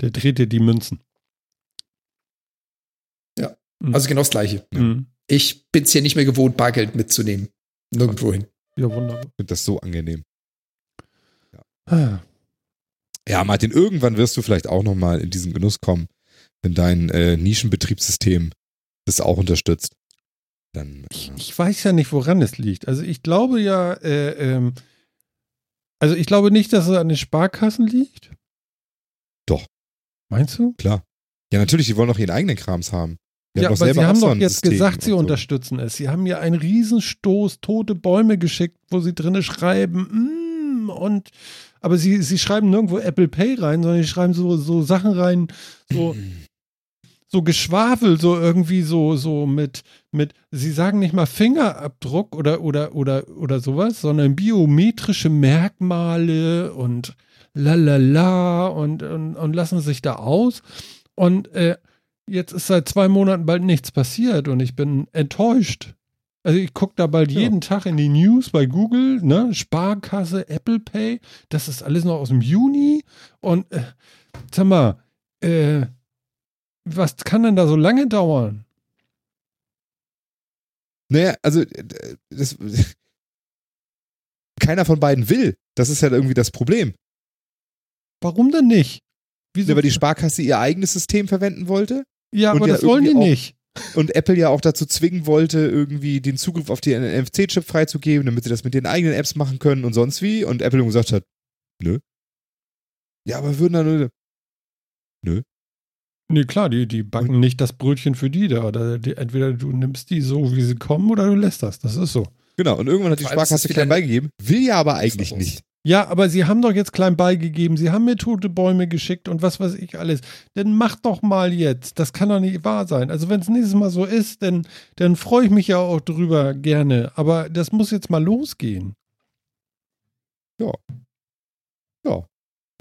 Der dreht dir die Münzen. Also genau das Gleiche. Mhm. Ich bin's hier nicht mehr gewohnt, Bargeld mitzunehmen. Nirgendwo hin. Ja, wunderbar. Ich finde das so angenehm. Ah, Ja, Martin, irgendwann wirst du vielleicht auch nochmal in diesen Genuss kommen, wenn dein äh, Nischenbetriebssystem das auch unterstützt. Dann, Ich, äh, ich weiß ja nicht, woran es liegt. Also ich glaube ja, äh, ähm, also ich glaube nicht, dass es an den Sparkassen liegt. Doch. Meinst du? klar. Ja, natürlich, die wollen doch ihren eigenen Krams haben. Die ja, aber sie haben doch jetzt System gesagt, sie so. unterstützen es. Sie haben ja einen Riesenstoß tote Bäume geschickt, wo sie drinne schreiben, mm, und aber sie, sie schreiben nirgendwo Apple Pay rein, sondern sie schreiben so, so Sachen rein, so, [clears throat] so Geschwafel, so irgendwie so, so mit, mit, sie sagen nicht mal Fingerabdruck oder, oder, oder, oder sowas, sondern biometrische Merkmale und lalala und, und, und lassen sich da aus. Und äh, jetzt ist seit zwei Monaten bald nichts passiert und ich bin enttäuscht. Also ich gucke da bald Ja. jeden Tag in die News bei Google, ne? Sparkasse, Apple Pay, das ist alles noch aus dem Juni. Und äh, sag mal, äh, was kann denn da so lange dauern? Naja, also äh, das, [laughs] keiner von beiden will. Das ist ja irgendwie das Problem. Warum denn nicht? Wieso? Ja, weil die Sparkasse ihr eigenes System verwenden wollte ja, und aber ja das wollen die auch- nicht. und Apple ja auch dazu zwingen wollte, irgendwie den Zugriff auf den NFC-Chip freizugeben, damit sie das mit den eigenen Apps machen können und sonst wie. Und Apple gesagt hat, nö. Ja, aber würden dann nur. Nee, klar, die, die backen nicht das Brötchen für die da. Oder die, entweder du nimmst die so, wie sie kommen, oder du lässt das. Das ist so. Genau, und irgendwann hat die Sparkasse klein ein- beigegeben, will ja aber eigentlich nicht. Ja, aber sie haben doch jetzt klein beigegeben, sie haben mir tote Bäume geschickt und was weiß ich alles. Dann mach doch mal jetzt. Das kann doch nicht wahr sein. Also wenn es nächstes Mal so ist, dann, dann freue ich mich ja auch drüber gerne. Aber das muss jetzt mal losgehen. Ja. Ja.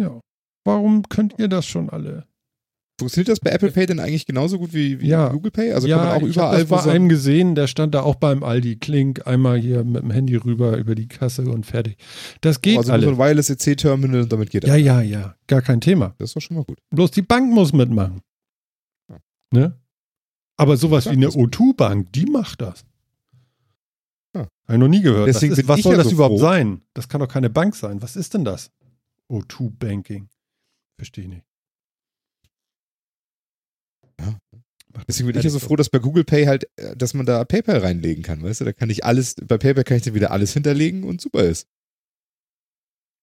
Ja. Warum könnt ihr das schon alle? Funktioniert das bei Apple Pay denn eigentlich genauso gut wie, wie Ja. Google Pay? Also ja, kann man auch ich habe überall, das wo bei einem gesehen, der stand da auch beim Aldi. Klink, einmal hier mit dem Handy rüber über die Kasse und fertig. Das geht also so alle. ein Wireless EC-Terminal und damit geht das. Ja, ja, ja. Gar kein Thema. Das ist doch schon mal gut. Bloß die Bank muss mitmachen. Ja. Ne? Aber sowas wie eine das- O2-Bank, die macht das. Ja. Habe ich noch nie gehört. Deswegen ist, was ich soll ja das so überhaupt froh. sein? Das kann doch keine Bank sein. Was ist denn das? O2-Banking. Verstehe ich nicht. Ja. Macht Deswegen bin ich ja so froh, dass bei Google Pay halt, äh, dass man da PayPal reinlegen kann, weißt du? Da kann ich alles, bei PayPal kann ich dann wieder alles hinterlegen und super ist.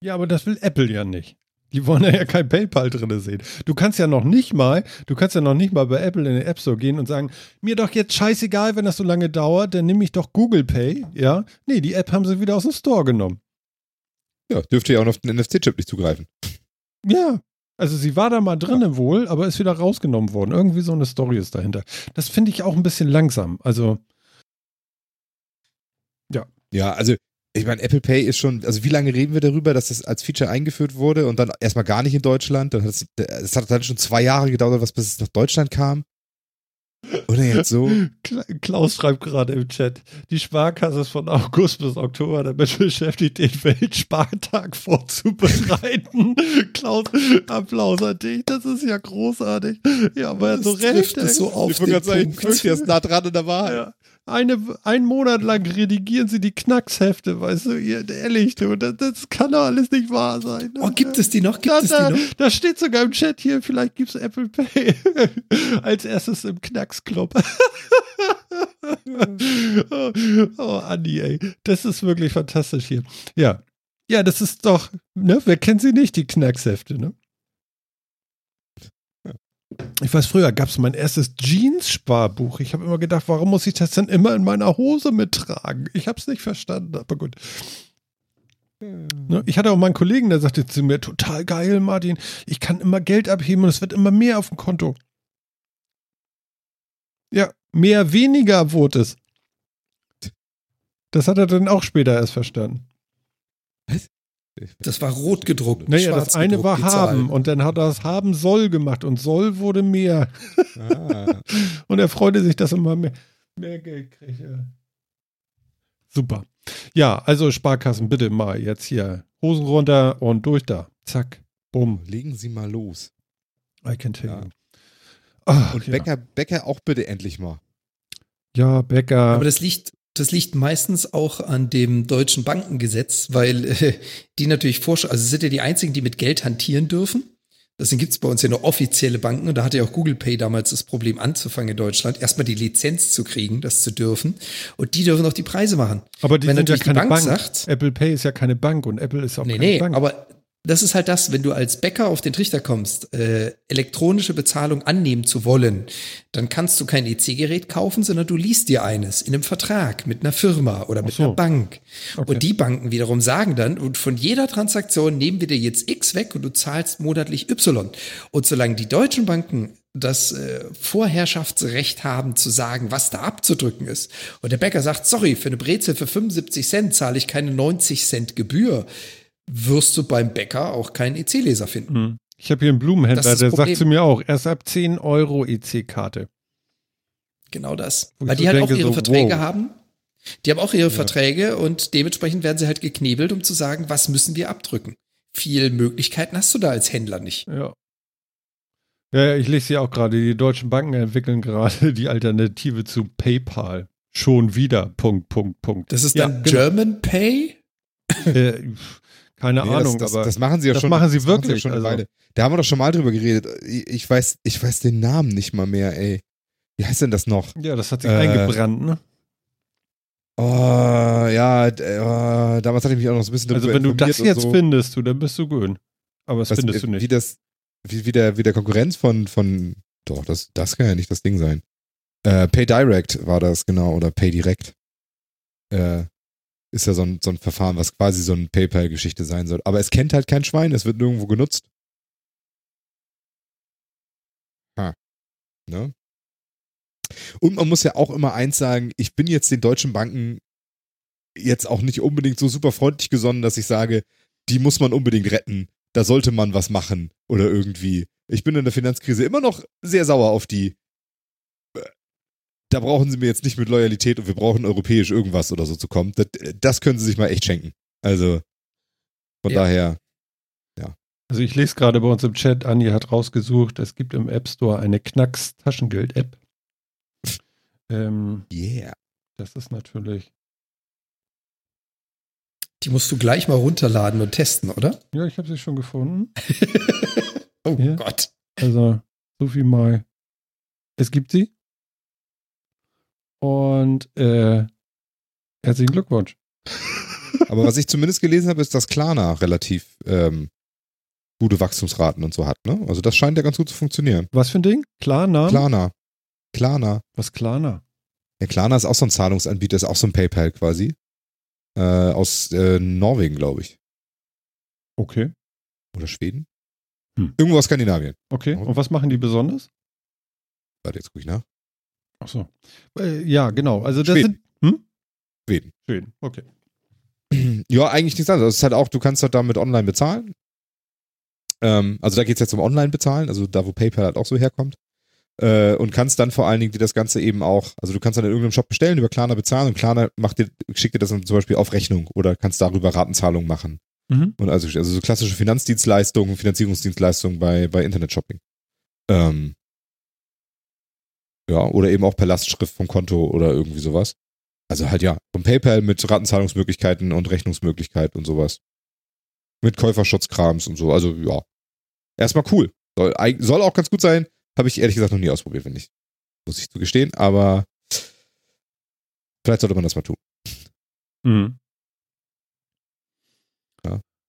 Ja, aber das will Apple ja nicht. Die wollen ja kein PayPal drin sehen. Du kannst ja noch nicht mal, du kannst ja noch nicht mal bei Apple in den App Store gehen und sagen, mir doch jetzt scheißegal, wenn das so lange dauert, dann nehme ich doch Google Pay, ja? Nee, die App haben sie wieder aus dem Store genommen. Ja, dürfte ja auch noch auf den NFC-Chip nicht zugreifen. Ja. Also sie war da mal drinnen wohl, aber ist wieder rausgenommen worden. Irgendwie so eine Story ist dahinter. Das finde ich auch ein bisschen langsam. Also, Ja, also ich meine, Apple Pay ist schon, also wie lange reden wir darüber, dass das als Feature eingeführt wurde und dann erstmal gar nicht in Deutschland? Dann hat es, es hat dann schon zwei Jahre gedauert, was bis es nach Deutschland kam. Oder jetzt so? Kla- Klaus schreibt gerade im Chat, die Sparkasse ist von August bis Oktober damit beschäftigt, den Weltspartag [laughs] vorzubereiten. [laughs] Klaus, Applaus an dich, das ist ja großartig. Ja, aber er hat so Das recht. es so auf ich den gerade sagen, er ist nah dran an der Wahrheit. Ja. Eine, einen Monat lang redigieren sie die Knackshefte, weißt du, ihr, ehrlich, du, das, das kann doch alles nicht wahr sein. Oh, gibt es die noch? Gibt Da, es da, die noch? da steht sogar im Chat hier, vielleicht gibt es Apple Pay [laughs] als erstes im Knacksclub. [laughs] oh, oh, Andi, ey. Das ist wirklich fantastisch hier. Ja. Ja, das ist doch, ne, wer kennt sie nicht, die Knackshefte, ne? Ich weiß, früher gab es mein erstes Jeans-Sparbuch. Ich habe immer gedacht, warum muss ich das denn immer in meiner Hose mittragen? Ich habe es nicht verstanden, aber gut. Ne? Ich hatte auch mal einen Kollegen, der sagte zu mir, total geil, Martin, ich kann immer Geld abheben und es wird immer mehr auf dem Konto. Ja, mehr, weniger wurde es. Das hat er dann auch später erst verstanden. Das war rot gedruckt. Naja, schwarz das eine gedruckt, war haben und dann hat er das haben soll gemacht und soll wurde mehr. Ah. [laughs] Und er freute sich, dass er mal mehr, mehr Geld kriegt. Ja. Super. Ja, also Sparkassen, bitte mal jetzt hier Hosen runter und durch da. Zack, bumm, Legen Sie mal los. I can tell Ja. you. Ach, Und ja. Bäcker, Bäcker auch bitte endlich mal. Ja, Bäcker. Aber das liegt, das liegt meistens auch an dem deutschen Bankengesetz, weil äh, die natürlich vorschreiben, also sind ja die einzigen, die mit Geld hantieren dürfen. Deswegen gibt es bei uns ja nur offizielle Banken und da hatte ja auch Google Pay damals das Problem anzufangen in Deutschland, erstmal die Lizenz zu kriegen, das zu dürfen. Und die dürfen auch die Preise machen. aber die wenn sind ja natürlich die keine Bank Bank. sagt- Apple Pay ist ja keine Bank und Apple ist auch Nee, keine nee, Bank. aber das ist halt das, wenn du als Bäcker auf den Trichter kommst, äh, elektronische Bezahlung annehmen zu wollen, dann kannst du kein EC-Gerät kaufen, sondern du liest dir eines in einem Vertrag mit einer Firma oder mit so. einer Bank. Okay. Und die Banken wiederum sagen dann, und von jeder Transaktion nehmen wir dir jetzt X weg und du zahlst monatlich Y. Und solange die deutschen Banken das äh, Vorherrschaftsrecht haben zu sagen, was da abzudrücken ist. Und der Bäcker sagt, sorry, für eine Brezel für 75 Cent zahle ich keine 90 Cent Gebühr wirst du beim Bäcker auch keinen EC-Leser finden. Hm. Ich habe hier einen Blumenhändler, der sagt zu mir auch, erst ab 10 Euro EC-Karte. Genau das. Wo Weil die so halt denke, auch ihre so, Verträge wow. haben. Die haben auch ihre Verträge und dementsprechend werden sie halt geknebelt, um zu sagen, was müssen wir abdrücken. Viel Möglichkeiten hast du da als Händler nicht. Ja. Ja, ja, ich lese hier auch gerade, die deutschen Banken entwickeln gerade die Alternative zu PayPal. Schon wieder. Punkt, Punkt, Punkt. Das ist Ja, dann genau. German Pay? Äh, [laughs] keine Nee, Ahnung, das, das, aber das machen sie ja das schon. machen sie wirklich, schon eine also. Weile. Da haben wir doch schon mal drüber geredet. Ich, weiß, ich weiß den Namen nicht mal mehr, ey. Wie heißt denn das noch? ja, das hat sich Äh, eingebrannt, ne? Oh, ja, oh, damals hatte ich mich auch noch so ein bisschen Also wenn du das jetzt so. findest, du, dann bist du gut. Aber das Was- findest du Wie nicht. das, wie, wie, der, wie der Konkurrenz von, von, doch, das, das kann ja nicht das Ding sein. Äh, Pay Direct war das, genau, oder Pay Direct. Äh, ist ja so ein, so ein Verfahren, was quasi so eine PayPal-Geschichte sein soll. Aber es kennt halt kein Schwein, es wird nirgendwo genutzt. Ha. Ne? Und man muss ja auch immer eins sagen, ich bin jetzt den deutschen Banken jetzt auch nicht unbedingt so super freundlich gesonnen, dass ich sage, die muss man unbedingt retten. Da sollte man was machen oder irgendwie. Ich bin in der Finanzkrise immer noch sehr sauer auf die. Da brauchen sie mir jetzt nicht mit Loyalität und wir brauchen europäisch irgendwas oder so zu kommen. Das, das können sie sich mal echt schenken. Also von Ja. daher, Also ich lese gerade bei uns im Chat, Andi hat rausgesucht, es gibt im App Store eine Knacks-Taschengeld-App. [laughs] ähm, yeah. das ist natürlich, Die musst du gleich mal runterladen und testen, oder? ja, ich habe sie schon gefunden. [laughs] oh Ja. Gott. Also, so viel mal. Es gibt sie. Und äh, herzlichen Glückwunsch. [laughs] Aber was ich zumindest gelesen habe, ist, dass Klarna relativ ähm, gute Wachstumsraten und so hat. Ne? Also das scheint ja ganz gut zu funktionieren. Was für ein Ding? Klarna? Klarna. Klarna. Was Klarna? Ja, Klarna ist auch so ein Zahlungsanbieter, ist auch so ein PayPal quasi. Äh, aus äh, Norwegen, glaube ich. Okay. Oder Schweden? Hm. Irgendwo aus Skandinavien. Okay. Und was machen die besonders? Warte, jetzt gucke ich nach. Ach so. Äh, ja, genau. Also das Schweden. sind. Hm? Schweden. Schweden. Okay. [clears throat] Ja, eigentlich nichts anderes. Es ist halt auch, du kannst halt damit online bezahlen. Ähm, also da geht es jetzt um Online-Bezahlen, also da, wo PayPal halt auch so herkommt. Äh, und kannst dann vor allen Dingen dir das Ganze eben auch, also du kannst dann in irgendeinem Shop bestellen, über Klarna bezahlen und Klarna macht dir, schickt dir das dann zum Beispiel auf Rechnung oder kannst darüber Ratenzahlungen machen. Mhm. Und also, also so klassische Finanzdienstleistungen, Finanzierungsdienstleistungen bei, bei Internetshopping. Ähm, ja, oder eben auch per Lastschrift vom Konto oder irgendwie sowas. Also halt ja, vom PayPal mit Ratenzahlungsmöglichkeiten und Rechnungsmöglichkeit und sowas. Mit Käuferschutzkrams und so. Also ja. Erstmal cool. Soll, soll auch ganz gut sein. Habe ich ehrlich gesagt noch nie ausprobiert, wenn ich. Muss ich zugestehen, aber vielleicht sollte man das mal tun. Mhm.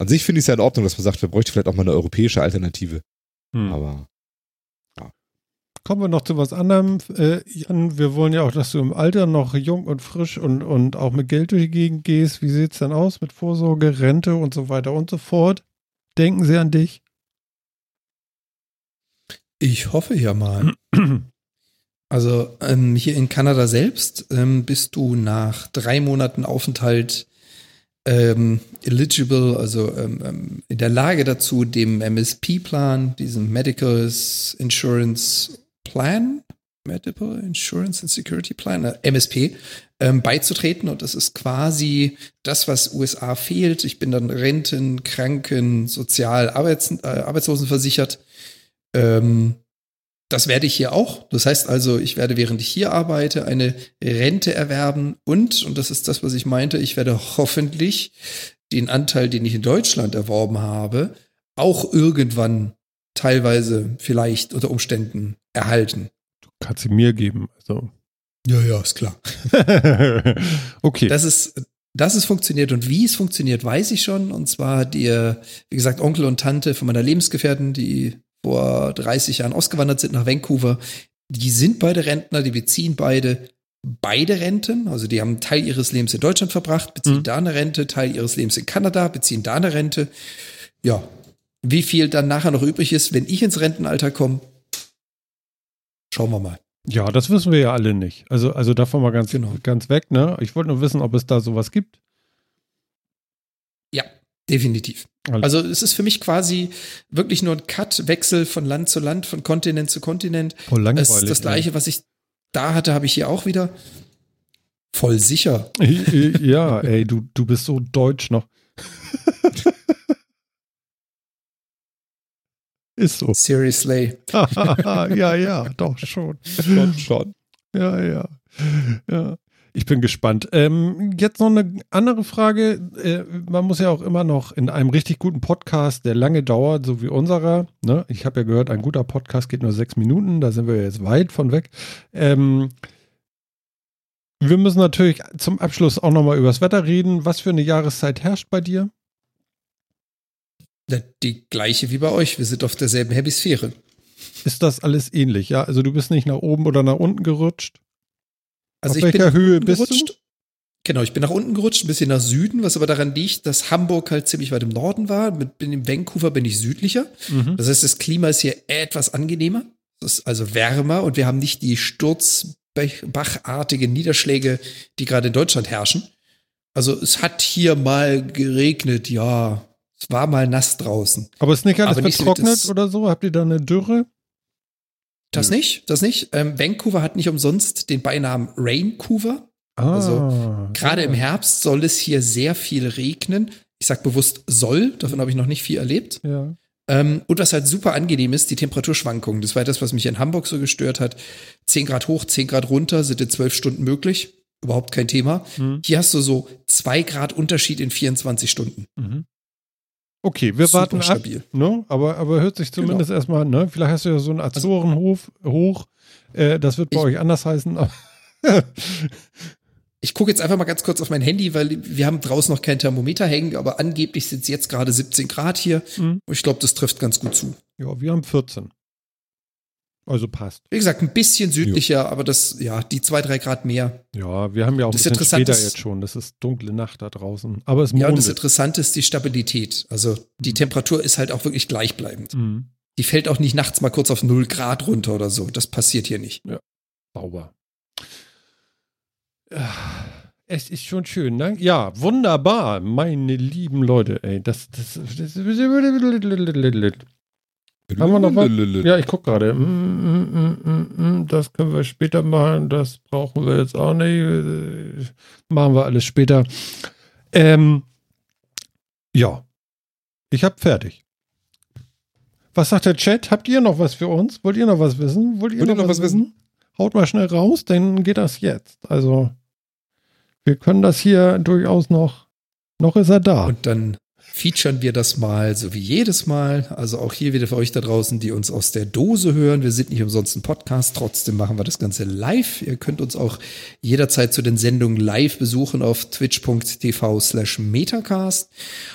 An sich finde ich es ja in Ordnung, dass man sagt, wir bräuchten vielleicht auch mal eine europäische Alternative. Mhm. Aber Kommen wir noch zu was anderem. Äh, Jan, wir wollen ja auch, dass du im Alter noch jung und frisch und, und auch mit Geld durch die Gegend gehst. Wie sieht's denn aus mit Vorsorge, Rente und so weiter und so fort? Denken sie an dich? Ich hoffe ja mal. Also ähm, hier in Kanada selbst ähm, bist du nach drei Monaten Aufenthalt ähm, eligible, also ähm, ähm, in der Lage dazu, dem MSP-Plan, diesem Medical Insurance Plan, Medical Insurance and Security Plan, äh, MSP, ähm, beizutreten. Und das ist quasi das, was USA fehlt. Ich bin dann Renten, Kranken, Sozial, Arbeits, äh, Arbeitslosenversichert. Ähm, das werde ich hier auch. Das heißt also, ich werde, während ich hier arbeite, eine Rente erwerben und, und das ist das, was ich meinte, ich werde hoffentlich den Anteil, den ich in Deutschland erworben habe, auch irgendwann teilweise vielleicht unter Umständen erhalten. Kannst sie mir geben. Also. Ja, ja, ist klar. [laughs] okay. Das ist, dass es funktioniert und wie es funktioniert, weiß ich schon. Und zwar hat ihr, wie gesagt, Onkel und Tante von meiner Lebensgefährtin, die vor 30 Jahren ausgewandert sind nach Vancouver, die sind beide Rentner, die beziehen beide beide Renten. Also die haben einen Teil ihres Lebens in Deutschland verbracht, beziehen Mhm. da eine Rente, Teil ihres Lebens in Kanada, beziehen da eine Rente. Ja, wie viel dann nachher noch übrig ist, wenn ich ins Rentenalter komme, schauen wir mal. ja, das wissen wir ja alle nicht. Also, also davon mal ganz, Genau. ganz weg, ne? Ich wollte nur wissen, ob es da sowas gibt. Ja, definitiv. Also- es ist für mich quasi wirklich nur ein Cut-Wechsel von Land zu Land, von Kontinent zu Kontinent. Voll langweilig. Es ist das gleiche, was ich da hatte, habe ich hier auch wieder. Voll sicher. [laughs] ja, ey, du, du bist so deutsch noch. [laughs] Ist so. Seriously. [laughs] ja, ja, doch schon. schon, schon. Ja, ja. Ja. Ich bin gespannt. Ähm, jetzt noch eine andere Frage. Äh, man muss ja auch immer noch in einem richtig guten Podcast, der lange dauert, so wie unserer. Ne? Ich habe ja gehört, ein guter Podcast geht nur sechs Minuten. Da sind wir jetzt weit von weg. Ähm, wir müssen natürlich zum Abschluss auch nochmal über das Wetter reden. Was für eine Jahreszeit herrscht bei dir? Ja, Die gleiche wie bei euch. Wir sind auf derselben Hemisphäre. Ist das alles ähnlich? Ja, also du bist nicht nach oben oder nach unten gerutscht. Also Auf ich welcher bin nach Höhe unten bist du? gerutscht. Genau, ich bin nach unten gerutscht, ein bisschen nach Süden, was aber daran liegt, dass Hamburg halt ziemlich weit im Norden war. Mit bin in Vancouver bin ich südlicher. Mhm. Das heißt, das Klima ist hier etwas angenehmer. Es ist also wärmer und wir haben nicht die sturzbachartigen Niederschläge, die gerade in Deutschland herrschen. Also es hat hier mal geregnet, ja. Es war mal nass draußen. Aber ist nicht alles Aber nicht vertrocknet das- oder so? Habt ihr da eine Dürre? Das nicht, das nicht. Ähm, Vancouver hat nicht umsonst den Beinamen Raincouver. Also, Ah, Gerade ja. im Herbst soll es hier sehr viel regnen. Ich sag bewusst soll, davon habe ich noch nicht viel erlebt. Ja. Ähm, und was halt super angenehm ist, die Temperaturschwankungen. Das war das, was mich in Hamburg so gestört hat. 10 Grad hoch, 10 Grad runter, sind in 12 Stunden möglich. Überhaupt kein Thema. Hm. Hier hast du so 2 Grad Unterschied in 24 Stunden. Mhm. Okay, wir Super warten ab. stabil. Ne? Aber, aber hört sich zumindest erstmal, ne? Vielleicht hast du ja so einen Azorenhof hoch. Äh, das wird bei Ich- euch anders heißen. Ich gucke jetzt einfach mal ganz kurz auf mein Handy, weil wir haben draußen noch kein Thermometer hängen, aber angeblich sind es jetzt gerade 17 Grad hier. Mhm. Ich glaube, das trifft ganz gut zu. ja, wir haben 14. Also passt. Wie gesagt, ein bisschen südlicher, aber das, ja, die zwei, drei Grad mehr. Ja, wir haben ja auch ein Das bisschen Interessante später ist- jetzt schon. Das ist dunkle Nacht da draußen. Aber es Ja, und das. Interessante ist die Stabilität. Also die Temperatur ist halt auch wirklich gleichbleibend. Mhm. Die fällt auch nicht nachts mal kurz auf 0 Grad runter oder so. Das passiert hier nicht. Sauber. Es ist schon schön, ne? Ja, wunderbar, meine lieben Leute, ey. Das, das, das, Haben wir noch was? Ja, ich gucke gerade. Mm, mm, mm, das können wir später machen. Das brauchen wir jetzt auch nicht. Machen wir alles später. Ähm, ja, ich habe fertig. Was sagt der Chat? Habt ihr noch was für uns? Wollt ihr noch was wissen? Wollt ihr, Wollt noch, ihr noch was was wissen? Haut mal schnell raus, dann geht das jetzt. Also, wir können das hier durchaus noch. Noch ist er da. Und dann featuren wir das mal, so wie jedes Mal. Also auch hier wieder für euch da draußen, die uns aus der Dose hören. Wir sind nicht umsonst ein Podcast, trotzdem machen wir das Ganze live. Ihr könnt uns auch jederzeit zu den Sendungen live besuchen auf twitch.tv slash metacast.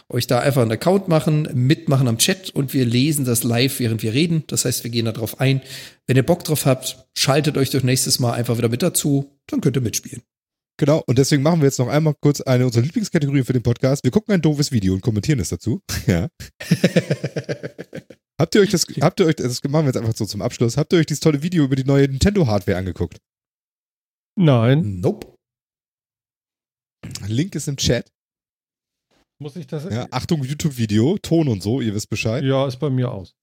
Euch da einfach einen Account machen, mitmachen am Chat und wir lesen das live, während wir reden. Das heißt, wir gehen da drauf ein. Wenn ihr Bock drauf habt, schaltet euch doch nächstes Mal einfach wieder mit dazu, dann könnt ihr mitspielen. Genau, und deswegen machen wir jetzt noch einmal kurz eine unserer Lieblingskategorien für den Podcast. Wir gucken ein doofes Video und kommentieren es dazu. [laughs] Ja. [laughs] habt ihr euch das, habt ihr euch, das machen wir jetzt einfach so zum Abschluss, habt ihr euch dieses tolle Video über die neue Nintendo-Hardware angeguckt? Nein. Nope. Link ist im Chat. Muss ich das? Ja, Achtung, YouTube-Video, Ton und so, ihr wisst Bescheid. Ja, ist bei mir aus.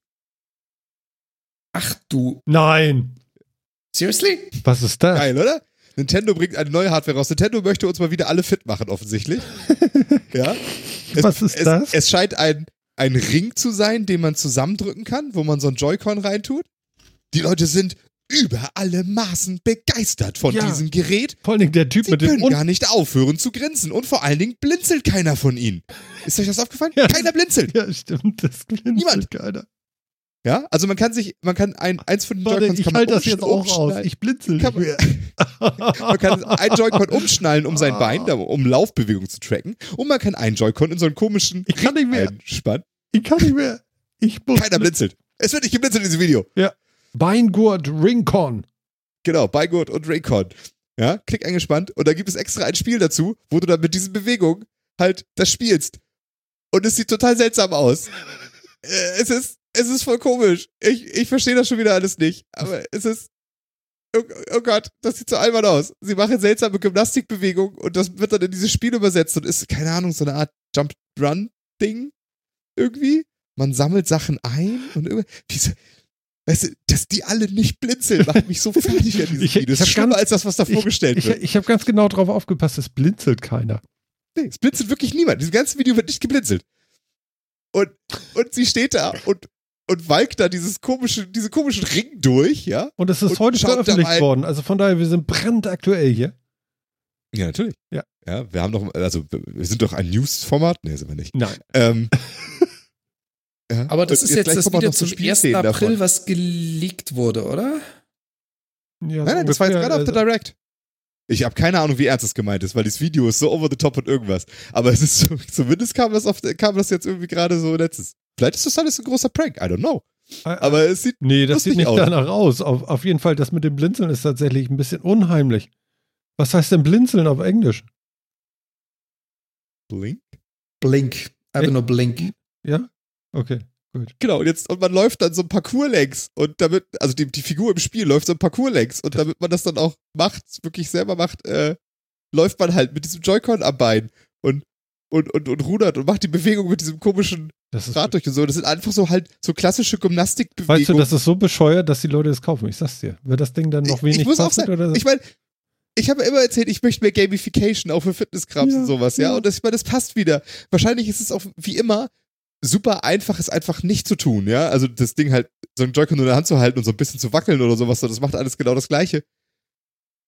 Ach du, Nein. seriously? Was ist das? Geil, oder? Nintendo bringt eine neue Hardware raus. Nintendo möchte uns mal wieder alle fit machen, offensichtlich. [laughs] ja. Es, Was ist es, das? Es scheint ein, ein Ring zu sein, den man zusammendrücken kann, wo man so ein Joy-Con reintut. Die Leute sind über alle Maßen begeistert von Ja. diesem Gerät. Vor allen Dingen der Typ Sie mit dem können gar nicht aufhören zu grinsen. Und vor allen Dingen blinzelt keiner von ihnen. Ist euch das aufgefallen? Ja. Keiner blinzelt. Ja, stimmt. Das blinzelt Niemand. keiner. Ja, also man kann sich, man kann ein, eins von den Warte, Joy-Cons ich kann man halte das jetzt auch aus. umschnallen. Ich blinzel Kann man-. Man kann ein Joy-Con umschnallen um sein. Bein, um Laufbewegung zu tracken. Und man kann einen Joy-Con in so einen komischen Ich kann nicht mehr. einspannen. Ich kann nicht mehr. Ich muss. Keiner blinzelt. Es wird nicht geblinzelt in diesem Video. Beingurt Ringcon. Genau, Beigurt und Raycon. Ja, klick eingespannt. Und da gibt es extra ein Spiel dazu, wo du dann mit diesen Bewegungen halt das spielst. Und es sieht total seltsam aus. Äh, Es ist, es ist voll komisch. Ich, ich verstehe das schon wieder alles nicht. Aber es ist. Oh, oh Gott, das sieht so albern aus. Sie machen seltsame Gymnastikbewegungen und das wird dann in dieses Spiel übersetzt und ist, keine Ahnung, so eine Art Jump-Run-Ding irgendwie. Man sammelt Sachen ein und irgendwie. Wieso, weißt du, dass die alle nicht blinzeln, macht mich so fertig an diesem [laughs] Ich- Video. Das ist schlimmer ganz- als das, was da vorgestellt Ich, wird. ich habe ganz genau drauf aufgepasst, es blinzelt keiner. Nee, es blinzelt wirklich niemand. In diesem ganzen Video wird nicht geblinzelt. Und, und sie steht da und, und walkt da dieses komische, diese komischen Ring durch, ja? Und es ist Und heute veröffentlicht worden. Also von daher, wir sind brandaktuell hier. Ja, natürlich. Ja. Ja, wir haben doch, also wir sind doch ein News-Format. Nee, sind wir nicht. Nein. Ähm, [laughs] ja. Aber das Und ist jetzt gleich das Video zum 1. Spielszenen April, davon. was geleakt wurde, oder? Ja, Nein, nein, das war jetzt gerade auf der also- Direct. Ich habe keine Ahnung, wie ernst es gemeint ist, weil das Video ist so over the top und irgendwas. Aber es ist so, zumindest kam das, auf, kam das jetzt irgendwie gerade so letztes. Vielleicht ist das alles ein großer Prank, I don't know. äh, Aber es sieht Nee, das sieht nicht aus. danach aus. Auf, auf jeden Fall, das mit dem Blinzeln ist tatsächlich ein bisschen unheimlich. Was heißt denn Blinzeln auf Englisch? blink. Blink. Einfach nur Blink. Ja? Okay, gut. Genau, und jetzt, und man läuft dann so ein Parcours längs und damit, also die, die Figur im Spiel läuft so ein Parcours längs und damit man das dann auch macht, wirklich selber macht, äh, läuft man halt mit diesem Joy-Con am Bein und, und, und, und rudert und macht die Bewegung mit diesem komischen Das Rad durch und so. Das sind einfach so halt so klassische Gymnastikbewegungen. weißt du, das ist so bescheuert, dass die Leute es kaufen. Ich sag's dir. Wird das Ding dann noch Ich- wenig ich muss auch kostet sagen, oder so? Ich meine, ich habe immer erzählt, ich möchte mehr Gamification, auch für Fitnesskrams Ja, und sowas, ja. ja. Und das, ich meine, das passt wieder. Wahrscheinlich ist es auch, wie immer, super einfach, es einfach nicht zu tun, ja. Also das Ding halt, so ein Joy-Con in der Hand zu halten und so ein bisschen zu wackeln oder sowas, das macht alles genau das Gleiche.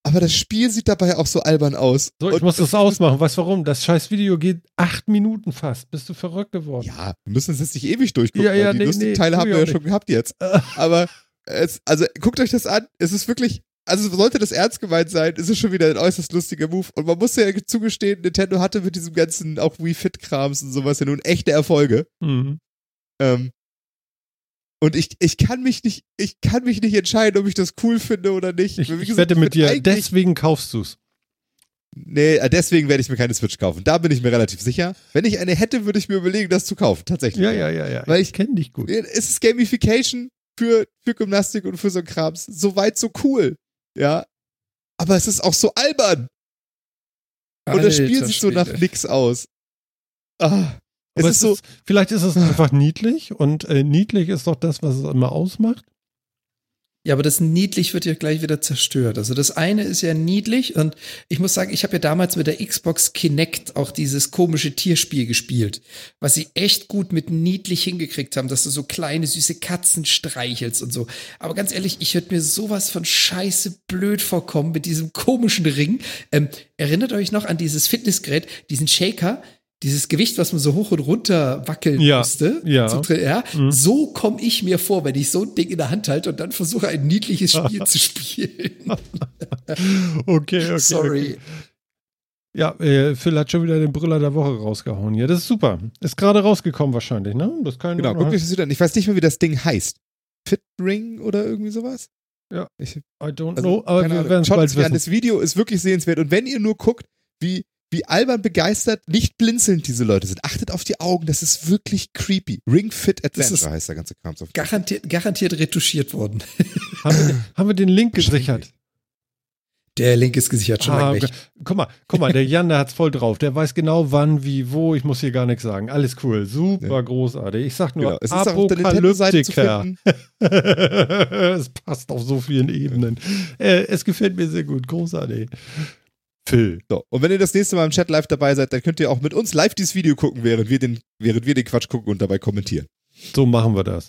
Aber das Spiel sieht dabei auch so albern aus. so, ich Und muss das ausmachen. Weißt du warum? Das scheiß Video geht acht Minuten fast. Bist du verrückt geworden? Ja, wir müssen es jetzt nicht ewig durchgucken, Ja, ja, die nee, lustigen nee, Teile haben wir ja schon gehabt jetzt. [laughs] Aber es, also guckt euch das an. Es ist wirklich, also sollte das ernst gemeint sein, ist es schon wieder ein äußerst lustiger Move. Und man muss ja zugestehen, Nintendo hatte mit diesem ganzen auch Wii Fit Krams und sowas ja nun echte Erfolge. Mhm. Ähm, und ich, ich kann mich nicht, ich kann mich nicht entscheiden, ob ich das cool finde oder nicht. Ich, ich wette mit dir, deswegen kaufst du's. Nee, äh, deswegen werde ich mir keine Switch kaufen. Da bin ich mir relativ sicher. Wenn ich eine hätte, würde ich mir überlegen, das zu kaufen. Tatsächlich. Ja, ja, ja, ja. Weil ich kenne dich gut. es ist Gamification für, für Gymnastik und für so ein Krams. So weit, so cool. Ja. Aber es ist auch so albern. Und das Spiel sieht so nach nix aus. Ah, es Aber ist so, vielleicht ist es einfach niedlich und äh, niedlich ist doch das, was es immer ausmacht. Ja, aber das niedlich wird ja gleich wieder zerstört. Also das eine ist ja niedlich und ich muss sagen, ich habe ja damals mit der Xbox Kinect auch dieses komische Tierspiel gespielt, was sie echt gut mit niedlich hingekriegt haben, dass du so kleine süße Katzen streichelst und so. Aber ganz ehrlich, ich würde mir sowas von scheiße blöd vorkommen mit diesem komischen Ring. Ähm, erinnert euch noch an dieses Fitnessgerät, diesen Shaker? Dieses Gewicht, was man so hoch und runter wackeln Ja, musste. ja. Zum ja Mhm. so komme ich mir vor, wenn ich so ein Ding in der Hand halte und dann versuche, ein niedliches Spiel [laughs] zu spielen. Okay, okay. Sorry. Okay. Ja, äh, Phil hat schon wieder den Brüller der Woche rausgehauen. Ja, das ist super. Ist gerade rausgekommen wahrscheinlich, ne? Das kann genau, guck dich das wieder an. Ich weiß nicht mehr, wie das Ding heißt. Fit Ring oder irgendwie sowas? Ja. Ich, I don't also, know, aber wir werden es bald an, wissen. das Video ist wirklich sehenswert. Und wenn ihr nur guckt, wie, wie albern begeistert, nicht blinzelnd diese Leute sind, achtet auf die Augen, das ist wirklich creepy. Ring Fit Adventure ist heißt der ganze Kram. So. Garantiert, garantiert retuschiert worden. [laughs] Haben wir, haben wir den Link gesichert? Der Link ist gesichert schon Ah, weg. guck mal, guck mal, der Jan, der hat's voll drauf. Der weiß genau wann, wie, wo. Ich muss hier gar nichts sagen. Alles cool. Super Ja. großartig. Ich sag nur Genau. Es ist auch auf der Nintendo-Seite zu Apokalyptiker. finden. [laughs] es passt auf so vielen Ebenen. Äh, es gefällt mir sehr gut. Großartig. Phil. So, und wenn ihr das nächste Mal im Chat live dabei seid, dann könnt ihr auch mit uns live dieses Video gucken, während wir den, während wir den Quatsch gucken und dabei kommentieren. So machen wir das.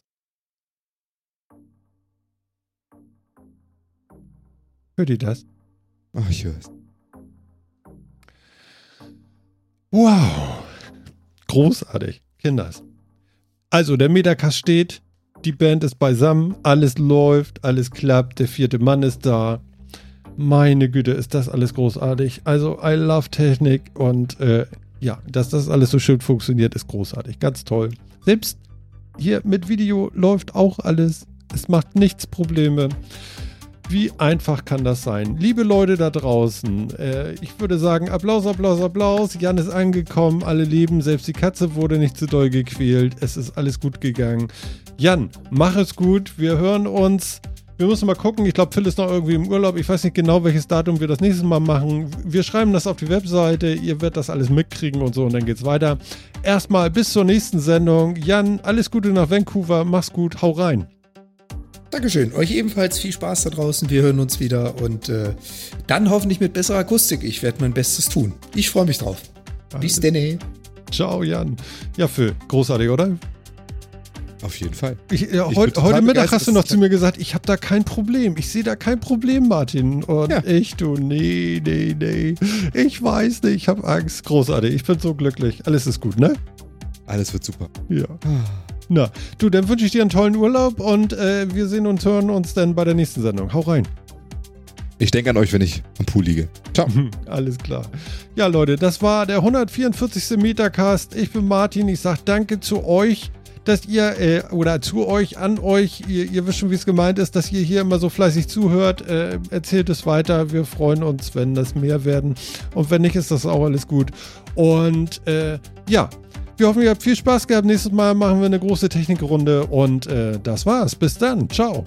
Hört ihr das? Ach, ich höre es. Wow. Großartig. Kinders. Also, der Metacast steht, die Band ist beisammen, alles läuft, alles klappt, der vierte Mann ist da. Meine Güte, ist das alles großartig. Also, I love Technik und äh, ja, dass das alles so schön funktioniert, ist großartig. Ganz toll. Selbst hier mit Video läuft auch alles. Es macht nichts Probleme. Wie einfach kann das sein? Liebe Leute da draußen, äh, ich würde sagen, Applaus, Applaus, Applaus. Jan ist angekommen, alle leben, selbst die Katze wurde nicht zu doll gequält. Es ist alles gut gegangen. Jan, mach es gut. Wir hören uns. Wir müssen mal gucken. Ich glaube, Phil ist noch irgendwie im Urlaub. Ich weiß nicht genau, welches Datum wir das nächste Mal machen. Wir schreiben das auf die Webseite. Ihr werdet das alles mitkriegen und so und dann geht's weiter. Erstmal bis zur nächsten Sendung. Jan, alles Gute nach Vancouver. Mach's gut. Hau rein. Dankeschön. Euch ebenfalls viel Spaß da draußen. Wir hören uns wieder und äh, dann hoffentlich mit besserer Akustik. Ich werde mein Bestes tun. Ich freue mich drauf. Bis denne. Ciao, Jan. Ja, Phil, großartig, oder? Auf jeden Fall. Ich, ja, Ich heut, heute Mittag hast du noch zu mir gesagt, ich habe da kein Problem. Ich sehe da kein Problem, Martin. Und Ja. ich, du, nee, nee, nee. Ich weiß nicht, ich habe Angst. Großartig, ich bin so glücklich. Alles ist gut, ne? Alles wird super. Ja. Na, du, dann wünsche ich dir einen tollen Urlaub und äh, wir sehen und hören uns dann bei der nächsten Sendung. Hau rein. Ich denke an euch, wenn ich am Pool liege. Ciao. [laughs] Alles klar. Ja, Leute, das war der 144. Metacast. Ich bin Martin. Ich sage danke zu euch, dass ihr, äh, oder zu euch, an euch, ihr, ihr wisst schon, wie es gemeint ist, dass ihr hier immer so fleißig zuhört. Äh, erzählt es weiter. Wir freuen uns, wenn das mehr werden. Und wenn nicht, ist das auch alles gut. Und äh, ja, wir hoffen, ihr habt viel Spaß gehabt. Nächstes Mal machen wir eine große Technikrunde. Und äh, das war's. Bis dann. Ciao.